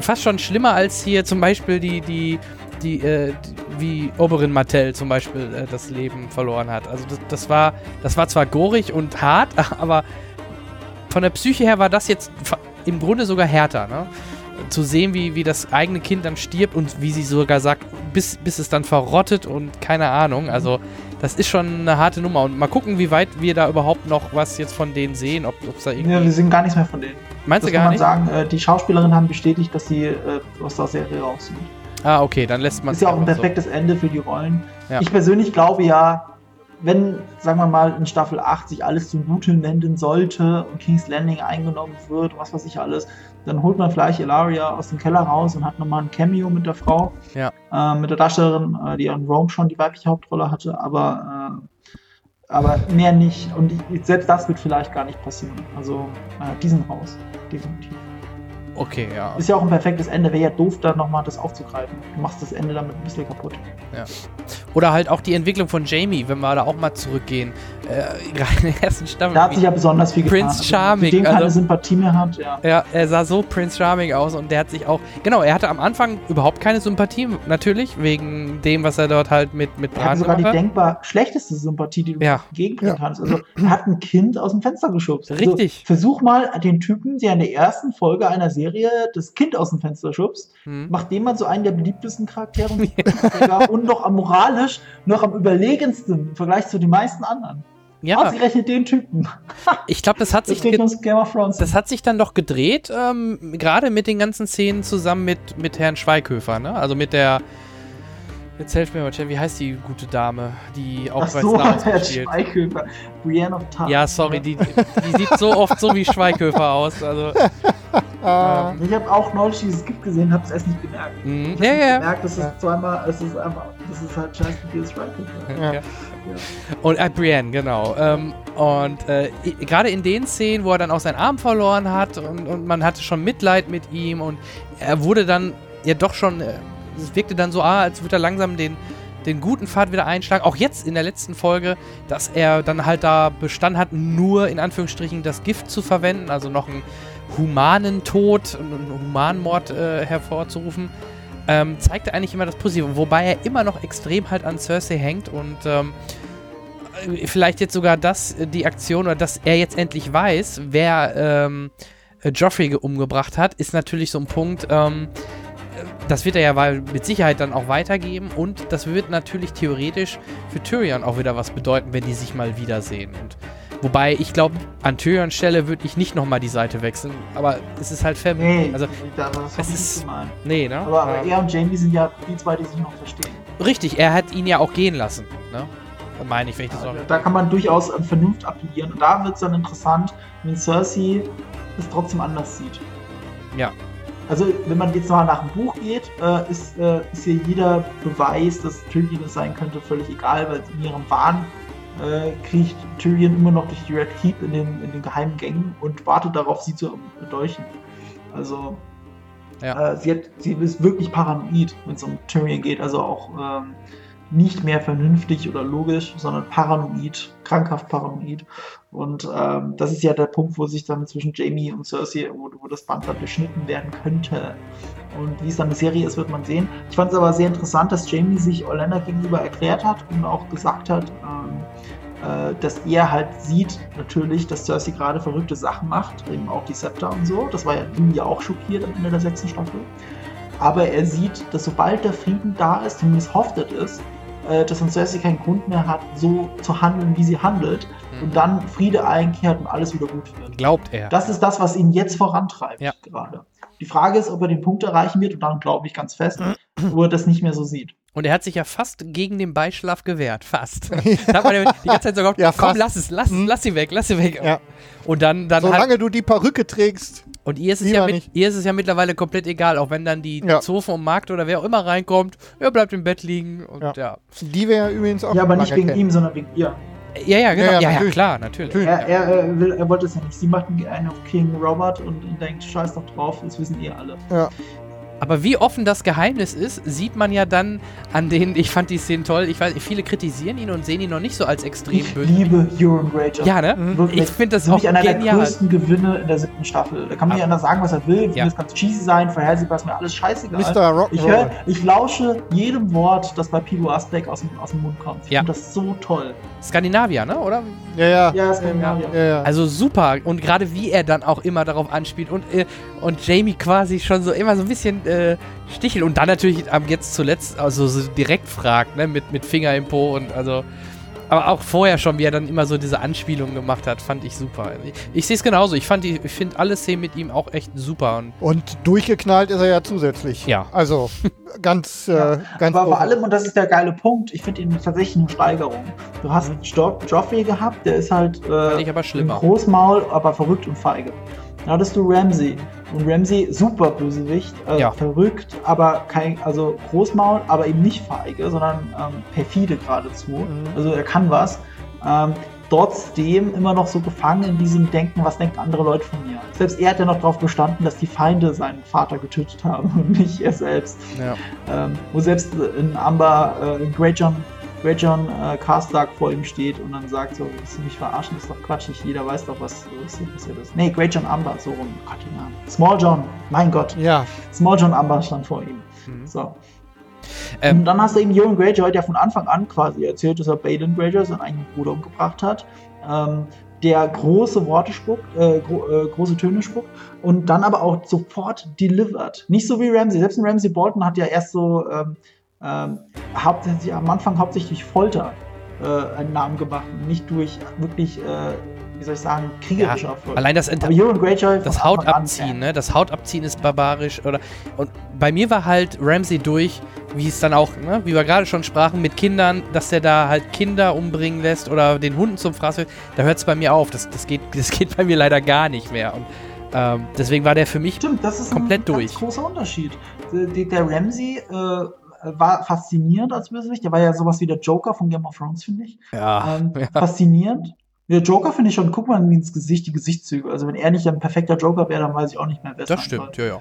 fast schon schlimmer als hier zum Beispiel die, die, die, äh, wie Oberin Martell zum Beispiel äh, das Leben verloren hat. Also das, das war, das war zwar gorig und hart, aber von der Psyche her war das jetzt im Grunde sogar härter, ne? Zu sehen, wie, wie das eigene Kind dann stirbt und wie sie sogar sagt, bis, bis es dann verrottet und keine Ahnung. Also, das ist schon eine harte Nummer. Und mal gucken, wie weit wir da überhaupt noch was jetzt von denen sehen. Ob es da irgendwie. Ja, wir sehen gar nichts mehr von denen. meinst Das du kann gar man nicht? sagen. Äh, die Schauspielerinnen haben bestätigt, dass sie äh, aus der Serie raus sind. Ah, okay, dann lässt man ist ja auch ein perfektes Ende für die Rollen. Ja. Ich persönlich glaube ja, wenn, sagen wir mal, in Staffel 8 sich alles zum Guten wenden sollte und King's Landing eingenommen wird, was weiß ich alles, dann holt man vielleicht Ilaria aus dem Keller raus und hat nochmal ein Cameo mit der Frau. Ja. Äh, mit der Darstellerin, äh, die in Rome schon die weibliche Hauptrolle hatte, aber, äh, aber mehr nicht. Und ich, selbst das wird vielleicht gar nicht passieren. Also, äh, die sind raus. Definitiv. Okay, ja. Ist ja auch ein perfektes Ende. Wäre ja doof, dann nochmal das aufzugreifen. Du machst das Ende damit ein bisschen kaputt. Oder halt auch die Entwicklung von Jamie, wenn wir da auch mal zurückgehen. Äh, gerade in der ersten Staffel. Da hat sich ja besonders viel getan. Prince Charming, Für den keine also- Sympathie mehr hat, ja. Ja, er sah so Prince Charming aus und der hat sich auch. Genau, er hatte am Anfang überhaupt keine Sympathie, natürlich, wegen dem, was er dort halt mit, mit Er hat Bran sogar die hat. denkbar schlechteste Sympathie, die du Ja. entgegenbringen Ja. kannst. Also, er hat ein Kind aus dem Fenster geschubst. Richtig. Also, versuch mal den Typen, der in der ersten Folge einer Serie das Kind aus dem Fenster schubst, Hm. macht mal so einen der beliebtesten Charaktere und noch am moralisch noch am überlegensten im Vergleich zu den meisten anderen. Ja, Ausgerechnet den Typen. ich glaube, das hat sich das hat sich dann doch gedreht, ähm, gerade mit den ganzen Szenen zusammen mit, mit Herrn Schweighöfer, ne? Also mit der. Jetzt helft mir mal, Cem, wie heißt die gute Dame, die auch Ach bei so, Star Wars Herr mitspielt? Schweighöfer. Brienne of Tarth. Ja, sorry, die, die sieht so oft so wie Schweighöfer aus. Also, Äh, ähm, Ich habe auch neulich dieses Gift gesehen, habe es erst nicht gemerkt. mhm. Ich hab ja, ja. gemerkt, dass es Ja. zweimal, es ist einfach, das ist halt scheiße wie das Schweighöfer. Ja. ja. Und äh, Brienne, genau. Ähm, und äh, gerade in den Szenen, wo er dann auch seinen Arm verloren hat und, und man hatte schon Mitleid mit ihm und er wurde dann ja doch schon, äh, es wirkte dann so, ah, als würde er langsam den, den guten Pfad wieder einschlagen. Auch jetzt in der letzten Folge, dass er dann halt da Bestand hat, nur in Anführungsstrichen das Gift zu verwenden, also noch einen humanen Tod, einen Humanmord äh, hervorzurufen. Ähm, zeigte eigentlich immer das Positive, wobei er immer noch extrem halt an Cersei hängt und ähm, äh, vielleicht jetzt sogar das, äh, die Aktion oder dass er jetzt endlich weiß, wer ähm, äh, Joffrey ge- umgebracht hat, ist natürlich so ein Punkt, ähm, äh, das wird er ja mit Sicherheit dann auch weitergeben und das wird natürlich theoretisch für Tyrion auch wieder was bedeuten, wenn die sich mal wiedersehen. Und wobei ich glaube, an Tyrions Stelle würde ich nicht nochmal die Seite wechseln, aber es ist halt Family. Nee, Also, es ist- nee, ne? Aber, aber Ja. er und Jamie sind ja die zwei, die sich noch verstehen. Richtig, er hat ihn ja auch gehen lassen, ne? Meine ich, wenn ich das auch. Da kann man durchaus an Vernunft appellieren. Und da wird es dann interessant, wenn Cersei es trotzdem anders sieht. Ja. Also, wenn man jetzt mal nach dem Buch geht, äh, ist, äh, ist hier jeder Beweis, dass Tyrion es sein könnte, völlig egal, weil in ihrem Wahn äh, kriecht Tyrion immer noch durch die Red Keep in den, in den geheimen Gängen und wartet darauf, sie zu erdolchen. Also, Ja. äh, sie, hat, sie ist wirklich paranoid, wenn es um Tyrion geht. Also auch ähm, nicht mehr vernünftig oder logisch, sondern paranoid, krankhaft paranoid. Und ähm, das ist ja der Punkt, wo sich dann zwischen Jamie und Cersei, wo, wo das Band dann durchschnitten werden könnte. Und wie es dann eine Serie ist, wird man sehen. Ich fand es aber sehr interessant, dass Jamie sich Orlando gegenüber erklärt hat und auch gesagt hat, ähm, äh, dass er halt sieht natürlich, dass Cersei gerade verrückte Sachen macht, eben auch die Scepter und so. Das war ja ihn ja auch schockiert am Ende der sechsten Staffel. Aber er sieht, dass sobald der Frieden da ist, zumindest hofft er es, äh, dass dann Cersei keinen Grund mehr hat, so zu handeln, wie sie handelt. Mhm. Und dann Friede einkehrt und alles wieder gut wird. Glaubt er. Das ist das, was ihn jetzt vorantreibt Ja. gerade. Die Frage ist, ob er den Punkt erreichen wird, und daran glaube ich ganz fest, wo er das nicht mehr so sieht. Und er hat sich ja fast gegen den Beischlaf gewehrt. Fast. da hat man ja die ganze Zeit so gehofft, Ja, komm, fast. lass es, lass, Mhm. lass sie weg, lass sie weg. Ja. Und dann, dann halt, Solange du die Perücke trägst. Und ihr ist, es ja mit, ihr ist es ja mittlerweile komplett egal, auch wenn dann die Ja. Zofen und Markt oder wer auch immer reinkommt, er bleibt im Bett liegen und ja. Ja. Ja, Die wir ja übrigens auch Ja, aber nicht wegen kennen. ihm, sondern wegen ihr. ja, ja, genau. Ja, Ja, ja, ja, natürlich. klar, natürlich. Er, er, er, will, er wollte es ja nicht. Sie macht einen auf King Robert und denkt, scheiß doch drauf, das wissen eh alle. Aber wie offen das Geheimnis ist, sieht man ja dann an den, ich fand die Szenen toll, ich weiß, viele kritisieren ihn und sehen ihn noch nicht so als extrem Ich böse. liebe Euron Greyjoy. Ja, ne? Mhm. Wirklich. Ich finde das auch einer der genial. größten Gewinne in der siebten Staffel. Da kann man ja anders sagen, was er will. Ja. Das kann cheesy sein, vorhersehbar ist mir alles scheißegal. Mr. Ich, hör, ich lausche jedem Wort, das bei Pilo Asbeck aus dem, aus dem Mund kommt. Ich Ja. finde das so toll. Skandinavier, ne? Oder? Ja, ja. Ja, Skandinavier. Ja, ja. Also super. Und gerade wie er dann auch immer darauf anspielt und, äh, und Jamie quasi schon so immer so ein bisschen äh, stichelt und dann natürlich am jetzt zuletzt also so direkt fragt, ne, mit, mit Finger im Po und also. Aber auch vorher schon, wie er dann immer so diese Anspielungen gemacht hat, fand ich super. Ich, ich sehe es genauso. Ich fand die, ich finde alle Szenen mit ihm auch echt super. Und Und durchgeknallt ist er ja zusätzlich. Ja. Also ganz, Ja. äh, ganz Aber vor allem, und das ist der geile Punkt, ich finde ihn tatsächlich eine Steigerung. Du hast jo Joffrey gehabt, der ist halt fand äh, ich aber schlimmer. Großmaul, aber verrückt und feige. Dann hattest du Ramsey. Und Ramsey, super Bösewicht, äh, Ja. verrückt, aber kein, also Großmaul, aber eben nicht feige, sondern ähm, perfide geradezu. Mhm. Also er kann was. Ähm, trotzdem immer noch so gefangen in diesem Denken, was denken andere Leute von mir. Selbst er hat ja noch darauf bestanden, dass die Feinde seinen Vater getötet haben und nicht er selbst. Ja. Ähm, wo selbst in Amber, äh, in Grey John, Grey John äh, Karstark vor ihm steht und dann sagt so, willst du mich verarschen? Das ist doch quatschig, jeder weiß doch, was, was hier passiert ist. Nee, Grey John Amber, so rum, Gott, den Namen. Small John, mein Gott, Ja, Small John Amber stand vor ihm. Mhm. So. Ähm, und dann hast du eben Euron Greyjoy, der von Anfang an quasi erzählt, dass er Balin Greyjoy, seinen eigenen Bruder, umgebracht hat. Ähm, der große Worte spuckt, äh, gro äh, große Töne spuckt und dann aber auch sofort delivered. Nicht so wie Ramsey. Selbst ein Ramsey Bolton hat ja erst so ähm, ähm, hauptsächlich am Anfang hauptsächlich durch Folter äh, einen Namen gemacht, nicht durch wirklich, äh, wie soll ich sagen, kriegerische Ja, Erfolg. Allein das, von das Hautabziehen, ne? Das Hautabziehen ist barbarisch. Oder, und bei mir war halt Ramsey durch, wie es dann auch, ne, wie wir gerade schon sprachen, mit Kindern, dass der da halt Kinder umbringen lässt oder den Hunden zum Fraß wird. Da hört es bei mir auf. Das, das, geht, das geht bei mir leider gar nicht mehr. Und ähm, deswegen war der für mich Stimmt, das ist komplett ein durch. ganz großer Unterschied. Der, der- der Ramsey äh, war faszinierend als Bösewicht. Der war ja sowas wie der Joker von Game of Thrones, finde ich. ja, Ähm, ja. Faszinierend. Der Joker finde ich schon, guck mal ins Gesicht, die Gesichtszüge. Also wenn er nicht ein perfekter Joker wäre, dann weiß ich auch nicht mehr, wer das stimmt, soll. ja,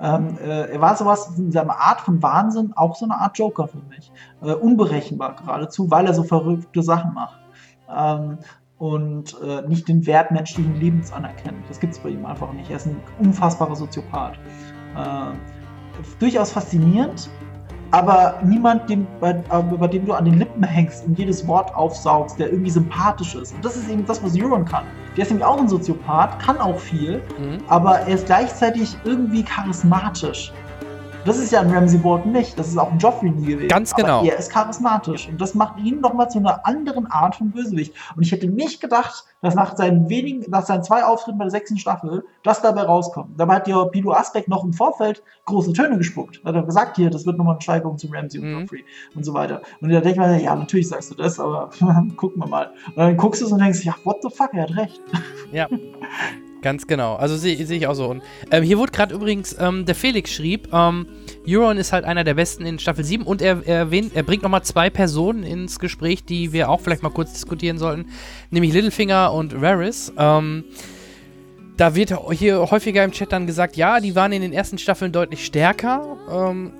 ja. Ähm, äh, er war sowas in seiner Art von Wahnsinn, auch so eine Art Joker für mich. Äh, unberechenbar geradezu, weil er so verrückte Sachen macht. Ähm, und äh, nicht den Wert menschlichen Lebens anerkennt. Das gibt es bei ihm einfach nicht. Er ist ein unfassbarer Soziopath. Äh, durchaus faszinierend, aber niemand, dem, bei, äh, bei dem du an den Lippen hängst und jedes Wort aufsaugst, der irgendwie sympathisch ist. Und das ist eben das, was Euron kann. Der ist nämlich auch ein Soziopath, kann auch viel, Mhm. aber er ist gleichzeitig irgendwie charismatisch. Das ist ja ein Ramsey Bolton nicht. Das ist auch ein Joffrey nie gewesen. Ganz genau. Aber er ist charismatisch. Und das macht ihn nochmal zu einer anderen Art von Bösewicht. Und ich hätte nicht gedacht, dass nach seinen wenigen, nach seinen zwei Auftritten bei der sechsten Staffel, das dabei rauskommt. Dabei hat ja Pilo Asbeck noch im Vorfeld große Töne gespuckt. Hat er gesagt, hier, das wird nochmal eine Steigerung zu Ramsey und Mhm. Joffrey und so weiter. Und da denke ich mir, ja, natürlich sagst du das, aber gucken wir mal. Und dann guckst du es und denkst, ja, what the fuck, er hat recht. Ja, ganz genau. Also sehe seh ich auch so. Und ähm, hier wurde gerade übrigens, ähm, der Felix schrieb, ähm, Euron ist halt einer der besten in Staffel 7 und er, er, erwähnt, er bringt nochmal zwei Personen ins Gespräch, die wir auch vielleicht mal kurz diskutieren sollten, nämlich Littlefinger und Varys. Ähm, da wird hier häufiger im Chat dann gesagt, ja, die waren in den ersten Staffeln deutlich stärker. Ähm,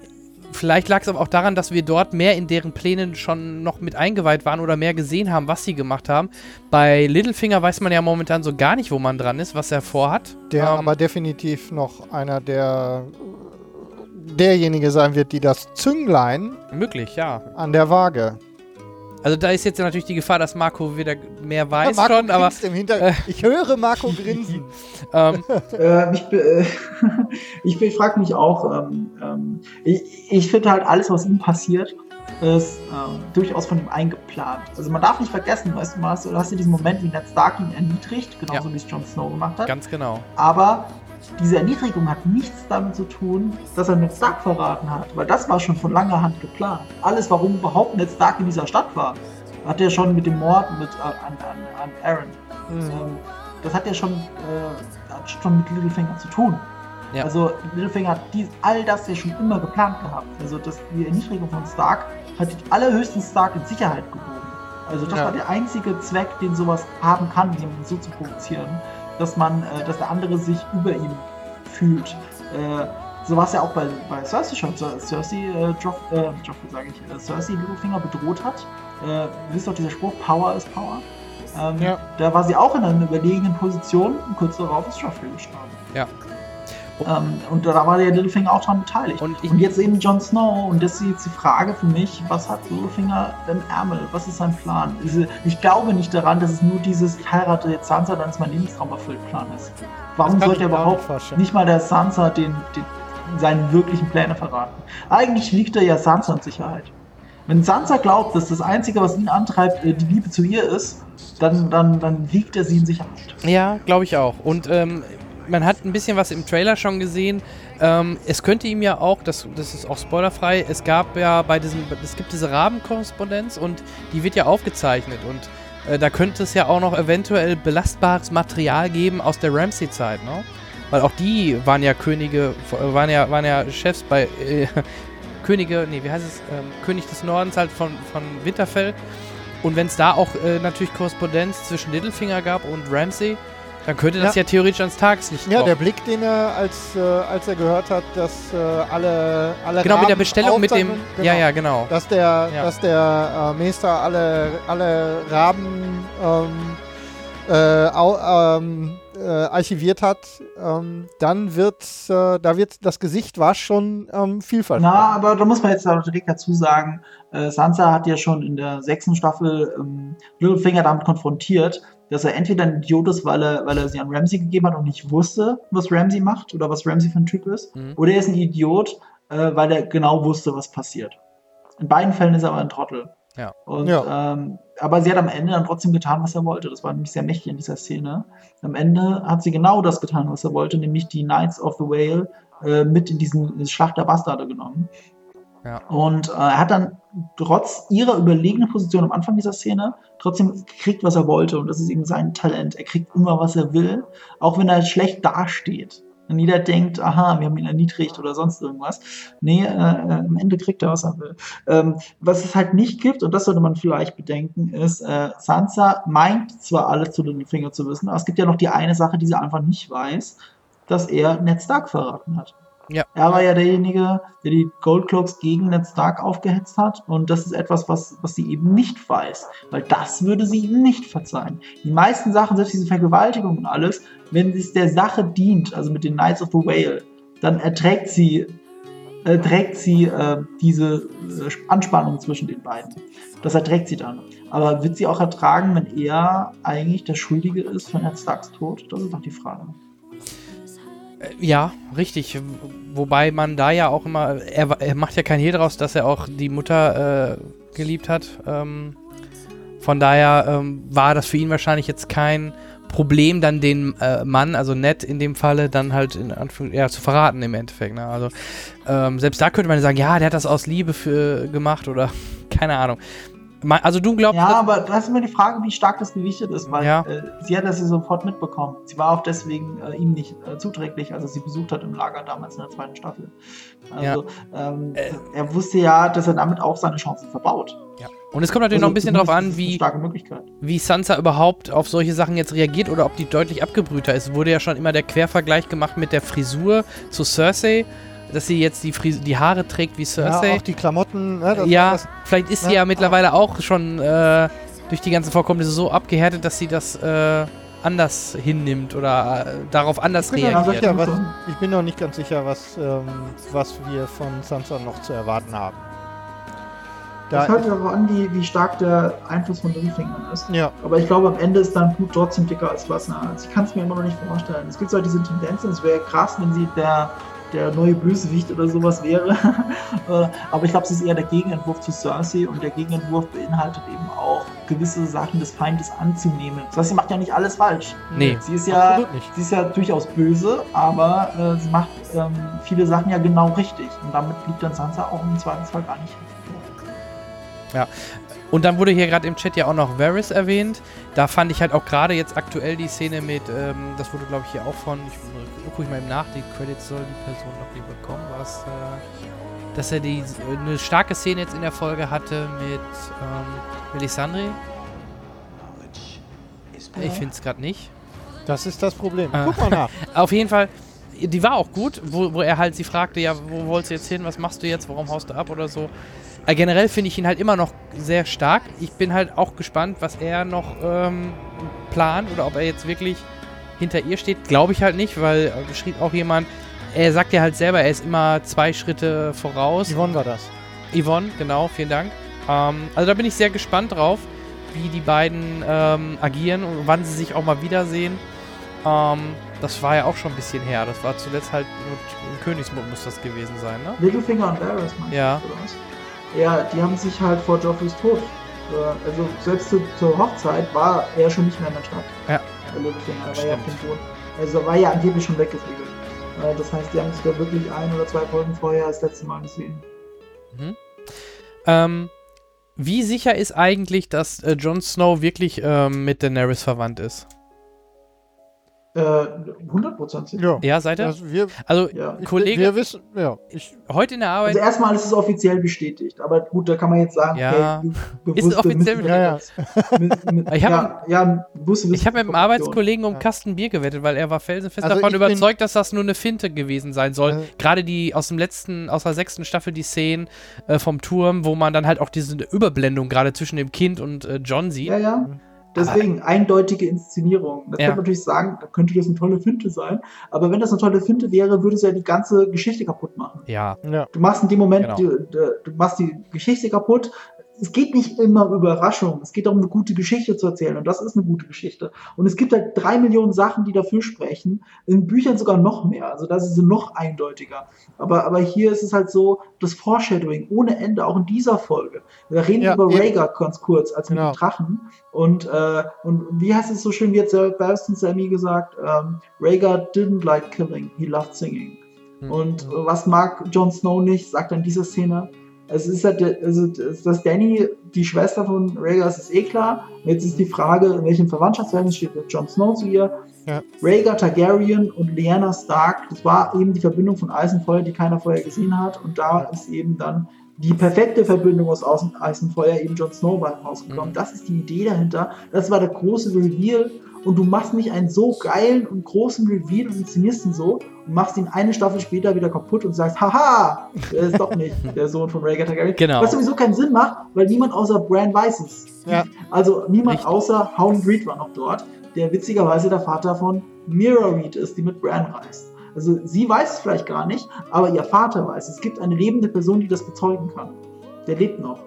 vielleicht lag es aber auch daran, dass wir dort mehr in deren Plänen schon noch mit eingeweiht waren oder mehr gesehen haben, was sie gemacht haben. Bei Littlefinger weiß man ja momentan so gar nicht, wo man dran ist, was er vorhat. Der Ähm, aber definitiv noch einer der derjenige sein wird, die das Zünglein möglich, ja. an der Waage. Also da ist jetzt natürlich die Gefahr, dass Marco wieder mehr weiß Marco schon, aber grinst im Hintergrund. Ich höre Marco grinsen. ähm, Äh, ich äh, ich, ich frage mich auch, ähm, ähm, ich, ich finde halt alles, was ihm passiert, ist ähm, durchaus von ihm eingeplant. Also man darf nicht vergessen, weißt du, mal, du hast ja diesen Moment, wie Ned Stark ihn erniedrigt, genauso wie es Jon Snow gemacht hat. ganz genau. Aber diese Erniedrigung hat nichts damit zu tun, dass er Ned Stark verraten hat, weil das war schon von langer Hand geplant. Alles, warum überhaupt Ned Stark in dieser Stadt war, hat er schon mit dem Mord mit, äh, an, an, an Aaron. Ähm, das hat ja schon, äh, hat schon mit Littlefinger zu tun. Ja. Also Littlefinger hat dies, all das ja schon immer geplant gehabt. Also das, die Erniedrigung von Stark hat die allerhöchsten Stark in Sicherheit gewogen. Also das Ja. war der einzige Zweck, den sowas haben kann, jemanden so zu provozieren, dass man, äh, dass der andere sich über ihm fühlt. Äh, so war es ja auch bei, bei Cersei schon. Cer- Cersei, äh, Joff, äh, Joffrey sage ich, äh, Cersei Littlefinger bedroht hat. Äh, ihr wisst doch dieser Spruch, Power is Power. Ähm, Ja. Da war sie auch in einer überlegenen Position und kurz darauf ist Joffrey gestorben. Ja. Ähm, und da war der Littlefinger auch dran beteiligt. Und ich- und jetzt eben Jon Snow und das ist jetzt die Frage für mich, was hat Littlefinger im Ärmel? Was ist sein Plan? Ich glaube nicht daran, dass es nur dieses, ich heirate jetzt Sansa, dann ist mein Lebenstraum erfüllt Plan ist. Warum sollte ich er überhaupt nicht nicht mal der Sansa den, den, seine wirklichen Pläne verraten? Eigentlich liegt er ja Sansa in Sicherheit. Wenn Sansa glaubt, dass das Einzige, was ihn antreibt, äh, die Liebe zu ihr ist, dann, dann, dann wiegt er sie in Sicherheit. Ja, glaube ich auch. Und ähm, man hat ein bisschen was im Trailer schon gesehen. Ähm, es könnte ihm ja auch, das, das ist auch spoilerfrei, es gab ja bei diesem, es gibt diese Rabenkorrespondenz und die wird ja aufgezeichnet und äh, da könnte es ja auch noch eventuell belastbares Material geben aus der Ramsey-Zeit, ne? Weil auch die waren ja Könige, waren ja, waren ja Chefs bei äh, Könige, nee, wie heißt es? Ähm, König des Nordens halt von, von Winterfell. Und wenn es da auch äh, natürlich Korrespondenz zwischen Littlefinger gab und Ramsey, dann könnte das ja, Ja. theoretisch ans Tageslicht Ja, der kommen. Blick, den er, als, äh, als er gehört hat, dass äh, alle, alle Genau, mit der Raben Bestellung mit dem. Aufzeichnungen- Ja, ja, genau. Dass der, Ja. dass der äh, Meister alle, alle Raben ähm, äh, au, ähm, äh, archiviert hat, ähm, dann wird, äh, da wird das Gesicht war schon ähm, vielfältig. Na, aber da muss man jetzt auch direkt dazu sagen, äh, Sansa hat ja schon in der sechsten Staffel ähm, Littlefinger damit konfrontiert, dass er entweder ein Idiot ist, weil er, weil er sie an Ramsey gegeben hat und nicht wusste, was Ramsey macht oder was Ramsey für ein Typ ist, Mhm. oder er ist ein Idiot, äh, weil er genau wusste, was passiert. In beiden Fällen ist er aber ein Trottel. Ja. Und, Ja. Ähm, aber sie hat am Ende dann trotzdem getan, was er wollte. Das war nämlich sehr mächtig in dieser Szene. Am Ende hat sie genau das getan, was er wollte, nämlich die Knights of the Whale äh, mit in diesen in die Schlacht der Bastarde genommen. Ja. Und äh, er hat dann trotz ihrer überlegenen Position am Anfang dieser Szene trotzdem gekriegt, was er wollte. Und das ist eben sein Talent. Er kriegt immer, was er will, auch wenn er schlecht dasteht. Und jeder denkt, aha, wir haben ihn erniedrigt oder sonst irgendwas. Nee, äh, äh, am Ende kriegt er, was er will. Ähm, was es halt nicht gibt, und das sollte man vielleicht bedenken, ist, äh, Sansa meint zwar alles zu den Finger zu wissen, aber es gibt ja noch die eine Sache, die sie einfach nicht weiß, dass er Ned Stark verraten hat. Ja. Er war ja derjenige, der die Goldcloaks gegen Ned Stark aufgehetzt hat. Und das ist etwas, was, was sie eben nicht weiß. Weil das würde sie ihm nicht verzeihen. Die meisten Sachen, selbst diese Vergewaltigung und alles, wenn es der Sache dient, also mit den Knights of the Whale, dann erträgt sie, erträgt sie äh, diese äh, Anspannung zwischen den beiden. Das erträgt sie dann. Aber wird sie auch ertragen, wenn er eigentlich der Schuldige ist für Ned Starks Tod? Das ist doch die Frage. Äh, Ja, richtig. Wobei man da ja auch immer, er, er macht ja kein Hehl draus, dass er auch die Mutter äh, geliebt hat. Ähm, von daher ähm, war das für ihn wahrscheinlich jetzt kein Problem, dann den äh, Mann, also Ned in dem Falle, dann halt in Anführung, ja, zu verraten im Endeffekt. Ne? Also ähm, selbst da könnte man sagen, ja, der hat das aus Liebe für, gemacht oder keine Ahnung. Also du glaubst, Ja, aber da ist immer die Frage, wie stark das gewichtet ist, weil Ja. äh, sie hat das ja sofort mitbekommen. Sie war auch deswegen äh, ihm nicht äh, zuträglich, als er sie besucht hat im Lager damals in der zweiten Staffel. Also ähm, Äh. er wusste ja, dass er damit auch seine Chancen verbaut. ja. Und es kommt natürlich Also noch ein bisschen zumindest an, wie, wie Sansa überhaupt auf solche Sachen jetzt reagiert oder ob die deutlich abgebrühter ist. Wurde ja schon immer der Quervergleich gemacht mit der Frisur zu Cersei, dass sie jetzt die, Fris die Haare trägt wie Ja, Cersei. auch die Klamotten. Ne, das, Ja, Das, vielleicht ist sie Ja. ja mittlerweile auch schon äh, durch die ganzen Vorkommnisse so abgehärtet, dass sie das äh, anders hinnimmt oder äh, darauf anders ich, reagiert. sicher, was, ich bin noch nicht ganz sicher, was, ähm, was wir von Sansa noch zu erwarten haben. Da Das kommt darauf an, wie, wie stark der Einfluss von Littlefinger ist. ja, Aber ich glaube, am Ende ist dein Blut trotzdem dicker als Wasser. Also ich kann es mir immer noch nicht vorstellen. Es gibt so diese Tendenzen, es wäre krass, wenn sie der, der neue Bösewicht oder sowas wäre. Äh, Aber ich glaube, sie ist eher der Gegenentwurf zu Cersei und der Gegenentwurf beinhaltet eben auch gewisse Sachen des Feindes anzunehmen. Cersei macht ja nicht alles falsch. Nee. Sie ist ja, Absolut nicht. sie ist ja durchaus böse, aber äh, sie macht ähm, viele Sachen ja genau richtig. Und damit liegt dann Sansa auch im Zweifelsfall gar nicht. Und dann wurde hier gerade im Chat ja auch noch Varys erwähnt. Da fand ich halt auch gerade jetzt aktuell die Szene mit, ähm, das wurde glaube ich hier auch von, ich gucke ich mal eben nach, die Credits soll die Person noch nie bekommen, was, äh, dass er die, eine starke Szene jetzt in der Folge hatte mit ähm, Melisandre. Ich finde es gerade nicht. das ist das Problem. Äh. Guck mal nach. Auf jeden Fall, die war auch gut, wo, wo er halt sie fragte, ja, wo wolltest du jetzt hin, was machst du jetzt, warum haust du ab oder so. Äh, generell finde ich ihn halt immer noch sehr stark. Ich bin halt auch gespannt, was er noch ähm, plant oder ob er jetzt wirklich hinter ihr steht. Glaube ich halt nicht, weil äh, schrieb auch jemand, er sagt ja halt selber, er ist immer zwei Schritte voraus. Yvonne war das. Yvonne, genau, vielen Dank. Ähm, also da bin ich sehr gespannt drauf, wie die beiden ähm, agieren und wann sie sich auch mal wiedersehen. Ähm, das war ja auch schon ein bisschen her. Das war zuletzt halt nur im Königsmund muss das gewesen sein, ne? Littlefinger und Varys, meinst Ja. du, oder was? Ja, die haben sich halt vor Joffreys Tod. äh, Also selbst zu, zur Hochzeit war er schon nicht mehr in der Stadt. Ja. Der Littlefinger, er war ja auf dem Boden. Also er war ja angeblich schon weggeflügelt. Äh, Das heißt, die haben sich da wirklich ein oder zwei Folgen vorher das letzte Mal gesehen. Ähm, wie sicher ist eigentlich, dass äh, Jon Snow wirklich ähm, mit Daenerys verwandt ist? Äh, 100% sicher. Ja. Ja, seid ihr? Das, wir, Also, Ja. Kollege, wir wissen, ja. Ich, heute in der Arbeit. Also erstmal ist es offiziell bestätigt, aber gut, da kann man jetzt sagen, Ja. okay, be- Ist es bewusste offiziell Missverständnis- mit, mit, Ich hab- ja, ja, bewusste Ich habe mit einem. Arbeitskollegen um Ja. Kasten Bier gewettet, weil er war felsenfest Also davon überzeugt, dass das nur eine Finte gewesen sein soll. Äh. Gerade die aus dem letzten, aus der sechsten Staffel die Szenen äh, vom Turm, wo man dann halt auch diese Überblendung gerade zwischen dem Kind und äh, John sieht. Ja, ja. Deswegen eindeutige Inszenierung. Das Ja. kann man natürlich sagen, da könnte das eine tolle Finte sein. Aber wenn das eine tolle Finte wäre, würde es ja die ganze Geschichte kaputt machen. Ja, ja. Du machst in dem Moment, Genau. die, du machst die Geschichte kaputt. Es geht nicht immer um Überraschung. Es geht darum, eine gute Geschichte zu erzählen. Und das ist eine gute Geschichte. Und es gibt halt drei Millionen Sachen, die dafür sprechen. In Büchern sogar noch mehr. Also das ist noch eindeutiger. Aber, aber hier ist es halt so, das Foreshadowing ohne Ende, auch in dieser Folge. Wir reden Ja, über. Rhaegar ganz kurz, als mit Genau. dem Drachen. Und, äh, und wie heißt es so schön, wie hat Sebastian Sammy gesagt, ähm, Rhaegar didn't like killing, he loved singing. Hm. Und äh, was mag Jon Snow nicht, sagt er in dieser Szene. Es ist halt, also, dass Danny die Schwester von Rhaegar ist, ist eh klar. Jetzt ist die Frage, in welchem Verwandtschaftsverhältnis steht Jon Snow zu ihr. Ja. Rhaegar Targaryen und Lyanna Stark, das war eben die Verbindung von Eis und Feuer, die keiner vorher gesehen hat. Und da ist eben dann die perfekte Verbindung aus Außen- Eis und Feuer eben Jon Snow bei rausgekommen. Mhm. Das ist die Idee dahinter. Das war der große Reveal. Und du machst nicht einen so geilen und großen Reveal und inszenierst ihn so und machst ihn eine Staffel später wieder kaputt und sagst, haha, der ist doch nicht der Sohn von Rhaegar Targaryen. Genau. Was sowieso keinen Sinn macht, weil niemand außer Bran weiß es. Ja. Also niemand Richtig. außer Hound Reed war noch dort, der witzigerweise der Vater von Mira Reed ist, die mit Bran reist. Also sie weiß es vielleicht gar nicht, aber ihr Vater weiß. Es gibt eine lebende Person, die das bezeugen kann. Der lebt noch.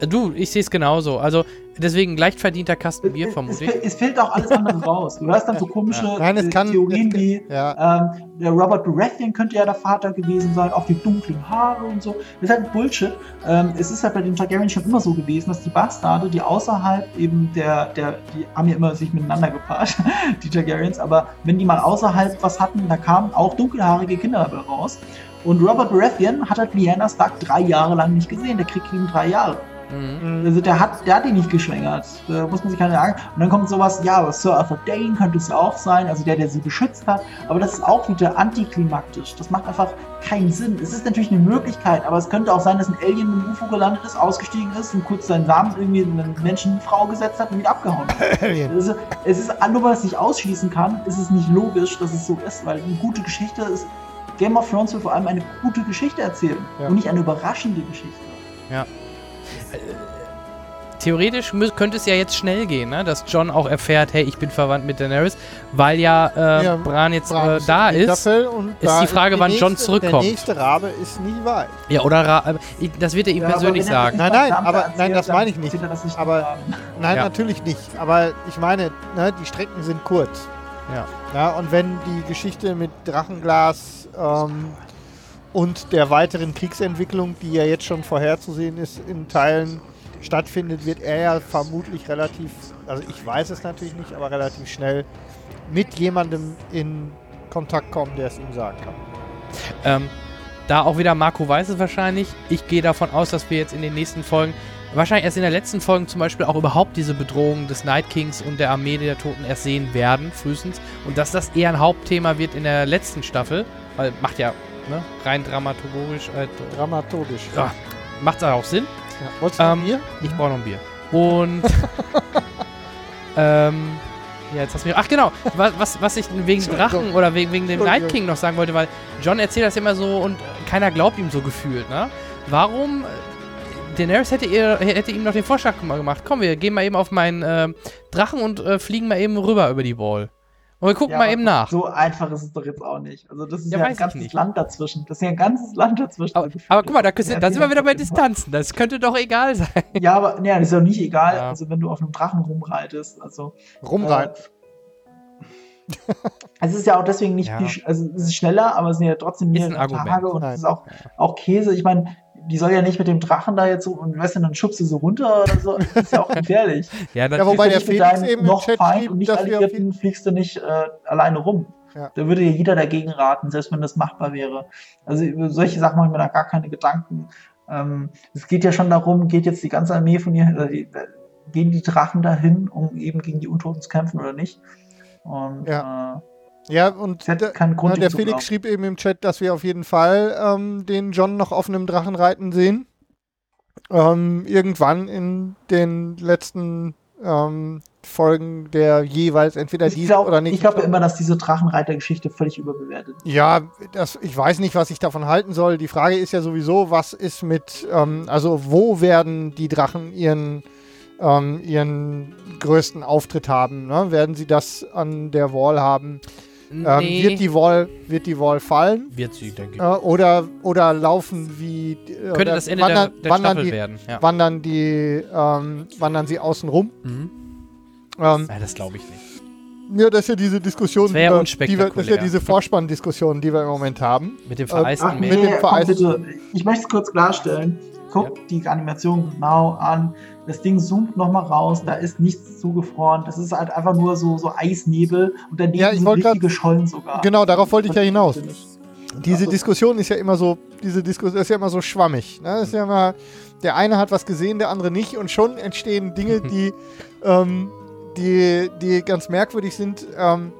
Du, ich sehe es genauso. Also deswegen leicht verdienter Kasten Bier, es, vermute es, ich. es fehlt auch alles andere raus. Du hörst dann so komische Nein, es äh, kann. Theorien es kann wie, ja. ähm, der Robert Baratheon könnte ja der Vater gewesen sein, auch die dunklen Haare und so. Das ist halt Bullshit. Ähm, es ist halt bei den Targaryen schon immer so gewesen, dass die Bastarde, die außerhalb eben der, der, die haben ja immer sich miteinander gepaart, die Targaryens, aber wenn die mal außerhalb was hatten, da kamen auch dunkelhaarige Kinder dabei raus. Und Robert Baratheon hat halt Lyanna Stark drei Jahre lang nicht gesehen. Der Krieg ging drei Jahre. Mhm. Also der hat, der hat die nicht geschwängert. Da muss man sich keine sagen. Und dann kommt sowas, ja, aber Sir Arthur Dane könnte es ja auch sein, also der, der sie beschützt hat. Aber das ist auch wieder antiklimaktisch. Das macht einfach keinen Sinn. Es ist natürlich eine Möglichkeit, aber es könnte auch sein, dass ein Alien mit dem UFO gelandet ist, ausgestiegen ist und kurz seinen Samen irgendwie in eine Menschenfrau gesetzt hat und wieder abgehauen hat. Also, es ist, nur weil es nicht ausschließen kann, ist es nicht logisch, dass es so ist, weil eine gute Geschichte ist. Game of Thrones will vor allem eine gute Geschichte erzählen Ja. und nicht eine überraschende Geschichte. Theoretisch mü- könnte es ja jetzt schnell gehen, ne? dass John auch erfährt, hey, ich bin verwandt mit Daenerys, weil ja, äh, Ja, Bran jetzt Bran äh, ist da ist. Ist da die Frage, wann Jon nächste- zurückkommt. Der nächste Rabe ist nie weit. Ja, oder Ra äh, ich- das wird er ihm Ja, persönlich er sagen. Nein, nein, aber- nein, das meine ich nicht. nicht Aber-. Nein, Ja. natürlich nicht. Aber ich meine, ne, die Strecken sind kurz. Ja. Ja, und wenn die Geschichte mit Drachenglas ähm, und der weiteren Kriegsentwicklung, die ja jetzt schon vorherzusehen ist, in Teilen stattfindet, wird er ja vermutlich relativ, also ich weiß es natürlich nicht, aber relativ schnell mit jemandem in Kontakt kommen, der es ihm sagen kann. Ähm, da auch wieder Marco weiß es wahrscheinlich. Ich gehe davon aus, dass wir jetzt in den nächsten Folgen, wahrscheinlich erst in der letzten Folge zum Beispiel auch überhaupt diese Bedrohung des Night Kings und der Armee der Toten erst sehen werden, frühestens. Und dass das eher ein Hauptthema wird in der letzten Staffel, weil macht ja ne, rein dramaturgisch, äh, Dramaturgisch. Ja. macht auch Sinn. Ja. Wolltest du Ähm, Bier? Ich brauche noch ein Bier. Und ähm, ja, jetzt hast du mich. Ach genau, was, was, was ich wegen Drachen oder wegen, wegen dem Night King noch sagen wollte, weil John erzählt das immer so und keiner glaubt ihm so gefühlt, ne? Warum? äh, Daenerys hätte, ihr, hätte ihm noch den Vorschlag gemacht. Komm, wir gehen mal eben auf meinen äh, Drachen und äh, fliegen mal eben rüber über die Wall. Und wir gucken Ja, mal eben nach. So einfach ist es doch jetzt auch nicht. Also das ist Ja, ja, ein ganzes. Land dazwischen. Das ist ja ein ganzes Land dazwischen. Aber, aber guck mal, da, da Ja, sind wir wieder bei Distanzen. Das könnte doch egal sein. Ja, aber nee, das ist ja nicht egal, Ja. also wenn du auf einem Drachen rumreitest. Also Rumreiten. Äh, es ist ja auch deswegen nicht Ja. viel, also es ist schneller, aber es sind ja trotzdem mehrere Argument. Tage und es ist auch, auch Käse. Ich meine, die soll ja nicht mit dem Drachen da jetzt so, und weißt du, dann schubst du so runter oder so. Das ist ja auch gefährlich. Ja, Ja, wobei der Felix eben im noch Chat Feind und nicht Alliierten fliegst du nicht äh, alleine rum. Ja. Da würde ja jeder dagegen raten, selbst wenn das machbar wäre. Also über solche Sachen mache ich mir da gar keine Gedanken. Ähm, es geht ja schon darum, geht jetzt die ganze Armee von ihr, äh, die, gehen die Drachen dahin, um eben gegen die Untoten zu kämpfen oder nicht? Und Ja. äh, Ja, und der, keinen Grund, ja, der Felix schrieb eben im Chat, dass wir auf jeden Fall ähm, den John noch auf einem Drachen reiten sehen. Ähm, irgendwann in den letzten ähm, Folgen der jeweils entweder Ich diese glaube oder nicht. glaub immer, dass diese Drachenreiter-Geschichte völlig überbewertet ist. Ja, das, ich weiß nicht, was ich davon halten soll. Die Frage ist ja sowieso, was ist mit, ähm, also wo werden die Drachen ihren, ähm, ihren größten Auftritt haben? Ne? Werden sie das an der Wall haben? Ähm, Nee. wird, die Wall, wird die Wall fallen? Wird sie, denke ich. Äh, oder, oder laufen wie. Äh, Könnte das Ende wandern, der, der wandern Staffel die, werden. Ja. Wandern, die, ähm, wandern sie außen rum? Mhm. Ähm, ja das glaube ich nicht. ja, das ist ja diese Diskussion, Das ja die wir, die wir, das ist ja diese Vorspann-Diskussion, die wir im Moment haben. Mit dem Äh, vereisten Ach, mit Meer. dem nee, komm Verein- bitte. Ich möchte es kurz klarstellen. Guck die Animation genau an. Das Ding zoomt nochmal raus. Da ist nichts zugefroren. Das ist halt einfach nur so, so Eisnebel. Und daneben Ja, ich sind richtige Schollen sogar. Genau, darauf wollte ich ja hinaus. Diese Also- Diskussion ist ja immer so, diese Diskussion ist ja immer so schwammig. Ne? Ist ja immer, der eine hat was gesehen, der andere nicht und schon entstehen Dinge, die, ähm, die, die ganz merkwürdig sind. Ähm,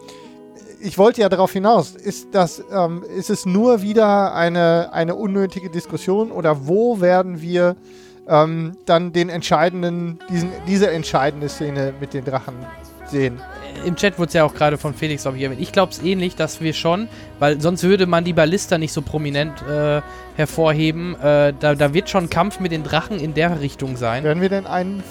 ich wollte ja darauf hinaus, ist, das, ähm, ist es nur wieder eine, eine unnötige Diskussion oder wo werden wir ähm, dann den entscheidenden, diesen, diese entscheidende Szene mit den Drachen sehen? Im Chat wurde es ja auch gerade von Felix, glaube ich, erwähnt. Ich glaube es ähnlich, dass wir schon, weil sonst würde man die Ballista nicht so prominent äh, hervorheben. Äh, da, da wird schon Kampf mit den Drachen in der Richtung sein. Werden wir denn einen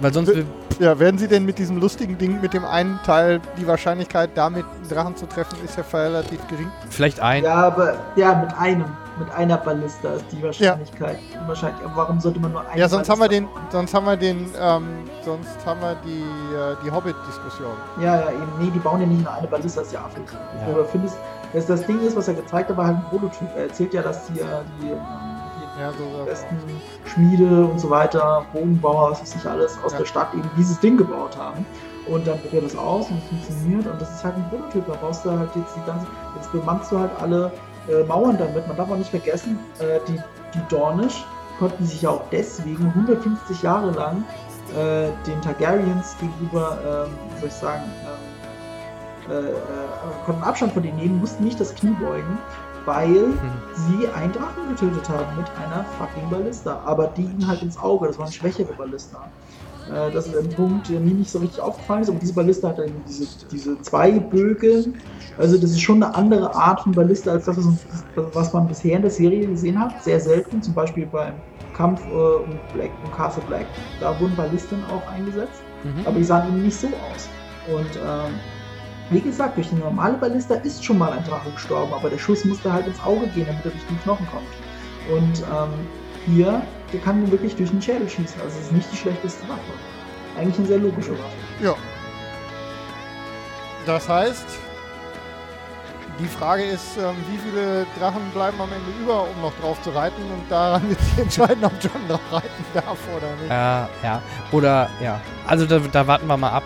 Weil sonst will, Ja, werden Sie denn mit diesem lustigen Ding, mit dem einen Teil, die Wahrscheinlichkeit, damit einen Drachen zu treffen, ist ja relativ gering? vielleicht ein. Ja, aber ja, mit einem, mit einer Ballista ist die Wahrscheinlichkeit. Wahrscheinlich. Aber warum sollte man nur eine Ja, sonst haben wir den, Ballista sonst haben wir den, ähm, sonst haben wir die, äh, die Hobbit-Diskussion. Ja, ja, eben. Nee, die bauen ja nicht nur eine Ballista, das ist ja affig. Ja. Aber findest, das, das Ding ist, was er gezeigt hat, war halt ein Prototyp. Er erzählt ja, dass die, äh, die, ähm, die Ja, so, besten Schmiede und so weiter, Bogenbauer, was weiß ich alles, aus Ja. der Stadt eben dieses Ding gebaut haben. Und dann probiert das aus und es funktioniert und das ist halt ein Prototyp. Da brauchst du halt jetzt die ganze, jetzt bemannst du halt alle äh, Mauern damit. Man darf auch nicht vergessen, äh, die, die Dornish konnten sich ja auch deswegen 150 Jahre lang äh, den Targaryens gegenüber, ähm, wie soll ich sagen, ähm, äh, äh, konnten Abstand von denen nehmen, mussten nicht das Knie beugen, weil Mhm. sie einen Drachen getötet haben mit einer fucking Ballista. Aber die ihnen halt ins Auge, das war eine schwächere Ballista. Äh, Das ist ein Punkt, der mir nicht so richtig aufgefallen ist. Aber diese Ballista hat dann diese, diese zwei Bögen. Also das ist schon eine andere Art von Ballista als das, was- was man bisher in der Serie gesehen hat. Sehr selten, zum Beispiel beim Kampf äh, um, Black, um Castle Black. Da wurden Ballisten auch eingesetzt Mhm. aber die sahen eben nicht so aus. Und ähm, wie gesagt, durch eine normale Ballista ist schon mal ein Drache gestorben, aber der Schuss musste halt ins Auge gehen, damit er durch den Knochen kommt. Und ähm, hier, der kann wirklich durch den Schädel schießen. Also es ist nicht die schlechteste Waffe. Eigentlich eine sehr logische Waffe. Ja. Das heißt, die Frage ist, ähm, wie viele Drachen bleiben am Ende über, um noch drauf zu reiten und daran wird sich entscheiden, ob John drauf reiten darf oder nicht. Äh, ja. Oder, ja. Also da, da warten wir mal ab.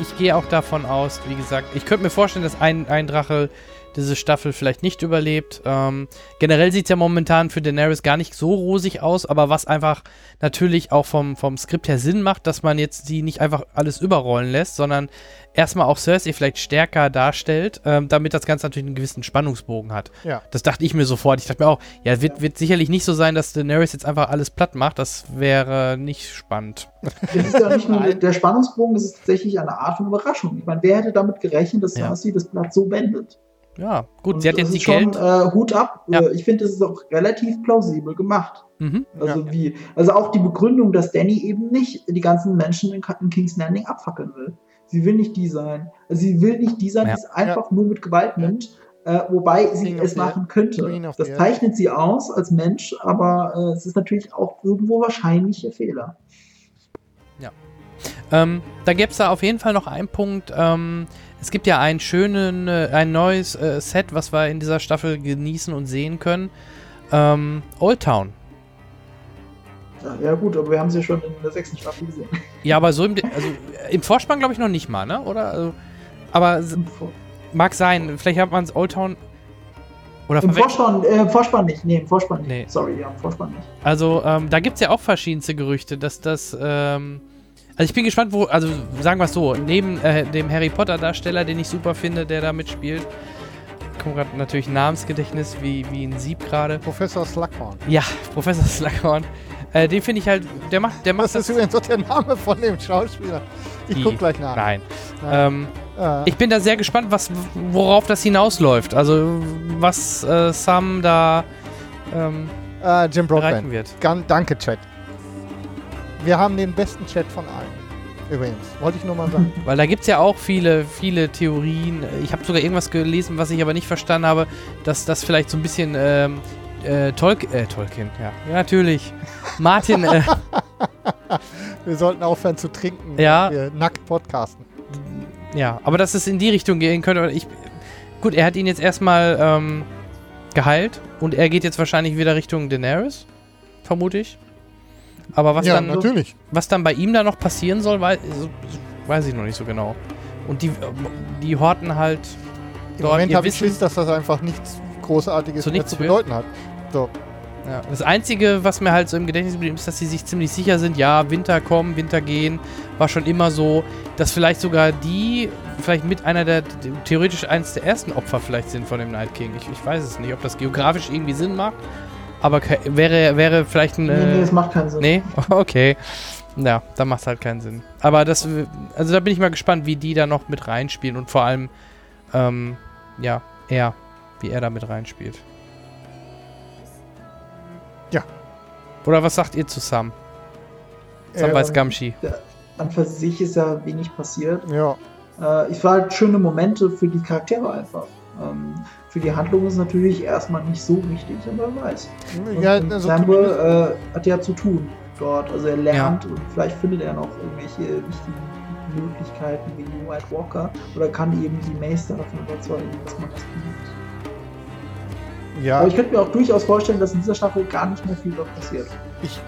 Ich gehe auch davon aus, wie gesagt, ich könnte mir vorstellen, dass ein, ein Drache diese Staffel vielleicht nicht überlebt. Ähm, generell sieht es ja momentan für Daenerys gar nicht so rosig aus, aber was einfach natürlich auch vom, vom Skript her Sinn macht, dass man jetzt sie nicht einfach alles überrollen lässt, sondern erstmal auch Cersei vielleicht stärker darstellt, ähm, damit das Ganze natürlich einen gewissen Spannungsbogen hat. Ja. Das dachte ich mir sofort. Ich dachte mir auch, ja, wird, wird sicherlich nicht so sein, dass Daenerys jetzt einfach alles platt macht. Das wäre nicht spannend. Das ist ja nicht nur der Spannungsbogen, das ist tatsächlich eine Art von Überraschung. Ich meine, wer hätte damit gerechnet, dass Ja. Cersei das Blatt so wendet? Ja, gut, Und sie hat jetzt die schon, Geld. Äh, Hut ab. Ja. Äh, Ich finde, das ist auch relativ plausibel gemacht. Mhm. Also Ja. wie, also auch die Begründung, dass Danny eben nicht die ganzen Menschen in, in King's Landing abfackeln will. Sie will nicht die sein. Also sie will nicht die sein, Ja. die es einfach nur mit Gewalt nimmt, äh, wobei sie es machen könnte. Das zeichnet sie aus als Mensch, aber äh, es ist natürlich auch irgendwo wahrscheinlich ihr Fehler. Ähm, da gäbe es da auf jeden Fall noch einen Punkt. Ähm, es gibt ja einen schönen, äh, ein neues äh, Set, was wir in dieser Staffel genießen und sehen können. Ähm, Old Town. Ja, gut, aber wir haben sie ja schon in der sechsten Staffel gesehen. Ja, aber so im, also, im Vorspann glaube ich noch nicht mal, ne? Oder? Also, aber mag sein. Vielleicht hat man es Old Town. Oder Im. Vorspann, äh, Vorspann nicht. Nee, im Vorspann nicht. Nee. Sorry, ja, im Vorspann nicht. Also, ähm, da gibt es ja auch verschiedenste Gerüchte, dass das. Ähm, also, ich bin gespannt, wo. Also, sagen wir es so: Neben äh, dem Harry Potter-Darsteller, den ich super finde, der da mitspielt, kommt gerade natürlich ein Namensgedächtnis wie, wie ein Sieb gerade. Professor Slughorn. Ja, Professor Slughorn. Äh, den finde ich halt. Der macht, der macht Das ist übrigens auch der Name von dem Schauspieler. Ich Die- guck gleich nach. Nein. Nein. Ähm, Äh, ich bin da sehr gespannt, was, worauf das hinausläuft. Also, was äh, Sam da ähm, äh, Jim Broadbent. wird. Gan danke, Chat. Wir haben den besten Chat von allen. Übrigens, wollte ich nur mal sagen. Weil da gibt es ja auch viele, viele Theorien. Ich habe sogar irgendwas gelesen, was ich aber nicht verstanden habe, dass das vielleicht so ein bisschen ähm, äh, Tolk äh, Tolkien, ja. ja natürlich. Martin, äh, Wir sollten aufhören zu trinken, Ja. wir nackt podcasten. ja, aber dass es in die Richtung gehen könnte. Ich, gut, er hat ihn jetzt erstmal ähm, geheilt und er geht jetzt wahrscheinlich wieder Richtung Daenerys, vermute ich. Aber was ja, dann natürlich. Was dann bei ihm da noch passieren soll, weiß, weiß ich noch nicht so genau. Und die, die horten halt Im Moment habe ich Wissen. Schiss, dass das einfach nichts Großartiges Zu nichts zu bedeuten hat. So. Ja. Das Einzige, was mir halt so im Gedächtnis geblieben ist, dass sie sich ziemlich sicher sind, ja, Winter kommen, Winter gehen, war schon immer so, dass vielleicht sogar die, vielleicht mit einer der, theoretisch eines der ersten Opfer vielleicht sind von dem Night King. Ich, ich weiß es nicht, ob das geografisch irgendwie Sinn macht, aber wäre, wäre vielleicht ein... Nee, nee, Äh, das macht keinen Sinn. nee? Okay. Ja, da macht es halt keinen Sinn. Aber das, äh, also da bin ich mal gespannt, wie die da noch mit reinspielen und vor allem, ähm, ja, er, wie er da mit reinspielt. Ja. Oder was sagt ihr zu Sam? Samwise Ähm, Gamgee. An für sich ist ja wenig passiert. Ja. Äh, es war halt schöne Momente für die Charaktere einfach. Ähm, für die Handlung ist natürlich erstmal nicht so wichtig, aber wer weiß. Und, ja, also Samuel äh, hat ja zu tun dort. Also er lernt und vielleicht findet er noch irgendwelche wichtigen Möglichkeiten wie die White Walker oder kann eben die Meister davon überzeugen, dass man das benutzt. ja, Aber ich könnte mir auch durchaus vorstellen, dass in dieser Staffel gar nicht mehr viel dort passiert. ich,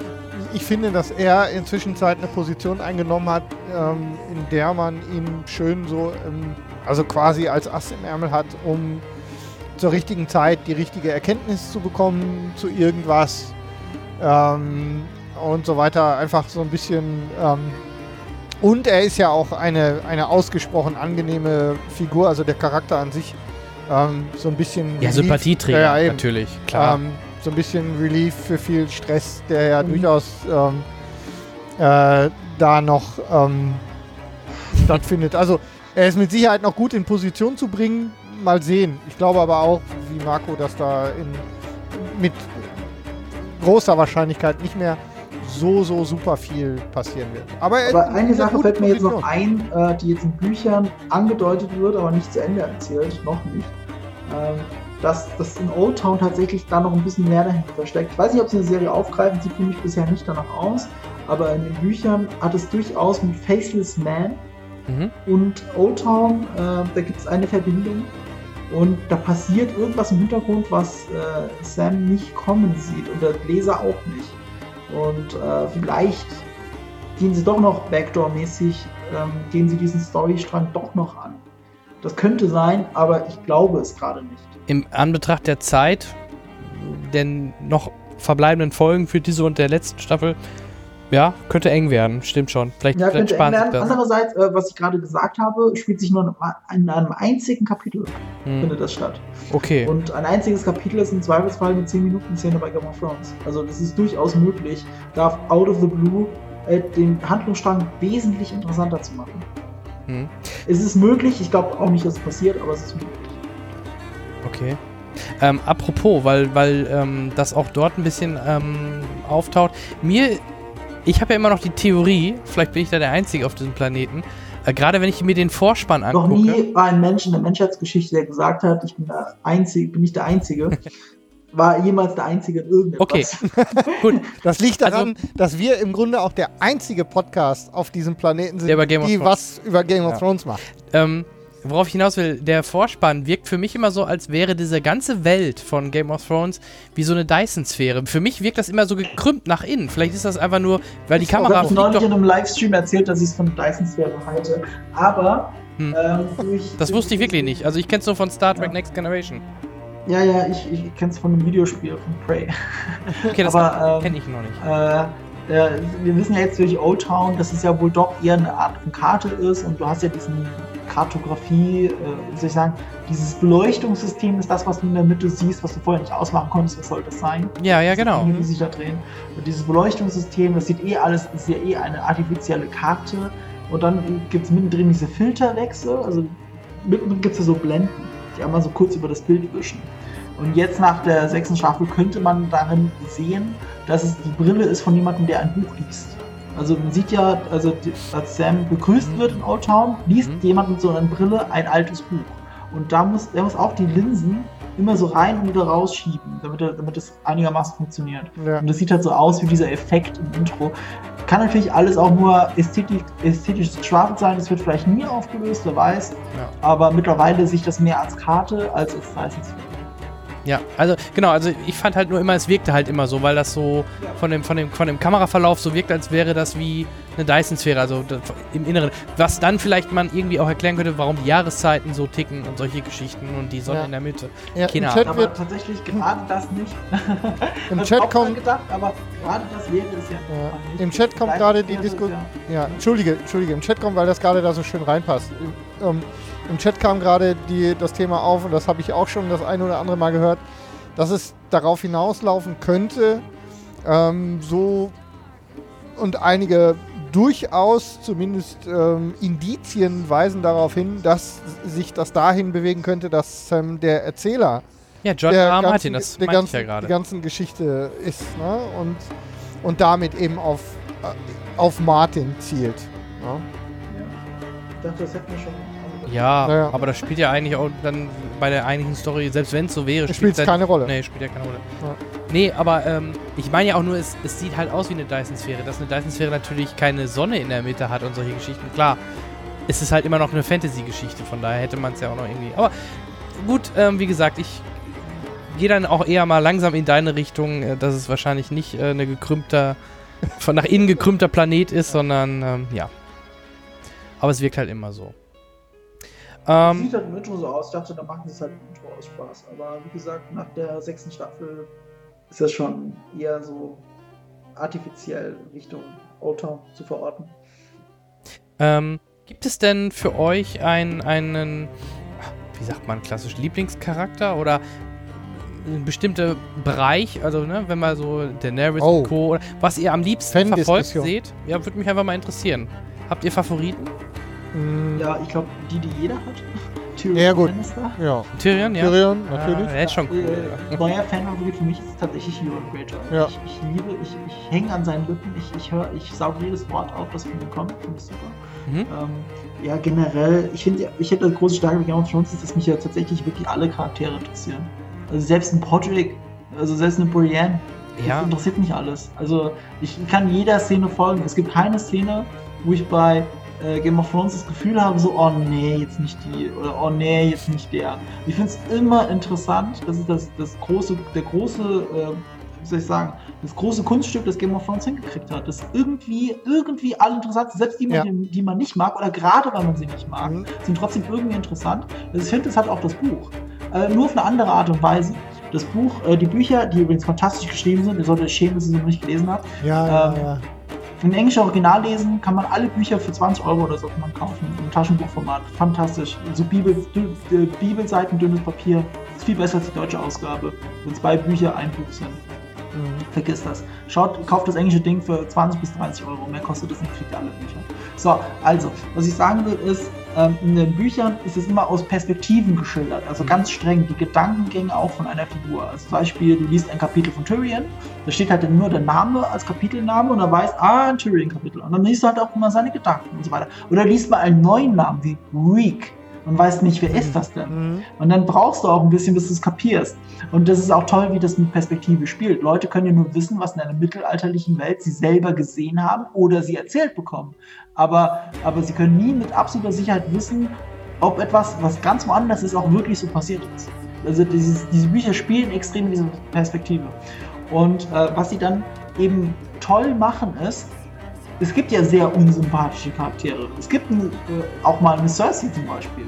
ich finde, dass er inzwischen Zeit eine Position eingenommen hat, ähm, in der man ihn schön so, ähm, also quasi als Ass im Ärmel hat, um zur richtigen Zeit die richtige Erkenntnis zu bekommen zu irgendwas ähm, und so weiter. Einfach so ein bisschen. Ähm, und er ist ja auch eine, eine ausgesprochen angenehme Figur, also der Charakter an sich. Ähm, so ein bisschen. Ja, Sympathieträger, Ja, natürlich, klar. Ähm, so ein bisschen Relief für viel Stress, der ja Mhm. durchaus ähm, äh, da noch ähm, stattfindet. Also er ist mit Sicherheit noch gut in Position zu bringen. Mal sehen. Ich glaube aber auch, wie Marco, dass da in, mit großer Wahrscheinlichkeit nicht mehr so, so super viel passieren wird. Aber, Aber in eine Sache fällt mir jetzt noch ein, äh, die jetzt in Büchern angedeutet wird, aber nicht zu Ende erzählt, noch nicht. Ähm, dass das in Old Town tatsächlich da noch ein bisschen mehr dahinter versteckt. Ich weiß nicht, ob sie eine Serie aufgreifen, sieht für mich bisher nicht danach aus, aber in den Büchern hat es durchaus mit Faceless Man Mhm. und Old Town, äh, da gibt es eine Verbindung. Und da passiert irgendwas im Hintergrund, was äh, Sam nicht kommen sieht und der Leser auch nicht. Und äh, vielleicht gehen sie doch noch Backdoor-mäßig, ähm, gehen sie diesen Storystrang doch noch an. Das könnte sein, aber ich glaube es gerade nicht. Im Anbetracht der Zeit, den noch verbleibenden Folgen für diese und der letzten Staffel, ja, könnte eng werden, stimmt schon. Vielleicht, Ja, vielleicht sparen sich das. Andererseits, äh, was ich gerade gesagt habe, spielt sich nur in einem einzigen Kapitel, Hm. findet das statt. Okay. Und ein einziges Kapitel ist im Zweifelsfall eine 10-Minuten-Szene bei Game of Thrones. Also das ist durchaus möglich, da out of the blue äh, den Handlungsstrang wesentlich interessanter zu machen. Hm. Es ist möglich, ich glaube auch nicht, dass es passiert, aber es ist möglich. Okay. Ähm, apropos, weil, weil ähm, das auch dort ein bisschen ähm, auftaucht. Mir, ich habe ja immer noch die Theorie, vielleicht bin ich da der Einzige auf diesem Planeten, äh, gerade wenn ich mir den Vorspann Noch angucke. nie war ein Mensch in der Menschheitsgeschichte, der gesagt hat, ich bin der Einzige, bin nicht der Einzige, war jemals der Einzige in irgendetwas. Gut, Das liegt Also- daran, dass wir im Grunde auch der einzige Podcast auf diesem Planeten sind, Der über Game of die Thrones- was über Game of Ja. Thrones macht. ähm, worauf ich hinaus will, der Vorspann wirkt für mich immer so, als wäre diese ganze Welt von Game of Thrones wie so eine Dyson-Sphäre. Für mich wirkt das immer so gekrümmt nach innen. Vielleicht ist das einfach nur, weil die Ich habe Kamera ich fliegt neulich in einem Livestream erzählt, dass ich es von Dyson-Sphäre halte. Aber Hm. ähm, durch, Das wusste ich wirklich nicht. Also ich kenne es nur von Star Trek Ja. Next Generation. Ja, ja, ich, ich kenne es von einem Videospiel von Prey. Okay, das ähm, kenne ich noch nicht. Äh, äh, wir wissen ja jetzt durch Old Town, dass es ja wohl doch eher eine Art von Karte ist und du hast ja diesen Kartografie, äh, wie soll ich sagen, dieses Beleuchtungssystem ist das, was du in der Mitte siehst, was du vorher nicht ausmachen konntest, was soll das sein? Ja, ja, genau. Dinge, die sich da drehen. Und dieses Beleuchtungssystem, das sieht eh alles, ist ja eh eine artifizielle Karte. Und dann gibt es mittendrin diese Filterwechsel, also mittendrin gibt es ja so Blenden, die einmal so kurz über das Bild wischen. Und jetzt nach der sechsten Staffel könnte man darin sehen, dass es die Brille ist von jemandem, der ein Buch liest. Also man sieht ja, also als Sam begrüßt wird in Old Town, liest Mhm. jemand mit so einer Brille ein altes Buch. Und da muss, er muss auch die Linsen immer so rein und wieder rausschieben, damit, er, damit es einigermaßen funktioniert. Ja. Und das sieht halt so aus wie dieser Effekt im Intro. Kann natürlich alles auch nur ästhetisch, ästhetisch geschwafelt sein, das wird vielleicht nie aufgelöst, wer weiß. Ja. Aber mittlerweile sehe ich das mehr als Karte als als License. Ja, also genau, also ich fand halt nur immer, es wirkte halt immer so, weil das so von dem, von dem, von dem Kameraverlauf so wirkt, als wäre das wie eine Dyson-Sphäre, also das, im Inneren. Was dann vielleicht man irgendwie auch erklären könnte, warum die Jahreszeiten so ticken und solche Geschichten und die Sonne Ja. in der Mitte. Ja, Keine Im Chat Aber wird, tatsächlich gerade das nicht. im ich Chat kommt, gedacht, aber gerade das wäre es ja. Ja. Im Chat kommt gerade die Diskussion. ja- Ja, entschuldige, entschuldige, im Chat kommt, weil das gerade da so schön reinpasst. Ähm, im Chat kam gerade die, das Thema auf und das habe ich auch schon das eine oder andere Mal gehört, dass es darauf hinauslaufen könnte, ähm, so und einige durchaus zumindest ähm, Indizien weisen darauf hin, dass sich das dahin bewegen könnte, dass ähm, der Erzähler Ja, John der R. R. ganzen, Martin, das der meinte ich ganzen, ja die ganzen Geschichte ist ne? und, und damit eben auf, äh, auf Martin zielt. Ne? Ich dachte, das hätten wir schon. Ja, Ja, ja. aber das spielt ja eigentlich auch dann bei der eigentlichen Story, selbst wenn es so wäre, Es spielt halt- keine Rolle. Nee, spielt ja keine Rolle. Ja. Nee, aber ähm, ich meine ja auch nur, es, es sieht halt aus wie eine Dyson-Sphäre. Dass eine Dyson-Sphäre natürlich keine Sonne in der Mitte hat und solche Geschichten. Klar, es ist halt immer noch eine Fantasy-Geschichte, von daher hätte man es ja auch noch irgendwie. Aber gut, ähm, wie gesagt, ich gehe dann auch eher mal langsam in deine Richtung, äh, dass es wahrscheinlich nicht äh, eine gekrümmter, von nach innen gekrümmter Planet ist, sondern ähm, ja. Aber es wirkt halt immer so. Ähm, Sieht halt im Intro so aus. Ich dachte, da machen sie es halt im Intro aus Spaß. Aber wie gesagt, nach der sechsten Staffel ist das schon eher so artifiziell Richtung Old Town zu verorten. Ähm, gibt es denn für euch einen, einen, wie sagt man, klassisch Lieblingscharakter oder ein bestimmter Bereich, also ne, wenn man so Daenerys Oh. und Co. Oder was ihr am liebsten verfolgt seht? Ja, würde mich einfach mal interessieren. Habt ihr Favoriten? Mm, Ja, ich glaube, die, die jeder hat. Tyrion Ja, gut. Lannister. ja. Tyrion, ja? Tyrion, natürlich. Ah, der ist schon cool. Äh, neuer Fan-Favorit für mich ist tatsächlich Euron Greyjoy. Ja. Ich, ich liebe, ich, ich hänge an seinen Lippen, ich, ich höre, ich sauge jedes Wort auf, das von ihm kommt. Finde ich super. Mhm. Ähm, ja, generell, ich finde, ich hätte eine große Stärke bei Game of Thrones, ist, dass mich ja tatsächlich wirklich alle Charaktere interessieren. Also selbst ein Podrick, also selbst eine Brienne, das Ja. interessiert mich alles. Also ich kann jeder Szene folgen. Es gibt keine Szene, wo ich bei äh, Game of Thrones das Gefühl habe, so, oh nee, jetzt nicht die, oder oh nee, jetzt nicht der. Ich finde es immer interessant, das ist das, das große, der große, äh, wie soll ich sagen, das große Kunststück, das Game of Thrones hingekriegt hat. Das irgendwie, irgendwie alle interessant, selbst die, Ja. die, die man nicht mag, oder gerade weil man sie nicht mag, Mhm. sind trotzdem irgendwie interessant. Also ich finde, das hat auch das Buch. Äh, nur auf eine andere Art und Weise. Das Buch, äh, die Bücher, die übrigens fantastisch geschrieben sind, ihr solltet euch schämen, dass ihr sie noch nicht gelesen habt. Ja, ja, Ähm, ja. Im englischen Original lesen kann man alle Bücher für 20 Euro oder so kann man kaufen. Im Taschenbuchformat. Fantastisch. So Bibel, Bibelseiten, dünnes Papier. ist viel besser als die deutsche Ausgabe. Wenn zwei Bücher ein Buch sind. Mhm. Vergiss das. Schaut, kauft das englische Ding für 20 bis 30 Euro. Mehr kostet es nicht, kriegt ihr alle Bücher. So, also, was ich sagen will ist, ähm, in den Büchern ist es immer aus Perspektiven geschildert. Also ganz streng die Gedankengänge auch von einer Figur. Als Beispiel, du liest ein Kapitel von Tyrion, da steht halt dann nur der Name als Kapitelname und dann weißt, ah, ein Tyrion-Kapitel. Und dann liest du halt auch immer seine Gedanken und so weiter. Oder liest mal einen neuen Namen wie Reek und weißt nicht, wer ist das denn? Mhm. Und dann brauchst du auch ein bisschen, bis du es kapierst. Und das ist auch toll, wie das mit Perspektive spielt. Leute können ja nur wissen, was in einer mittelalterlichen Welt sie selber gesehen haben oder sie erzählt bekommen. Aber, aber sie können nie mit absoluter Sicherheit wissen, ob etwas, was ganz woanders ist, auch wirklich so passiert ist. Also dieses, diese Bücher spielen extrem in dieser Perspektive. Und äh, was sie dann eben toll machen ist, es gibt ja sehr unsympathische Charaktere. Es gibt ein, äh, auch mal eine Cersei zum Beispiel.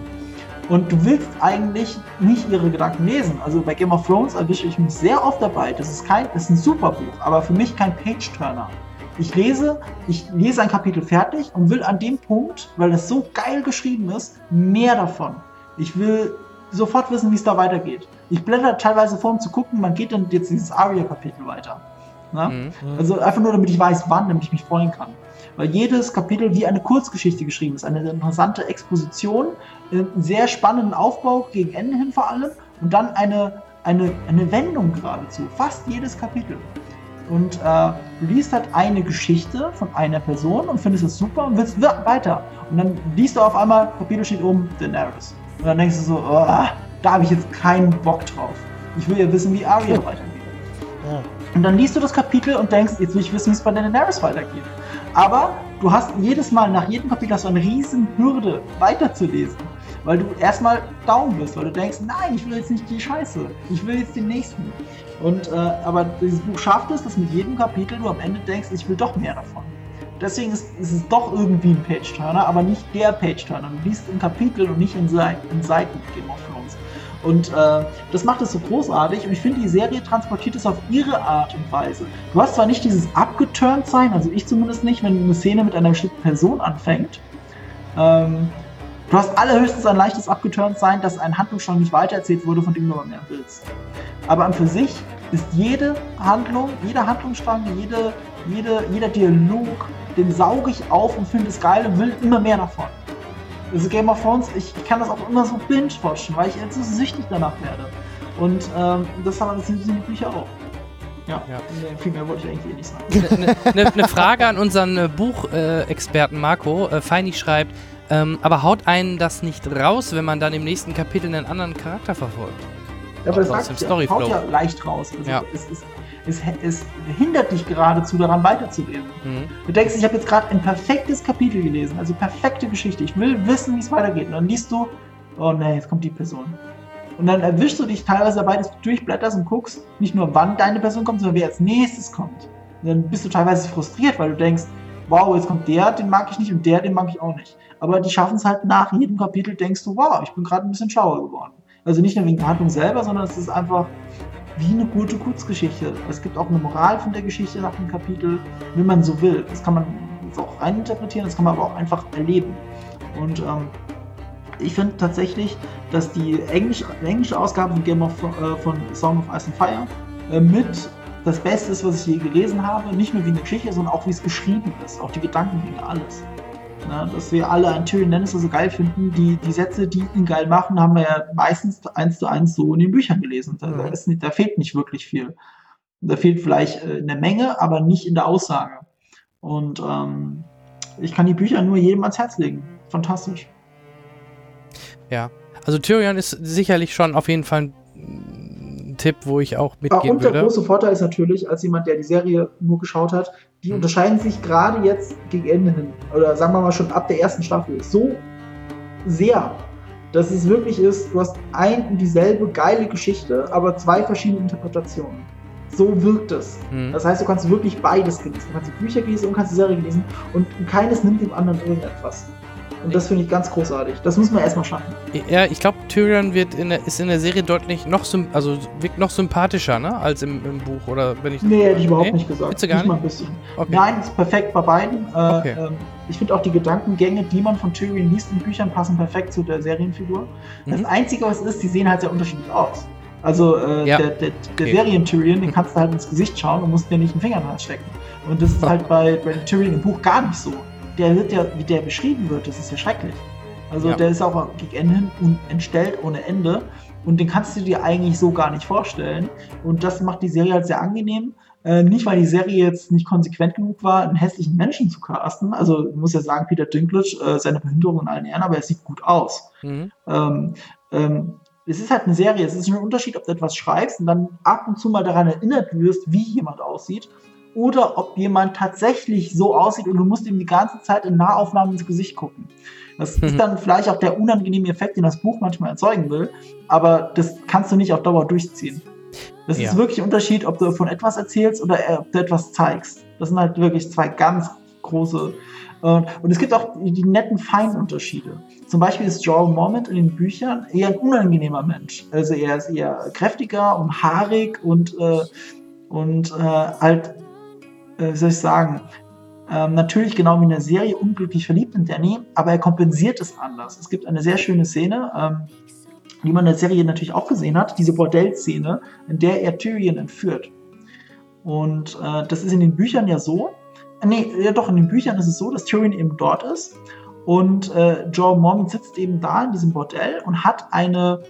Und du willst eigentlich nicht ihre Gedanken lesen. Also bei Game of Thrones erwische ich mich sehr oft dabei. Das ist kein, das ist ein super Buch, aber für mich kein Page-Turner. Ich lese, ich lese ein Kapitel fertig und will an dem Punkt, weil das so geil geschrieben ist, mehr davon. Ich will sofort wissen, wie es da weitergeht. Ich blätter teilweise vor, um zu gucken, man geht dann jetzt dieses Aria-Kapitel weiter. Na? Mhm. Also einfach nur, damit ich weiß, wann, damit ich mich freuen kann. Weil jedes Kapitel wie eine Kurzgeschichte geschrieben ist, eine interessante Exposition, einen sehr spannenden Aufbau gegen Ende hin vor allem und dann eine, eine, eine Wendung geradezu. Fast jedes Kapitel. und äh, du liest halt eine Geschichte von einer Person und findest es super und willst weiter. Und dann liest du auf einmal, Kapitel steht oben, Daenerys. Und dann denkst du so, oh, da habe ich jetzt keinen Bock drauf. Ich will ja wissen, wie Arya weitergeht. Ja. Und dann liest du das Kapitel und denkst, jetzt will ich wissen, wie es bei Daenerys weitergeht. Aber du hast jedes Mal, nach jedem Kapitel du eine riesen Hürde weiterzulesen. Weil du erstmal down bist, weil du denkst, nein, ich will jetzt nicht die Scheiße, ich will jetzt den nächsten. Und äh, aber dieses Buch schafft es, dass mit jedem Kapitel du am Ende denkst, ich will doch mehr davon. Deswegen ist, ist es doch irgendwie ein Page-Turner, aber nicht der Page-Turner. Du liest in Kapitel und nicht in, Seiten, in Seiten Game of. Und äh, das macht es so großartig und ich finde, die Serie transportiert es auf ihre Art und Weise. Du hast zwar nicht dieses abgeturnt sein, also ich zumindest nicht, wenn eine Szene mit einer bestimmten Person anfängt. Ähm, du hast allerhöchstens ein leichtes abgeturnt sein, dass ein Handlungsstrang nicht weitererzählt wurde, von dem du mehr willst. Aber an für sich ist jede Handlung, jeder Handlungsstrang, jede, jede, jeder Dialog, den sauge ich auf und finde es geil und will immer mehr davon. Also Game of Thrones, ich, kann das auch immer so binge-watchen, weil ich jetzt so süchtig danach werde. Und ähm, das haben das sind die Bücher auch. Ja, ja. Nee, viel mehr wollte ich eigentlich eh nicht sagen. Eine ne, ne Frage an unseren äh, Buchexperten Marco. Äh, Feini schreibt, ähm, aber haut einen das nicht raus, wenn man dann im nächsten Kapitel einen anderen Charakter verfolgt? Ja, aber das sagt ja, haut ja leicht raus. Also ja. es, es, es, es, hindert dich geradezu daran weiterzulesen. Mhm. Du denkst, ich habe jetzt gerade ein perfektes Kapitel gelesen, also perfekte Geschichte. Ich will wissen, wie es weitergeht. Und dann liest du, oh nee, jetzt kommt die Person. Und dann erwischst du dich teilweise dabei, dass du durchblätterst und guckst, nicht nur wann deine Person kommt, sondern wer als nächstes kommt. Und dann bist du teilweise frustriert, weil du denkst, wow, jetzt kommt der, den mag ich nicht und der, den mag ich auch nicht. Aber die schaffen es halt nach jedem Kapitel, denkst du, wow, ich bin gerade ein bisschen schlauer geworden. Also nicht nur wegen der Handlung selber, sondern es ist einfach wie eine gute Kurzgeschichte. Es gibt auch eine Moral von der Geschichte nach dem Kapitel, wenn man so will. Das kann man auch reininterpretieren, das kann man aber auch einfach erleben. Und ähm, ich finde tatsächlich, dass die englische, englische Ausgabe von Game of äh, von Song of Ice and Fire äh, mit das Beste ist, was ich je gelesen habe. Nicht nur wie eine Geschichte, sondern auch wie es geschrieben ist. Auch die Gedankengänge, alles. Ne, dass wir alle einen Tyrion Lannister so geil finden. Die, die Sätze, die ihn geil machen, haben wir ja meistens eins zu eins so in den Büchern gelesen. Da, mhm. da, nicht, da fehlt nicht wirklich viel. Da fehlt vielleicht äh, in der Menge, aber nicht in der Aussage. Und ähm, ich kann die Bücher nur jedem ans Herz legen. Fantastisch. Ja, also Tyrion ist sicherlich schon auf jeden Fall ein Tipp, wo ich auch mitgehen würde. Und der große Vorteil ist natürlich, als jemand, der die Serie nur geschaut hat, die unterscheiden sich gerade jetzt gegen Ende hin, oder sagen wir mal schon ab der ersten Staffel, so sehr, dass es wirklich ist, du hast ein und dieselbe geile Geschichte, aber zwei verschiedene Interpretationen. So wirkt es. Mhm. Das heißt, du kannst wirklich beides genießen. Du kannst die Bücher lesen und kannst die Serie lesen und keines nimmt dem anderen irgendetwas. Und das finde ich ganz großartig. Das muss man erstmal schaffen. Ja, ich glaube, Tyrion wird in der, ist in der Serie deutlich noch, also wirkt noch sympathischer, ne? Als im, im Buch. Oder wenn ich nee, hätte ich überhaupt nee? nicht gesagt. Willst du gar nicht? Mal ein bisschen. Okay. Nein, ist perfekt bei beiden. Äh, okay. ähm, ich finde auch die Gedankengänge, die man von Tyrion liest in Büchern, passen perfekt zu der Serienfigur. Mhm. Das Einzige, was ist, die sehen halt sehr unterschiedlich aus. Also äh, ja. der, der, der okay. Serien-Tyrion, den kannst du halt ins Gesicht schauen und musst dir nicht einen Finger in den Hals stecken. Und das ist halt bei Brandon Tyrion im Buch gar nicht so der wird ja, wie der beschrieben wird, das ist ja schrecklich. Also ja. der ist auch gegen Ende hin entstellt ohne Ende. Und den kannst du dir eigentlich so gar nicht vorstellen. Und das macht die Serie halt sehr angenehm. Äh, nicht, weil die Serie jetzt nicht konsequent genug war, einen hässlichen Menschen zu casten. Also ich muss ja sagen, Peter Dinklage, äh, seine Behinderung in allen Ehren, aber er sieht gut aus. Mhm. Ähm, ähm, es ist halt eine Serie. Es ist ein Unterschied, ob du etwas schreibst und dann ab und zu mal daran erinnert wirst, wie jemand aussieht oder ob jemand tatsächlich so aussieht und du musst ihm die ganze Zeit in Nahaufnahmen ins Gesicht gucken. Das mhm. ist dann vielleicht auch der unangenehme Effekt, den das Buch manchmal erzeugen will, aber das kannst du nicht auf Dauer durchziehen. Das ja. ist wirklich ein Unterschied, ob du von etwas erzählst oder ob du etwas zeigst. Das sind halt wirklich zwei ganz große. Äh, und es gibt auch die netten Feinunterschiede. Zum Beispiel ist Joel Mormont in den Büchern eher ein unangenehmer Mensch. Also er ist eher kräftiger und haarig und, äh, und äh, halt äh, wie soll ich sagen, ähm, natürlich genau wie in der Serie unglücklich verliebt in Danny, aber er kompensiert es anders. Es gibt eine sehr schöne Szene, ähm, die man in der Serie natürlich auch gesehen hat, diese Bordellszene, in der er Tyrion entführt. Und äh, das ist in den Büchern ja so, äh, nee, ja doch, in den Büchern ist es so, dass Tyrion eben dort ist und äh, Joe Mormont sitzt eben da in diesem Bordell und hat eine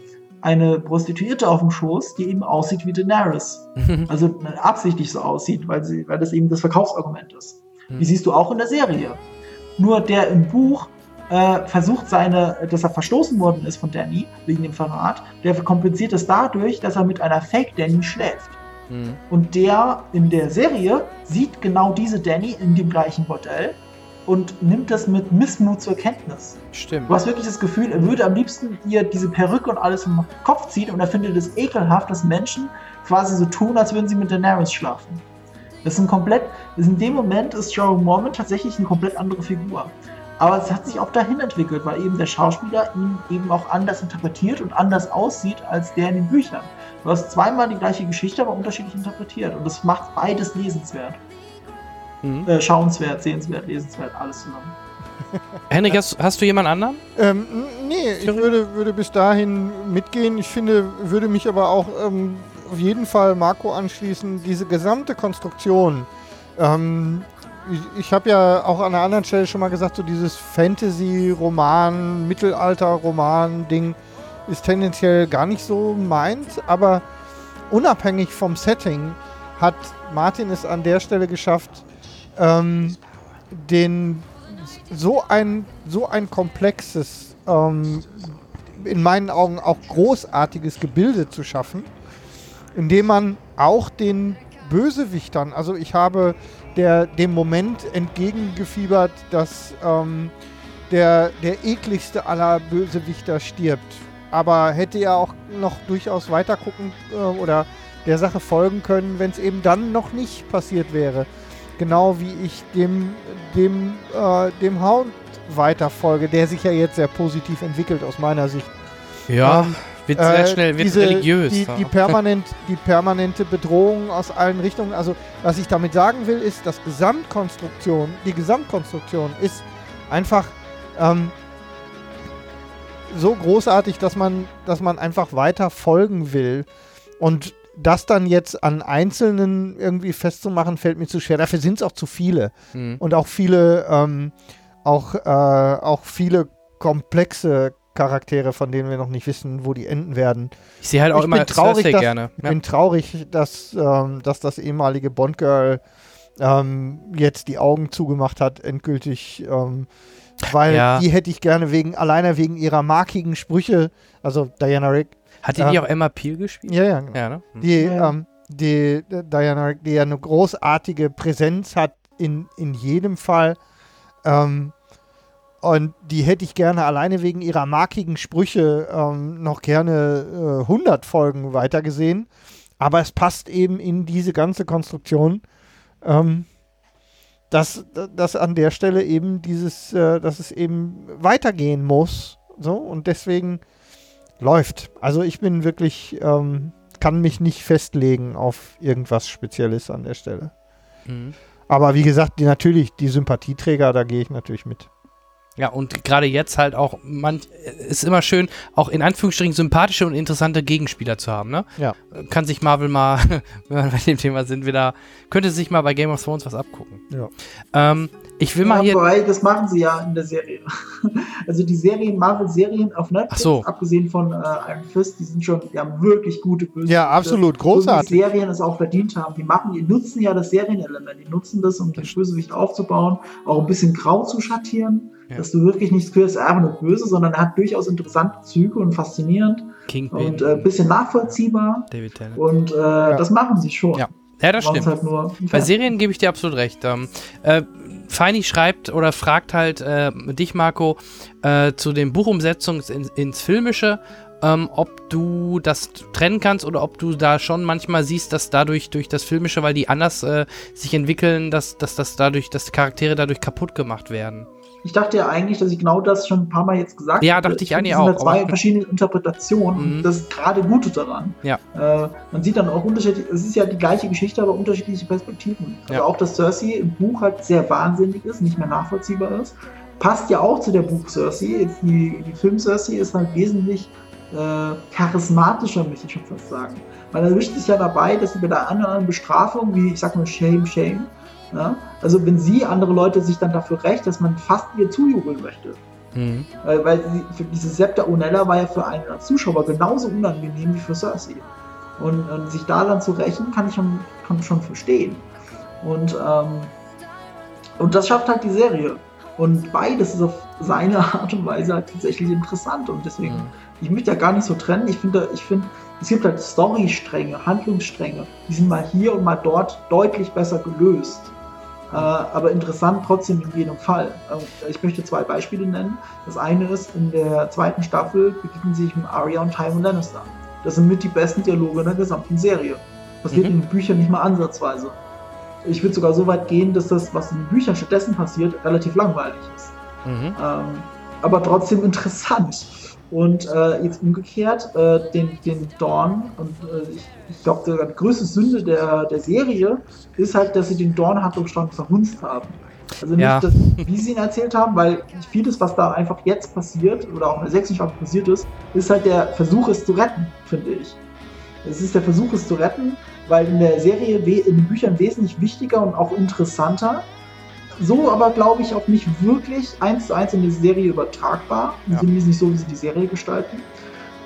eine Prostituierte auf dem Schoß, die eben aussieht wie Daenerys. Also äh, absichtlich so aussieht, weil, sie, weil das eben das Verkaufsargument ist. Hm. Die siehst du auch in der Serie. Nur der im Buch äh, versucht seine, dass er verstoßen worden ist von Danny wegen dem Verrat, der kompensiert es dadurch, dass er mit einer Fake Danny schläft. Mhm. Und der in der Serie sieht genau diese Danny in dem gleichen Bordell und nimmt das mit Missmut zur Kenntnis. Stimmt. Du hast wirklich das Gefühl, er würde am liebsten ihr diese Perücke und alles vom Kopf ziehen und er findet es ekelhaft, dass Menschen quasi so tun, als würden sie mit Daenerys schlafen. Das ist ein komplett, ist in dem Moment ist Jorah Mormon tatsächlich eine komplett andere Figur. Aber es hat sich auch dahin entwickelt, weil eben der Schauspieler ihn eben auch anders interpretiert und anders aussieht als der in den Büchern. Du hast zweimal die gleiche Geschichte, aber unterschiedlich interpretiert. Und das macht beides lesenswert. Mhm. Äh, schauenswert, sehenswert, lesenswert, alles zusammen. Henrik, hast, hast du jemand anderen? Ähm, nee, ich würde, würde bis dahin mitgehen. Ich finde, würde mich aber auch ähm, auf jeden Fall Marco anschließen. Diese gesamte Konstruktion. Ähm, ich ich habe ja auch an einer anderen Stelle schon mal gesagt, so dieses Fantasy-Roman, Mittelalter-Roman-Ding ist tendenziell gar nicht so meins, aber unabhängig vom Setting hat Martin es an der Stelle geschafft, ähm, den so ein, so ein komplexes, ähm, in meinen Augen auch großartiges Gebilde zu schaffen, indem man auch den Bösewichtern, also ich habe der, dem Moment entgegengefiebert, dass ähm, der, der ekligste aller Bösewichter stirbt. Aber hätte ja auch noch durchaus weiter gucken äh, oder der Sache folgen können, wenn es eben dann noch nicht passiert wäre. Genau wie ich dem, dem, äh, dem Hound weiterfolge, der sich ja jetzt sehr positiv entwickelt aus meiner Sicht. Ja, Ähm, wird sehr Äh, schnell wird diese, religiös. Die, die, permanent, die permanente Bedrohung aus allen Richtungen. Also, was ich damit sagen will, ist, dass Gesamtkonstruktion, die Gesamtkonstruktion ist einfach ähm, so großartig, dass man, dass man einfach weiter folgen will. Und das dann jetzt an Einzelnen irgendwie festzumachen, fällt mir zu schwer. Dafür sind es auch zu viele Mhm. und auch viele, ähm, auch, äh, auch viele komplexe Charaktere, von denen wir noch nicht wissen, wo die enden werden. Ich sehe halt auch ich immer bin traurig, dass- gerne. Ich Ja. bin traurig, dass, ähm, dass das ehemalige Bond-Girl ähm, jetzt die Augen zugemacht hat, endgültig. Ähm, weil Ja. die hätte ich gerne wegen, alleine wegen ihrer markigen Sprüche, also Diana Rick. Hat die Ja. nicht auch Emma Peel gespielt? Ja, ja, genau. Ja, ne? Hm. Die, Ja, ähm, die, die Diana die ja eine großartige Präsenz hat in, in jedem Fall. Ähm, und die hätte ich gerne alleine wegen ihrer markigen Sprüche ähm, noch gerne äh, 100 Folgen weitergesehen. Aber es passt eben in diese ganze Konstruktion, ähm, dass, dass an der Stelle eben dieses, äh, dass es eben weitergehen muss. So, und deswegen läuft. Also ich bin wirklich, ähm, kann mich nicht festlegen auf irgendwas Spezielles an der Stelle. Mhm. Aber wie gesagt, die, natürlich, die Sympathieträger, da gehe ich natürlich mit. Ja, und gerade jetzt halt auch, man ist immer schön, auch in Anführungsstrichen sympathische und interessante Gegenspieler zu haben, ne? Ja. Kann sich Marvel mal, wenn wir bei dem Thema sind, wieder, könnte sich mal bei Game of Thrones was abgucken. Ja. Ähm, ich will mal Ja, hier. wobei, das machen sie ja in der Serie. Also die Serien, Marvel-Serien auf Netflix, so. abgesehen von äh, Iron Fist, die sind schon, die haben wirklich gute Bösewichte. Ja, absolut, großartig. Die Serien es auch verdient haben. Die machen, die nutzen ja das Serienelement, die nutzen das, um den Bösewicht aufzubauen, auch ein bisschen grau zu schattieren, Ja. dass du wirklich nicht spürst, er ist einfach nur böse, sondern er hat durchaus interessante Züge und faszinierend Kingpin, und äh, ein bisschen nachvollziehbar. David Tennant. Und äh, das machen sie schon. Ja, Ja, das stimmt. Halt Bei Serien gebe ich dir absolut recht. Ähm, äh, Feini schreibt oder fragt halt äh, dich, Marco, äh, zu den Buchumsetzungen ins, ins Filmische, ähm, ob du das trennen kannst oder ob du da schon manchmal siehst, dass dadurch durch das Filmische, weil die anders äh, sich entwickeln, dass, dass das dadurch, dass Charaktere dadurch kaputt gemacht werden. Ich dachte ja eigentlich, dass ich genau das schon ein paar Mal jetzt gesagt Ja, habe. dachte ich eigentlich es sind halt auch, zwei verschiedene Interpretationen Mhm. das ist gerade Gute daran. Ja. Äh, man sieht dann auch unterschiedlich, es ist ja die gleiche Geschichte, aber unterschiedliche Perspektiven. Also Ja. auch, dass Cersei im Buch halt sehr wahnsinnig ist, nicht mehr nachvollziehbar ist. Passt ja auch zu der Buch Cersei. Jetzt die, die Film Cersei ist halt wesentlich äh, charismatischer, möchte ich schon fast sagen. Man erwischt sich ja dabei, dass sie bei der anderen Bestrafung, wie ich sag mal Shame, Shame, ja, also wenn sie, andere Leute sich dann dafür recht, dass man fast ihr zujubeln möchte. Mhm. Weil, weil sie, für diese Septa Unella war ja für einen Zuschauer genauso unangenehm wie für Cersei. Und, und sich da dann zu rächen, kann ich schon, kann schon verstehen. Und, ähm, und das schafft halt die Serie. Und beides ist auf seine Art und Weise halt tatsächlich interessant. Und deswegen, Mhm. ich möchte ja gar nicht so trennen. Ich finde, ich finde, es gibt halt Storystränge, Handlungsstränge, die sind mal hier und mal dort deutlich besser gelöst. Äh, aber interessant trotzdem in jedem Fall. Äh, ich möchte zwei Beispiele nennen. Das eine ist, in der zweiten Staffel begegnen sich mit Arya und Tywin Lannister. Das sind mit die besten Dialoge in der gesamten Serie. Passiert Mhm. in den Büchern nicht mal ansatzweise. Ich würde sogar so weit gehen, dass das, was in den Büchern stattdessen passiert, relativ langweilig ist. Mhm. Ähm, aber trotzdem interessant. Und äh, jetzt umgekehrt, äh, den, den Dorn, und äh, ich, ich glaube, die größte Sünde der, der Serie ist halt, dass sie den Dorn-Handlungsstrang verhunzt haben. Also nicht, Ja. dass, wie sie ihn erzählt haben, weil vieles, was da einfach jetzt passiert, oder auch in der sechsten Staffel passiert ist, ist halt der Versuch, es zu retten, finde ich. Es ist der Versuch, es zu retten, weil in der Serie, in den Büchern wesentlich wichtiger und auch interessanter. So aber, glaube ich, auch nicht wirklich eins zu eins in die Serie übertragbar. Ja. Zumindest nicht so, wie sie die Serie gestalten.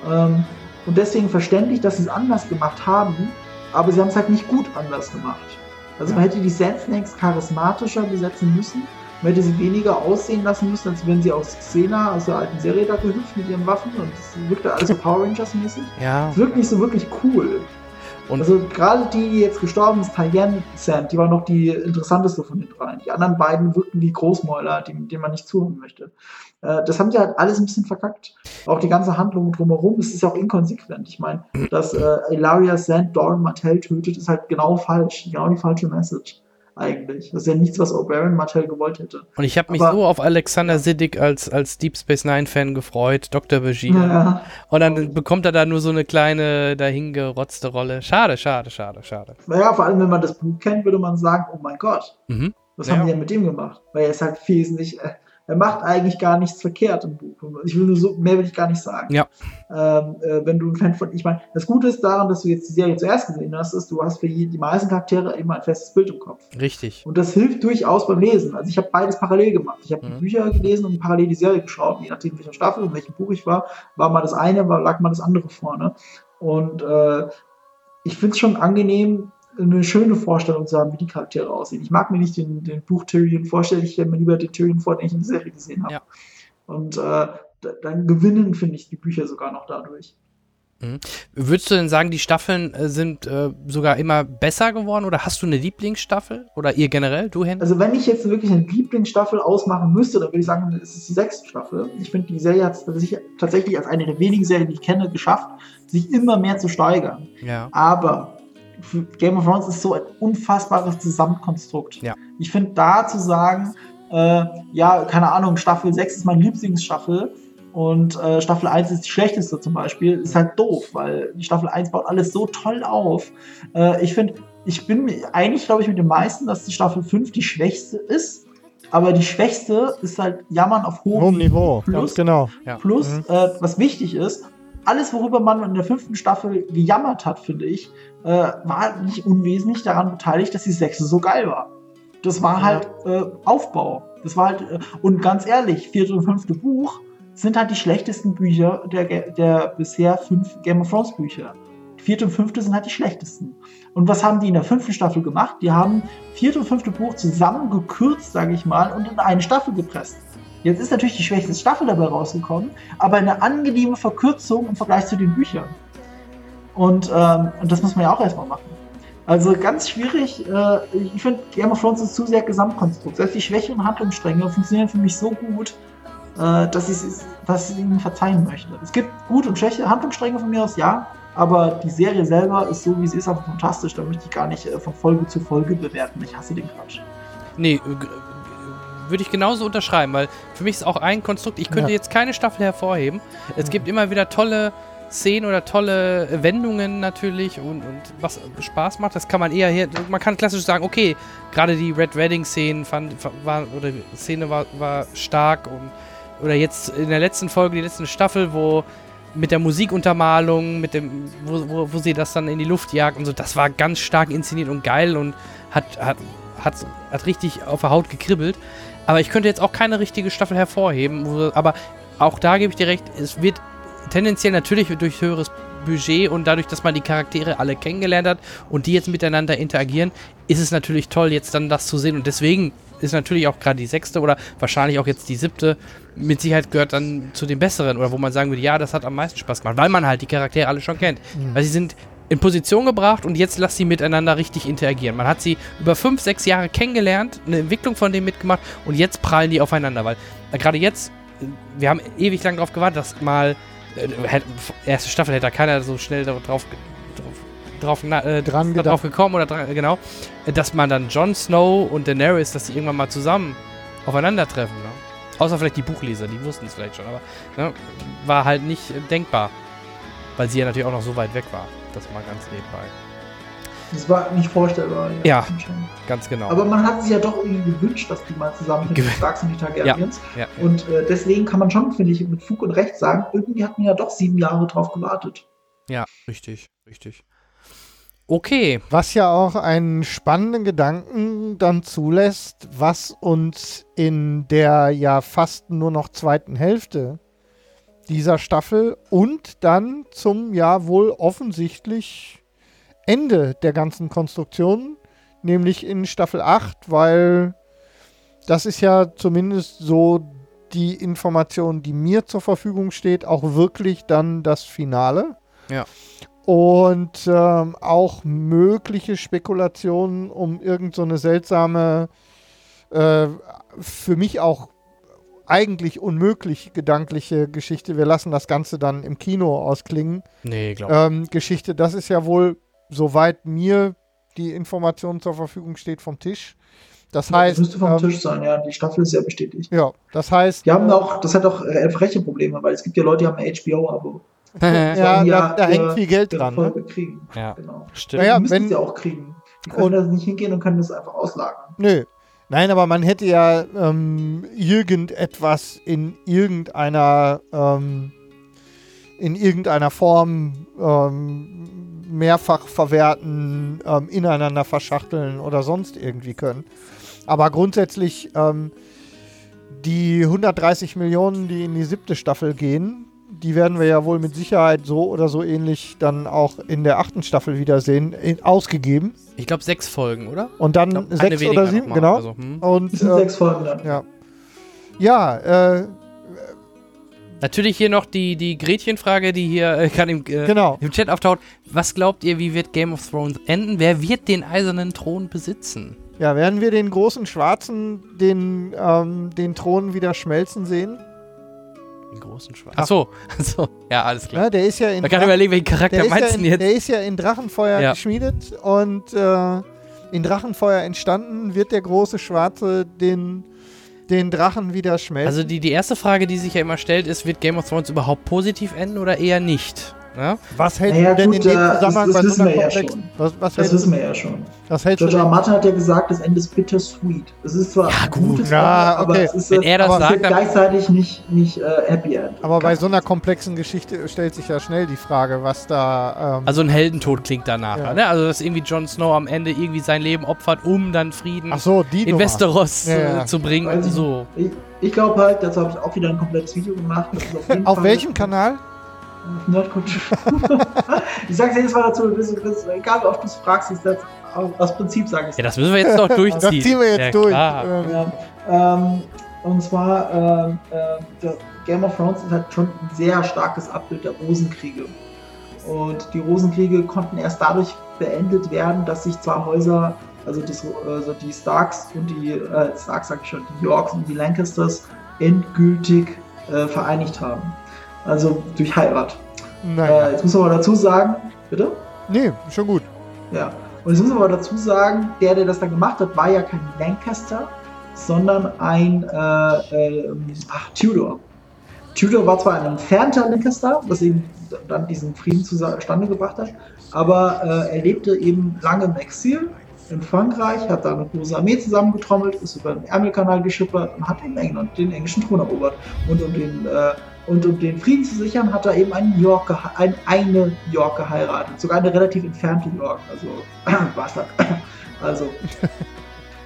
Ähm, und deswegen verständlich, dass sie es anders gemacht haben, aber sie haben es halt nicht gut anders gemacht. Also man hätte die Sand Snakes charismatischer besetzen müssen. Man hätte sie weniger aussehen lassen müssen, als wenn sie aus Xena, aus der alten Serie da gehüpft mit ihren Waffen und es wirkte alles so Power Rangers mäßig. Ja. Es wirkt nicht so wirklich cool. Und Also gerade die, die jetzt gestorben ist, Tyen Sand, die war noch die interessanteste von den dreien. Die anderen beiden wirkten wie Großmäuler, die, denen man nicht zuhören möchte. Äh, das haben die halt alles ein bisschen verkackt. Auch die ganze Handlung drumherum, es ist ja auch inkonsequent. Ich meine, dass äh, Ilaria Sand Doran Martell tötet, ist halt genau falsch. Genau die falsche Message. Eigentlich. Das ist ja nichts, was Oberyn Martell gewollt hätte. Und ich habe mich Aber- so auf Alexander Siddig als, als Deep Space Nine-Fan gefreut, Dr. Vegeta. Ja. Und dann bekommt er da nur so eine kleine, dahingerotzte Rolle. Schade, schade, schade, schade. Naja, vor allem, wenn man das Buch kennt, würde man sagen, oh mein Gott, Mhm. Was Ja. haben die denn mit dem gemacht? Weil er ist halt wesentlich, äh, er macht eigentlich gar nichts verkehrt im Buch. Ich will nur so, mehr will ich gar nicht sagen. Ja. Ähm, äh, wenn du ein Fan von, ich meine, das Gute ist daran, dass du jetzt die Serie zuerst gesehen hast, ist, du hast für die meisten Charaktere immer ein festes Bild im Kopf. Richtig. Und das hilft durchaus beim Lesen. Also ich habe beides parallel gemacht. Ich habe Mhm. die Bücher gelesen und parallel die Serie geschaut. Je nachdem, in welcher Staffel und welchem Buch ich war, war mal das eine, war, lag mal das andere vorne. Und äh, ich finde es schon angenehm, eine schöne Vorstellung zu haben, wie die Charaktere aussehen. Ich mag mir nicht den, den Buch Tyrion vorstellen, ich stelle mir lieber den Tyrion vor, den ich in der Serie gesehen habe. Ja. Und äh, da- dann gewinnen, finde ich, die Bücher sogar noch dadurch. Würdest du denn sagen, die Staffeln äh, sind äh, sogar immer besser geworden oder hast du eine Lieblingsstaffel? Oder ihr generell, du Hen? Also wenn ich jetzt wirklich eine Lieblingsstaffel ausmachen müsste, dann würde ich sagen, es ist die sechste Staffel. Ich finde, die Serie hat es tatsächlich- als eine der wenigen Serien, die ich kenne, geschafft, sich immer mehr zu steigern. Ja. Aber Game of Thrones ist so ein unfassbares Gesamtkonstrukt. Ja. Ich finde, da zu sagen, äh, ja, keine Ahnung, Staffel 6 ist meine Lieblingsstaffel und äh, Staffel 1 ist die schlechteste zum Beispiel, ist halt doof, weil die Staffel 1 baut alles so toll auf. Äh, ich finde, ich bin eigentlich, glaube ich, mit den meisten, dass die Staffel 5 die schwächste ist. Aber die schwächste ist halt Jammern auf hohem, Hohem Niveau. Plus- Ganz genau. Ja. Plus, Mhm. was wichtig ist, alles, worüber man in der fünften Staffel gejammert hat, finde ich, äh, war nicht unwesentlich daran beteiligt, dass die sechste so geil war. Das war halt äh, Aufbau. Das war halt, äh, und ganz ehrlich, vierte und fünfte Buch sind halt die schlechtesten Bücher der, der bisher fünf Game of Thrones Bücher. Vierte und fünfte sind halt die schlechtesten. Und was haben die in der fünften Staffel gemacht? Die haben vierte und fünfte Buch zusammengekürzt, sage ich mal, und in eine Staffel gepresst. Jetzt ist natürlich die schwächste Staffel dabei rausgekommen, aber eine angenehme Verkürzung im Vergleich zu den Büchern. Und, ähm, das muss man ja auch erstmal machen. Also ganz schwierig. Äh, ich finde, Game of Thrones ist zu sehr Gesamtkonstrukt. Selbst die schwächeren Handlungsstränge funktionieren für mich so gut, äh, dass ich dass ich ihnen verzeihen möchte. Es gibt gut und schlechte Handlungsstränge von mir aus, ja. Aber die Serie selber ist so, wie sie ist, einfach fantastisch. Da möchte ich gar nicht äh, von Folge zu Folge bewerten. Ich hasse den Quatsch. Nee, würde ich genauso unterschreiben, weil für mich ist auch ein Konstrukt, ich könnte Ja. jetzt keine Staffel hervorheben. Es gibt immer wieder tolle Szenen oder tolle Wendungen natürlich und, und was Spaß macht, das kann man eher hier, man kann klassisch sagen, okay, gerade die Red Wedding Szenen fand, war, oder Szene war, war stark und oder jetzt in der letzten Folge, die letzte Staffel, wo mit der Musikuntermalung, mit dem, wo, wo, wo sie das dann in die Luft jagt und so, das war ganz stark inszeniert und geil und hat, hat hat, hat richtig auf der Haut gekribbelt. Aber ich könnte jetzt auch keine richtige Staffel hervorheben. wo- Aber auch da gebe ich dir recht, es wird tendenziell natürlich durch höheres Budget und dadurch, dass man die Charaktere alle kennengelernt hat und die jetzt miteinander interagieren, ist es natürlich toll, jetzt dann das zu sehen. Und deswegen ist natürlich auch gerade die sechste oder wahrscheinlich auch jetzt die siebte mit Sicherheit gehört dann zu den besseren oder wo man sagen würde, ja, das hat am meisten Spaß gemacht, weil man halt die Charaktere alle schon kennt. Weil sie sind in Position gebracht und jetzt lass sie miteinander richtig interagieren. Man hat sie über fünf, sechs Jahre kennengelernt, eine Entwicklung von denen mitgemacht und jetzt prallen die aufeinander, weil äh, gerade jetzt, äh, wir haben ewig lang darauf gewartet, dass mal äh, erste Staffel hätte da keiner so schnell drauf, drauf, drauf, äh, Dran drauf gekommen oder dran, genau, äh, dass man dann Jon Snow und Daenerys, dass die irgendwann mal zusammen aufeinandertreffen. Ne? Außer vielleicht die Buchleser, die wussten es vielleicht schon, aber ne, war halt nicht äh, denkbar, weil sie ja natürlich auch noch so weit weg war. Das mal ganz nebenbei. Das war nicht vorstellbar. Ja. schon. Ganz genau. Aber man hat sich ja doch irgendwie gewünscht, dass die mal zusammen mit Starks und die Targaryens. ja. Und äh, deswegen kann man schon, finde ich, mit Fug und Recht sagen, irgendwie hat man ja doch sieben Jahre drauf gewartet. ja, richtig, richtig. Okay, Was ja auch einen spannenden Gedanken dann zulässt, was uns in der ja fast nur noch zweiten Hälfte dieser Staffel und dann zum ja wohl offensichtlich Ende der ganzen Konstruktion, nämlich in Staffel 8, weil das ist ja zumindest so die Information, die mir zur Verfügung steht, auch wirklich dann das Finale. Ja. Und ähm, auch mögliche Spekulationen um irgend so eine seltsame, äh, für mich auch eigentlich unmöglich gedankliche Geschichte. Wir lassen das Ganze dann im Kino ausklingen. nee, glaube Ähm, Geschichte, das ist ja wohl, soweit mir die Information zur Verfügung steht, vom Tisch. Das das heißt, müsste vom ähm, Tisch sein, ja. Die Staffel ist ja bestätigt. ja, das heißt, Die haben auch, das hat auch äh, freche Probleme, weil es gibt ja Leute, die haben ein HBO-Abo. ja, die da, da hängt viel Geld dran. Ne? Folge kriegen. ja, Genau. stimmt. Naja, die müssen wenn- sie auch kriegen. Die können Und- da nicht hingehen und können das einfach auslagern. Nö. Nein, aber man hätte ja ähm, irgendetwas in irgendeiner ähm, in irgendeiner Form ähm, mehrfach verwerten, ähm, ineinander verschachteln oder sonst irgendwie können. Aber grundsätzlich ähm, die 130 Millionen, die in die siebte Staffel gehen, die werden wir ja wohl mit Sicherheit so oder so ähnlich dann auch in der achten Staffel wiedersehen, in, ausgegeben. Ich glaube sechs Folgen, oder? Und dann glaub, sechs oder sieben, genau. Also, hm. Und Das sind äh, sechs Folgen dann. ja. Ja, äh, Natürlich hier noch die, die Gretchenfrage, die hier äh, gerade im, äh, genau. im Chat auftaucht. Was glaubt ihr, wie wird Game of Thrones enden? Wer wird den eisernen Thron besitzen? Ja, werden wir den großen Schwarzen den, ähm, den Thron wieder schmelzen sehen? Den großen Schwarz. Ach. Achso, achso. Ja, alles klar. Ja, der ist ja in Man kann Drach- überlegen, welchen Charakter ja meinst du denn jetzt? der ist ja in Drachenfeuer Ja. geschmiedet und äh, in Drachenfeuer entstanden. Wird der große Schwarze den, den Drachen wieder schmelzen? Also die, die erste Frage, die sich ja immer stellt, ist, wird Game of Thrones überhaupt positiv enden oder eher nicht? Ja? was hält Naja, du denn gut, in dem äh, das- Zusammenhang das bei so wissen einer wir ja komplexen... schon. was, was, Das wissen wir ja schon. was hältst George. Martin hat ja gesagt, das Ende ist bittersweet. Es ist zwar Ja, ein gut. gutes Ja, Ende, aber okay. es ist, Wenn äh, er das aber sagt, gleichzeitig nicht, nicht äh, Happy End. Aber bei so einer komplexen Geschichte stellt sich ja schnell die Frage, was da... Ähm, Also ein Heldentod klingt danach. Ja. Ne? Also dass irgendwie Jon Snow am Ende irgendwie sein Leben opfert, um dann Frieden so, die in Nummer. Westeros Ja, ja. zu bringen. Ich So. Ich, ich glaube halt, dazu habe ich auch wieder ein komplettes Video gemacht. Das ist auf jeden Auf Fall- welchem Kanal? Nerdkultur. ich sag's jedes Mal dazu, egal wie oft du es fragst, ich sag's, aus, Prinzip sage ich Ja, das müssen wir jetzt noch durchziehen. Das ziehen wir jetzt ja, durch. Ja, ähm, und zwar, ähm, ähm, der Game of Thrones ist halt schon ein sehr starkes Abbild der Rosenkriege. Und die Rosenkriege konnten erst dadurch beendet werden, dass sich zwei Häuser, also, das, also die Starks und die, äh, Starks sag ich schon, die Yorks und die Lancasters endgültig äh, vereinigt haben. Also durch Heirat. naja. Äh, jetzt muss man aber dazu sagen, bitte? Nee, schon gut. Ja. Und jetzt muss man aber dazu sagen, der, der das dann gemacht hat, war ja kein Lancaster, sondern ein äh, äh, ach, Tudor. Tudor war zwar ein entfernter Lancaster, was ihm dann diesen Frieden zustande gebracht hat, aber äh, er lebte eben lange im Exil in Frankreich, hat da eine große Armee zusammengetrommelt, ist über den Ärmelkanal geschippert und hat in England den englischen Thron erobert. Und um den, äh, und um den Frieden zu sichern, hat er eben einen York, ein, eine York geheiratet. Sogar eine relativ entfernte York. Also, Bastard. Also,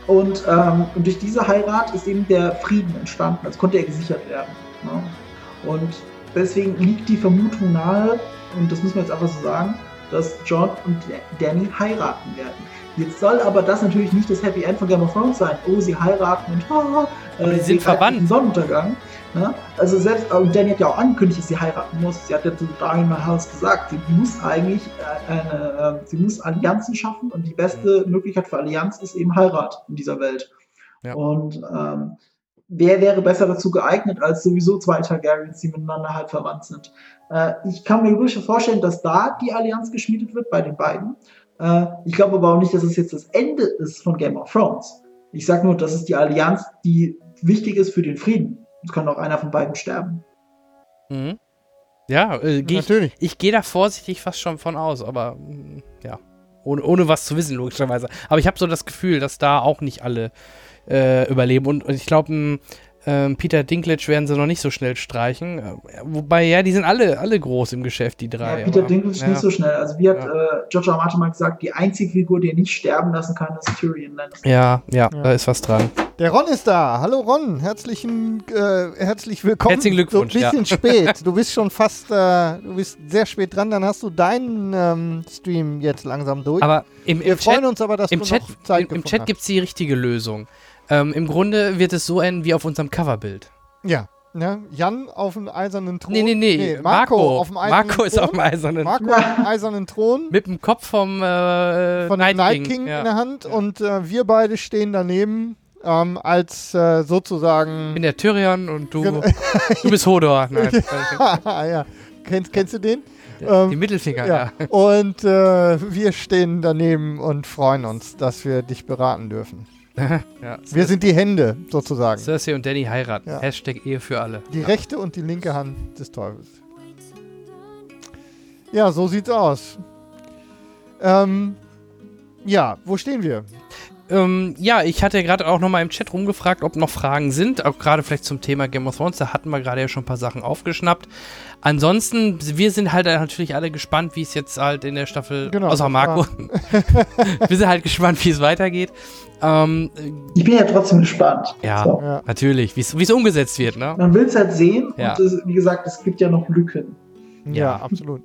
Und, ähm, und durch diese Heirat ist eben der Frieden entstanden, als konnte er gesichert werden. Ne? Und deswegen liegt die Vermutung nahe, und das müssen wir jetzt einfach so sagen, dass John und Danny heiraten werden. Jetzt soll aber das natürlich nicht das Happy End von Game of Thrones sein. Oh, sie heiraten und oh, äh, die sind verwandt. Sonnenuntergang. Ne? Also selbst, und Danny hat ja auch angekündigt, dass sie heiraten muss. Sie hat ja zu Daniel House gesagt, sie muss eigentlich äh, eine, äh, sie muss Allianzen schaffen und die beste Möglichkeit für Allianz ist eben Heirat in dieser Welt. Ja. Und ähm, wer wäre besser dazu geeignet als sowieso zwei Targaryens, die miteinander halt verwandt sind? Äh, ich kann mir durchaus vorstellen, dass da die Allianz geschmiedet wird bei den beiden. Äh, ich glaube aber auch nicht, dass es jetzt das Ende ist von Game of Thrones. Ich sage nur, das ist die Allianz, die wichtig ist für den Frieden. Es kann auch einer von beiden sterben. Mhm. Ja, äh, geh natürlich. Ich, ich gehe da vorsichtig fast schon von aus, aber mm, ja, ohne, ohne was zu wissen, logischerweise. Aber ich habe so das Gefühl, dass da auch nicht alle äh, überleben. Und, und ich glaube, ähm, Peter Dinklage werden sie noch nicht so schnell streichen. Äh, wobei, ja, die sind alle, alle groß im Geschäft, die drei. Ja, Peter aber, Dinklage ja. nicht so schnell. Also, wie hat ja. äh, George R. Martin mal gesagt, die einzige Figur, die er nicht sterben lassen kann, ist Tyrion Lannister. Ja, ja, ja, da ist was dran. Der Ron ist da. Hallo Ron, herzlichen, äh, herzlich willkommen. Herzlichen Glückwunsch. So ein bisschen spät. Du bist schon fast, äh, du bist sehr spät dran. Dann hast du deinen ähm, Stream jetzt langsam durch. Aber im, im Wir Chat, freuen uns aber, dass im du Chat, noch Zeit Im, im Chat gibt es die richtige Lösung. Ähm, Im Grunde wird es so enden wie auf unserem Coverbild. Ja. Ja, Jan auf dem eisernen Thron. Nee, nee, nee. nee Marco, Marco, auf dem eisernen Marco Thron. ist auf dem eisernen Marco auf dem eisernen Thron. Mit dem Kopf vom äh, Von Night, Night King, King ja. in der Hand. Und äh, wir beide stehen daneben ähm, als äh, sozusagen. Ich bin der Tyrion und du, du bist Hodor. Nein, ja. Kennst, kennst du den? Die ähm, Mittelfinger, ja. ja. Und äh, wir stehen daneben und freuen uns, dass wir dich beraten dürfen. Ja, wir sind die Hände, sozusagen. Cersei und Danny heiraten. Ja. Hashtag Ehe für alle. Die rechte und die linke Hand des Teufels. Ja, so sieht's aus. Ähm, ja, wo stehen wir? Ähm, ja, ich hatte gerade auch nochmal im Chat rumgefragt, ob noch Fragen sind, auch gerade vielleicht zum Thema Game of Thrones. Da hatten wir gerade ja schon ein paar Sachen aufgeschnappt. Ansonsten, wir sind halt natürlich alle gespannt, wie es jetzt halt in der Staffel, genau, außer Marco, wir sind halt gespannt, wie es weitergeht. Ähm, ich bin ja trotzdem gespannt. Ja, so. ja. natürlich, wie es umgesetzt wird. Ne? Man will es halt sehen ja. und es, wie gesagt, es gibt ja noch Lücken. Ja, ja absolut.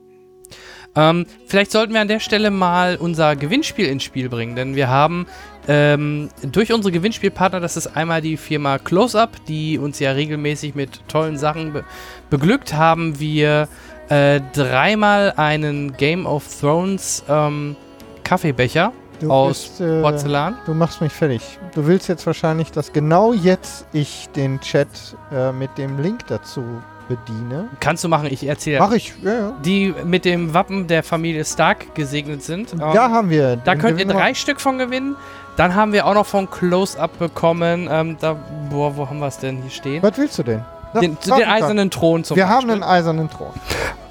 Ähm, vielleicht sollten wir an der Stelle mal unser Gewinnspiel ins Spiel bringen, denn wir haben ähm, durch unsere Gewinnspielpartner, das ist einmal die Firma Close-Up, die uns ja regelmäßig mit tollen Sachen be beglückt, haben wir äh, dreimal einen Game of Thrones ähm, Kaffeebecher du aus bist, äh, Porzellan. Du machst mich fertig. Du willst jetzt wahrscheinlich, dass genau jetzt ich den Chat äh, mit dem Link dazu bediene. Kannst du machen, ich erzähle. Mach ich, ja, ja. Die mit dem Wappen der Familie Stark gesegnet sind. Da ähm, haben wir. Da könnt ihr drei Stück von gewinnen. Dann haben wir auch noch von Close-Up bekommen. Ähm, da, boah, wo haben wir es denn hier stehen? Was willst du denn? Den, den eisernen Thron zum Wir Beispiel. haben einen eisernen Thron.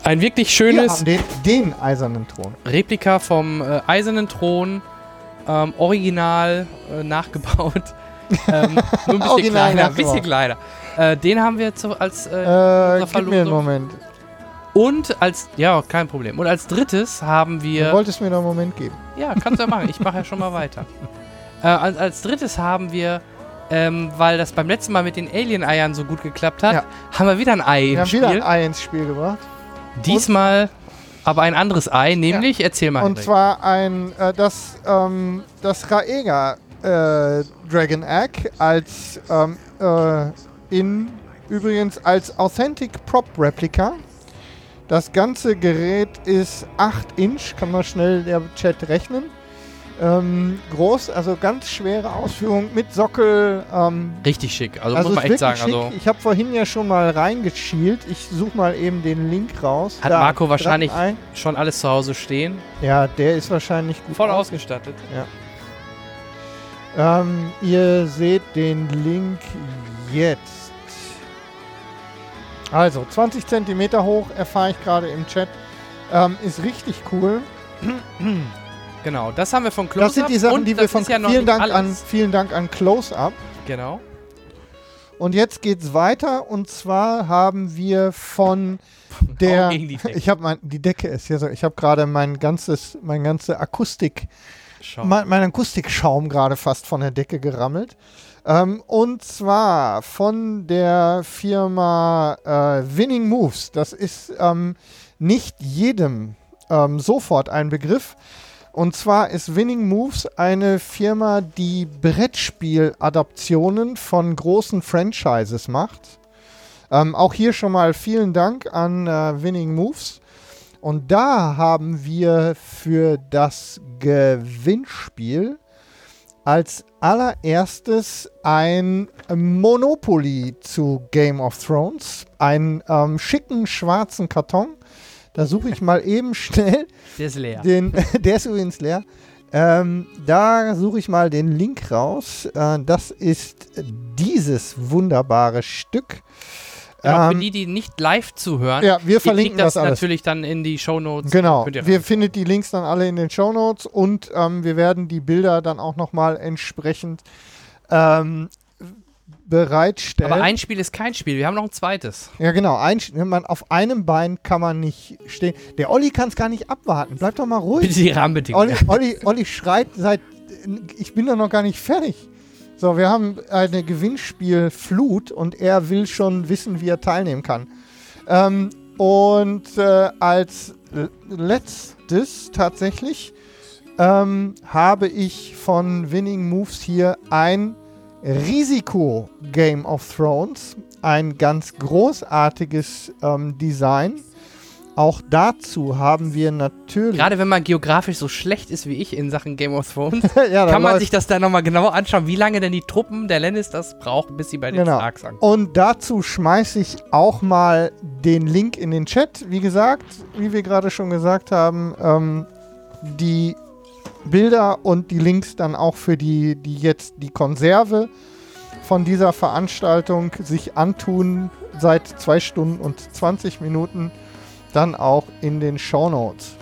Ein wirklich schönes. Wir haben den, den eisernen Thron. Replika vom äh, eisernen Thron. Ähm, original äh, nachgebaut. Ähm, nur ein bisschen kleiner. Ein bisschen kleiner. Äh, den haben wir zu, als äh, äh gib mir einen Moment. Und als, ja, kein Problem. Und als drittes haben wir. Du wolltest mir noch einen Moment geben. Ja, kannst du ja machen. Ich mache ja schon mal weiter. Äh, als, als drittes haben wir, ähm, weil das beim letzten Mal mit den Alien-Eiern so gut geklappt hat, ja. haben wir wieder ein Ei wir ins Spiel. Wir haben wieder ein Ei ins Spiel gebracht. Diesmal Und aber ein anderes Ei, nämlich, ja. erzähl mal. Und Henrik. zwar ein, äh, das, ähm, das Raega äh, Dragon Egg als ähm, äh, in übrigens als Authentic Prop Replica. Das ganze Gerät ist 8 Inch, kann man schnell der Chat rechnen. Ähm, groß, also ganz schwere Ausführung mit Sockel. Ähm, Richtig schick, also, also muss man echt sagen. Also ich habe vorhin ja schon mal reingeschielt. Ich suche mal eben den Link raus. Hat da, Marco wahrscheinlich schon alles zu Hause stehen? Ja, der ist wahrscheinlich gut voll ausgestattet. Ja. Ähm, ihr seht den Link jetzt. Also 20 cm hoch, erfahre ich gerade im Chat. Ähm, ist richtig cool. Genau, das haben wir von Close-Up. Das sind die Sachen, die wir von ja vielen, Dank an, vielen Dank an Close-Up. Genau. Und jetzt geht's weiter und zwar haben wir von der ich habe mein die Decke ist ja so, ich habe gerade mein ganzes mein ganze Akustik Schaum. mein, mein Akustikschaum gerade fast von der Decke gerammelt. Ähm, und zwar von der Firma äh, Winning Moves. Das ist ähm, nicht jedem ähm, sofort ein Begriff. Und zwar ist Winning Moves eine Firma, die Brettspiel-Adaptionen von großen Franchises macht. Ähm, auch hier schon mal vielen Dank an äh, Winning Moves. Und da haben wir für das Gewinnspiel als allererstes ein Monopoly zu Game of Thrones. Einen ähm, schicken schwarzen Karton. Da suche ich mal eben schnell Der ist leer. den, der ist übrigens leer. Ähm, da suche ich mal den Link raus. Äh, das ist dieses wunderbare Stück. Ja, für die, die nicht live zuhören, ja, wir verlinken das, das natürlich dann in die Shownotes. Genau, Könnt ihr wir findet die Links dann alle in den Show Notes und ähm, wir werden die Bilder dann auch nochmal entsprechend ähm, bereitstellen. Aber ein Spiel ist kein Spiel, wir haben noch ein zweites. ja, genau. Ein, man auf einem Bein kann man nicht stehen. Der Olli kann es gar nicht abwarten. Bleib doch mal ruhig. Bitte die Rahmenbedingungen. Olli, Olli, Olli schreit seit. Ich bin da noch gar nicht fertig. So, wir haben eine Gewinnspielflut und er will schon wissen, wie er teilnehmen kann. Ähm, und äh, als letztes tatsächlich ähm, habe ich von Winning Moves hier ein Risiko Game of Thrones. Ein ganz großartiges ähm, Design. Auch dazu haben wir natürlich. Gerade wenn man geografisch so schlecht ist wie ich in Sachen Game of Thrones, ja, da kann man läuft- sich das dann nochmal genauer anschauen, wie lange denn die Truppen der Lannisters brauchen, bis sie bei den Genau. Starks ankommen. Und dazu schmeiße ich auch mal den Link in den Chat. Wie gesagt, wie wir gerade schon gesagt haben, ähm, die Bilder und die Links dann auch für die, die jetzt die Konserve von dieser Veranstaltung sich antun, seit zwei Stunden und 20 Minuten, dann auch in den Shownotes.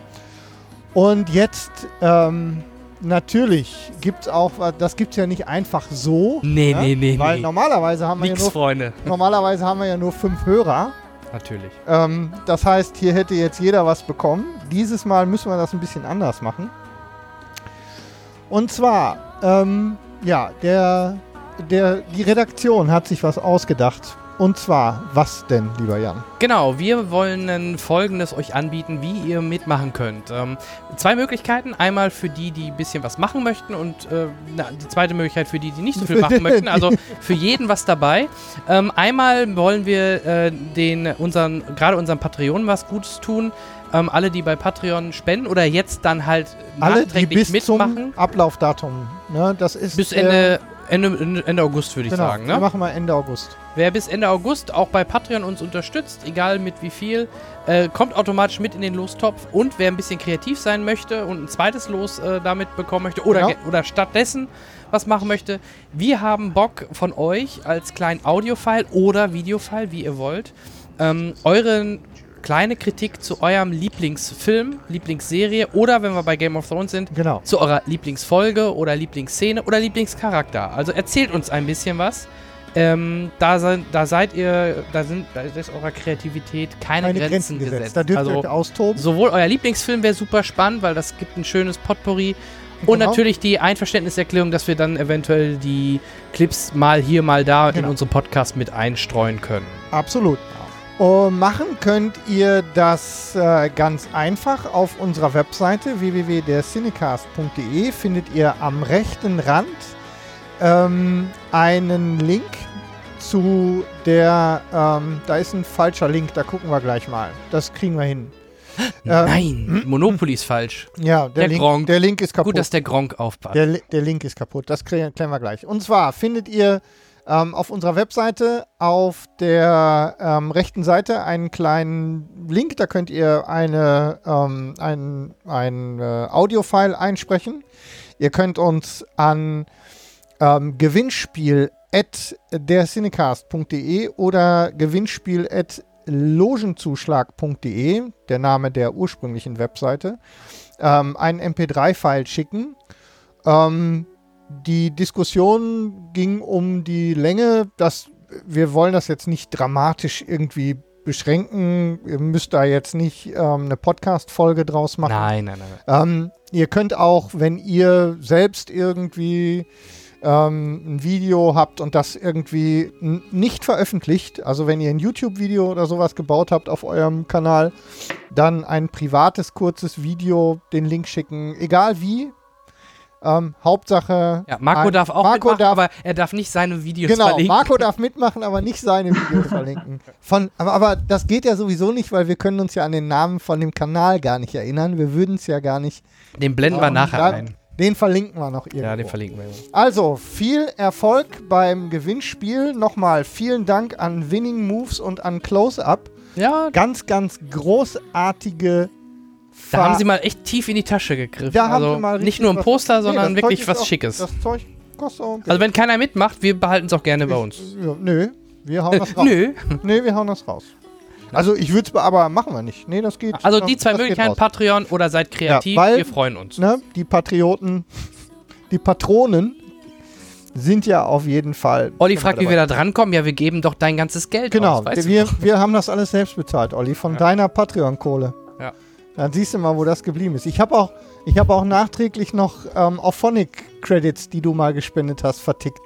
Und jetzt, ähm, natürlich gibt es auch, das gibt es ja nicht einfach so. Nee, ne? nee, nee, Weil nee. normalerweise haben wir ja Nix, nur Freunde. Normalerweise haben wir ja nur fünf Hörer. Natürlich. Ähm, das heißt, hier hätte jetzt jeder was bekommen. Dieses Mal müssen wir das ein bisschen anders machen. Und zwar, ähm, ja, der, der, die Redaktion hat sich was ausgedacht. Und zwar, was denn, lieber Jan? Genau, wir wollen folgendes euch anbieten, wie ihr mitmachen könnt. Ähm, zwei Möglichkeiten. Einmal für die, die ein bisschen was machen möchten und äh, na, die zweite Möglichkeit für die, die nicht so viel machen möchten. Also für jeden was dabei. Ähm, einmal wollen wir äh, den unseren, gerade unseren Patreon was Gutes tun. Ähm, alle, die bei Patreon spenden oder jetzt dann halt Alle, die nachträglich bis zum mitmachen. Ablaufdatum, ne, das ist Bis Ende, Ende, Ende August, würde ich genau, sagen. wir Ne? machen wir Ende August. Wer bis Ende August auch bei Patreon uns unterstützt, egal mit wie viel, äh, kommt automatisch mit in den Lostopf. Und wer ein bisschen kreativ sein möchte und ein zweites Los äh, damit bekommen möchte oder, Genau. ge- oder stattdessen was machen möchte, wir haben Bock von euch als kleinen Audiofile oder Videofile, wie ihr wollt, ähm, euren kleine Kritik zu eurem Lieblingsfilm, Lieblingsserie oder wenn wir bei Game of Thrones sind, Genau. zu eurer Lieblingsfolge oder Lieblingsszene oder Lieblingscharakter. Also erzählt uns ein bisschen was. Ähm, da, sein, da seid ihr, da sind, da ist eurer Kreativität keine, Keine Grenzen, Grenzen gesetzt. gesetzt. Da dürft ihr also euch austoben. sowohl euer Lieblingsfilm wäre super spannend, weil das gibt ein schönes Potpourri. Und Genau. natürlich die Einverständniserklärung, dass wir dann eventuell die Clips mal hier, mal da in Genau. unseren Podcast mit einstreuen können. Absolut. Und machen könnt ihr das äh, ganz einfach auf unserer Webseite www.dercinecast.de findet ihr am rechten Rand ähm, einen Link zu der, ähm, da ist ein falscher Link, da gucken wir gleich mal. Das kriegen wir hin. Ähm, Nein, Monopoly ist falsch. Ja, der, Der Link, Gronk. der Link ist kaputt. Gut, dass der Gronk aufpasst. Der, der Link ist kaputt. Das klären wir gleich. Und zwar findet ihr ähm, auf unserer Webseite auf der ähm, rechten Seite einen kleinen Link. Da könnt ihr eine, ähm, ein, ein äh, Audiofile einsprechen. Ihr könnt uns an ähm, Gewinnspiel at dercinecast.de oder Gewinnspiel at logenzuschlag.de, der Name der ursprünglichen Webseite, ähm, einen MP3-File schicken. Ähm, die Diskussion ging um die Länge, dass wir wollen das jetzt nicht dramatisch irgendwie beschränken. Ihr müsst da jetzt nicht ähm, eine Podcast-Folge draus machen. Nein, nein, nein. Ähm, ihr könnt auch, wenn ihr selbst irgendwie ähm, ein Video habt und das irgendwie nicht veröffentlicht, also wenn ihr ein YouTube-Video oder sowas gebaut habt auf eurem Kanal, dann ein privates, kurzes Video, den Link schicken, egal wie. Ähm, Hauptsache. Ja, Marco ein- darf auch Marco mitmachen, darf, aber er darf nicht seine Videos Genau, verlinken. Marco darf mitmachen, aber nicht seine Videos verlinken. Von, aber, aber das geht ja sowieso nicht, weil wir können uns ja an den Namen von dem Kanal gar nicht erinnern. Wir würden es ja gar nicht. Den blenden wir Ähm, nachher da- ein. Den verlinken wir noch irgendwo. Ja, den verlinken wir. Also, viel Erfolg beim Gewinnspiel. Nochmal vielen Dank an Winning Moves und an Close-Up. Ja, Ganz, ganz großartige da haben sie mal echt tief in die Tasche gegriffen. Da haben also sie mal nicht nur ein was- Poster, Nee, sondern Zeug wirklich was auch- Schickes. Das Zeug kostet auch Geld. Also wenn keiner mitmacht, wir behalten es auch gerne bei uns. Ja, nö, wir hauen das raus. Nö. Nee, wir hauen das raus. Also ich würde es, aber machen wir nicht. Nee, das geht. Also die zwei Möglichkeiten. Patreon oder seid kreativ, Ja, weil- wir freuen uns. ne, die Patrioten, die Patronen sind ja auf jeden Fall. Olli fragt, wie dabei. wir da drankommen. Ja, wir geben doch dein ganzes Geld Genau, aus. du wir, wir haben das alles selbst bezahlt, Olli, von Ja. deiner Patreon-Kohle. Ja. Dann siehst du mal, wo das geblieben ist. Ich habe auch, ich habe auch nachträglich noch ähm, Auphonic-Credits, die du mal gespendet hast, vertickt.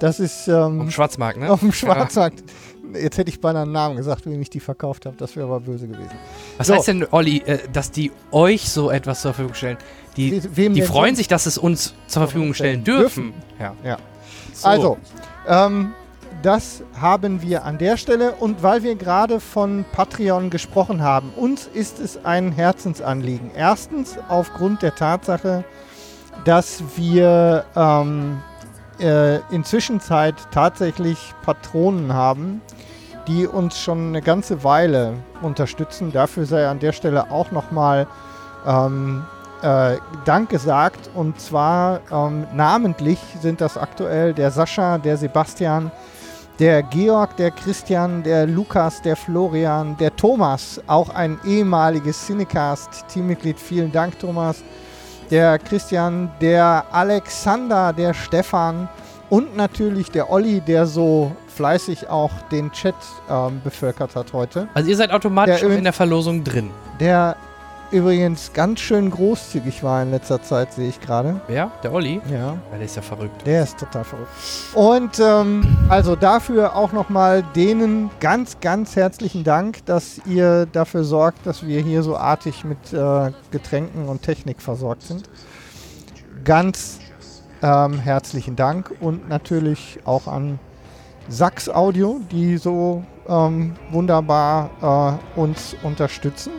Das ist ähm, Am Schwarzmarkt, ne? auf dem Schwarzmarkt. Jetzt hätte ich beinahe einen Namen gesagt, wem ich die verkauft habe. Das wäre aber böse gewesen. Was So. heißt denn, Olli, äh, dass die euch so etwas zur Verfügung stellen? Die, Wem die freuen sich, dass es uns zur Verfügung stellen dürfen. Ja. Ja. So. Also, ähm, das haben wir an der Stelle. Und weil wir gerade von Patreon gesprochen haben, uns ist es ein Herzensanliegen. Erstens aufgrund der Tatsache, dass wir ähm, äh, inzwischen tatsächlich Patronen haben, die uns schon eine ganze Weile unterstützen. Dafür sei an der Stelle auch nochmal ähm, äh, Dank gesagt. Und zwar ähm, namentlich sind das aktuell der Sascha, der Sebastian, der Georg, der Christian, der Lukas, der Florian, der Thomas, auch ein ehemaliges Cinecast-Teammitglied. Vielen Dank, Thomas. Der Christian, der Alexander, der Stefan und natürlich der Olli, der so fleißig auch den Chat ähm, bevölkert hat heute. Also ihr seid automatisch Der in der Verlosung drin. Der übrigens ganz schön großzügig war in letzter Zeit, sehe ich gerade. Wer? Der Olli? Ja. Ja, der ist ja verrückt. Der ist total verrückt. Und ähm, also dafür auch nochmal denen ganz, ganz herzlichen Dank, dass ihr dafür sorgt, dass wir hier so artig mit äh, Getränken und Technik versorgt sind. Ganz ähm, herzlichen Dank und natürlich auch an Sachs Audio, die so ähm, wunderbar äh, uns unterstützen.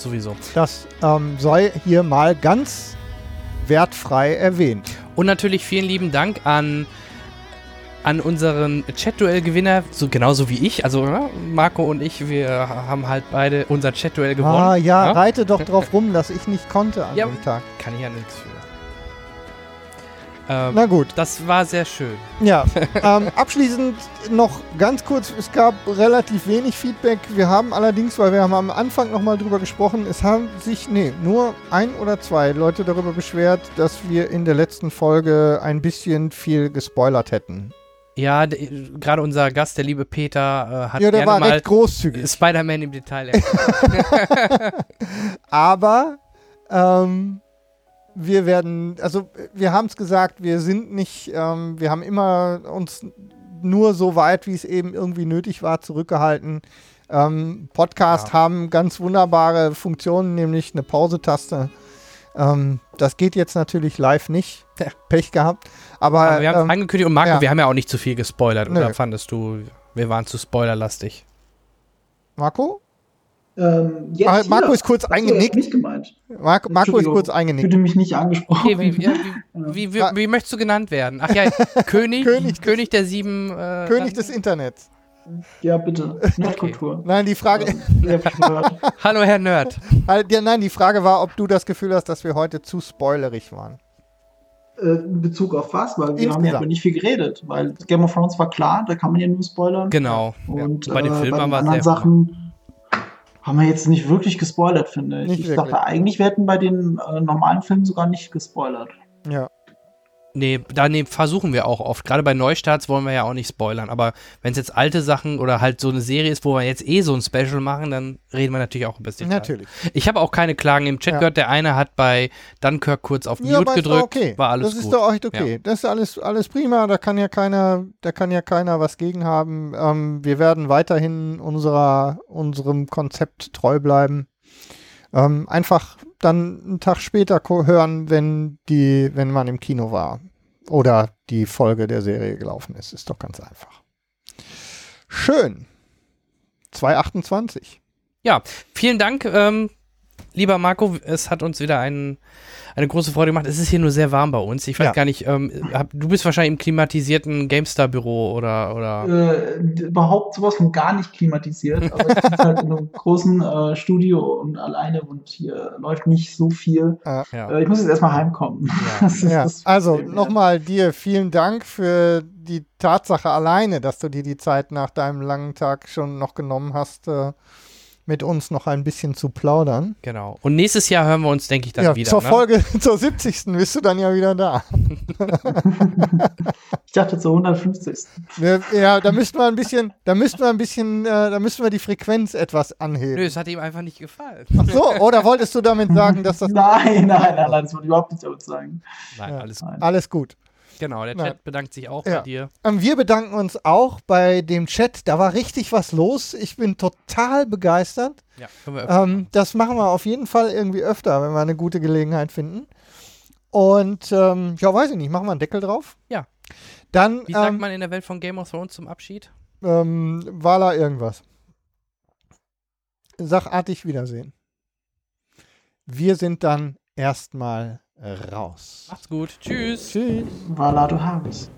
Sowieso. Das ähm, sei hier mal ganz wertfrei erwähnt. Und natürlich vielen lieben Dank an, an unseren Chat-Duell-Gewinner, so, genauso wie ich. Also ja, Marco und ich, wir haben halt beide unser Chat-Duell gewonnen. Ah ja, Ja? reite doch drauf rum, dass ich nicht konnte an Ja. dem Tag. Kann ich ja nichts für. Ähm, Na gut, das war sehr schön. ja. ähm, abschließend noch ganz kurz, es gab relativ wenig Feedback. Wir haben allerdings, weil wir haben am Anfang nochmal drüber gesprochen, es haben sich, nee, nur ein oder zwei Leute darüber beschwert, dass wir in der letzten Folge ein bisschen viel gespoilert hätten. Ja, gerade unser Gast, der liebe Peter, äh, hat Ja, der gerne war mal recht großzügig. Spider-Man im Detail. Aber ähm, wir werden, also wir haben es gesagt, wir sind nicht, ähm, wir haben immer uns nur so weit, wie es eben irgendwie nötig war, zurückgehalten. Ähm, Podcast Ja. haben ganz wunderbare Funktionen, nämlich eine Pause-Taste. Ähm, das geht jetzt natürlich live nicht. Pech gehabt. Aber, Aber wir haben ähm, angekündigt und Marco, ja. wir haben ja auch nicht zu viel gespoilert. Nö. Oder fandest du, wir waren zu spoilerlastig? Marco? Ähm, jetzt Ah, hier. Marco ist kurz eingenickt. Nicht gemeint. Marco, Marco ist kurz Ich eingenickt. fühlte mich nicht angesprochen. Okay, wie, wie, wie, wie, wie, wie möchtest du genannt werden? Ach ja, König, König König, des- der sieben. Äh, König des Internets. ja, bitte. Nerdkultur. Nein, die Frage. Hallo, Herr Nerd. Halt, ja, nein, die Frage war, ob du das Gefühl hast, dass wir heute zu spoilerig waren. Äh, in Bezug auf was? Weil wir haben Insgesamt. ja über nicht viel geredet. Weil Game of Thrones war klar, da kann man ja nur spoilern. Genau. Und ja. Bei den äh, Filmen bei haben den wir anderen. Sachen haben wir jetzt nicht wirklich gespoilert, finde ich. Nicht ich wirklich. dachte eigentlich, wir hätten bei den äh, normalen Filmen sogar nicht gespoilert. Ja. Nee, da nee, versuchen wir auch oft. Gerade bei Neustarts wollen wir ja auch nicht spoilern. Aber wenn es jetzt alte Sachen oder halt so eine Serie ist, wo wir jetzt eh so ein Special machen, dann reden wir natürlich auch ein bisschen. Natürlich. Ich habe auch keine Klagen im Chat Ja. gehört. Der eine hat bei Dunkirk kurz auf Mute ist doch gedrückt. okay. War alles das ist gut. doch echt okay. Das ist alles, alles prima. Da kann ja keiner, da kann ja keiner was gegen haben. Ähm, wir werden weiterhin unserer, unserem Konzept treu bleiben. Ähm, einfach dann einen Tag später hören, wenn die, wenn man im Kino war oder die Folge der Serie gelaufen ist. Ist doch ganz einfach. Schön. 228. Ja, vielen Dank, ähm, lieber Marco. Es hat uns wieder ein, eine große Freude gemacht. Es ist hier nur sehr warm bei uns. Ich weiß Ja. gar nicht, ähm, hab, du bist wahrscheinlich im klimatisierten GameStar-Büro oder, oder. Äh, überhaupt sowas von gar nicht klimatisiert. Aber ich sitze halt in einem großen äh, Studio und alleine und hier läuft nicht so viel. ja. Äh, ich muss jetzt erstmal heimkommen. Ja, also nochmal dir vielen Dank für die Tatsache alleine, dass du dir die Zeit nach deinem langen Tag schon noch genommen hast, äh, mit uns noch ein bisschen zu plaudern. Genau. Und nächstes Jahr hören wir uns, denke ich, dann ja, wieder. zur ne? Folge, zur 70. bist du dann ja wieder da. Ich dachte zur 150. Wir- Ja, da müssten wir ein bisschen, da müssten wir ein bisschen, äh, da müssten wir die Frequenz etwas Nö, anheben. es hat ihm einfach nicht gefallen. Ach so, oder wolltest du damit sagen, dass das Nein, nein, nein, nein, das wollte ich überhaupt nicht damit sagen. Nein, Ja. alles gut. Nein. alles gut? Genau, der Nein. Chat bedankt sich auch Ja. bei dir. Ähm, wir bedanken uns auch bei dem Chat. Da war richtig was los. Ich bin total begeistert. Ja, können wir öfter Ähm, das machen wir auf jeden Fall irgendwie öfter, wenn wir eine gute Gelegenheit finden. Und ähm, ja, weiß ich nicht, machen wir einen Deckel drauf? Ja. Dann Wie sagt ähm, man in der Welt von Game of Thrones zum Abschied? ähm, Wala irgendwas. Sachartig Wiedersehen. Wir sind dann erstmal raus. Macht's gut. Tschüss. Tschüss. Vala, du Harris.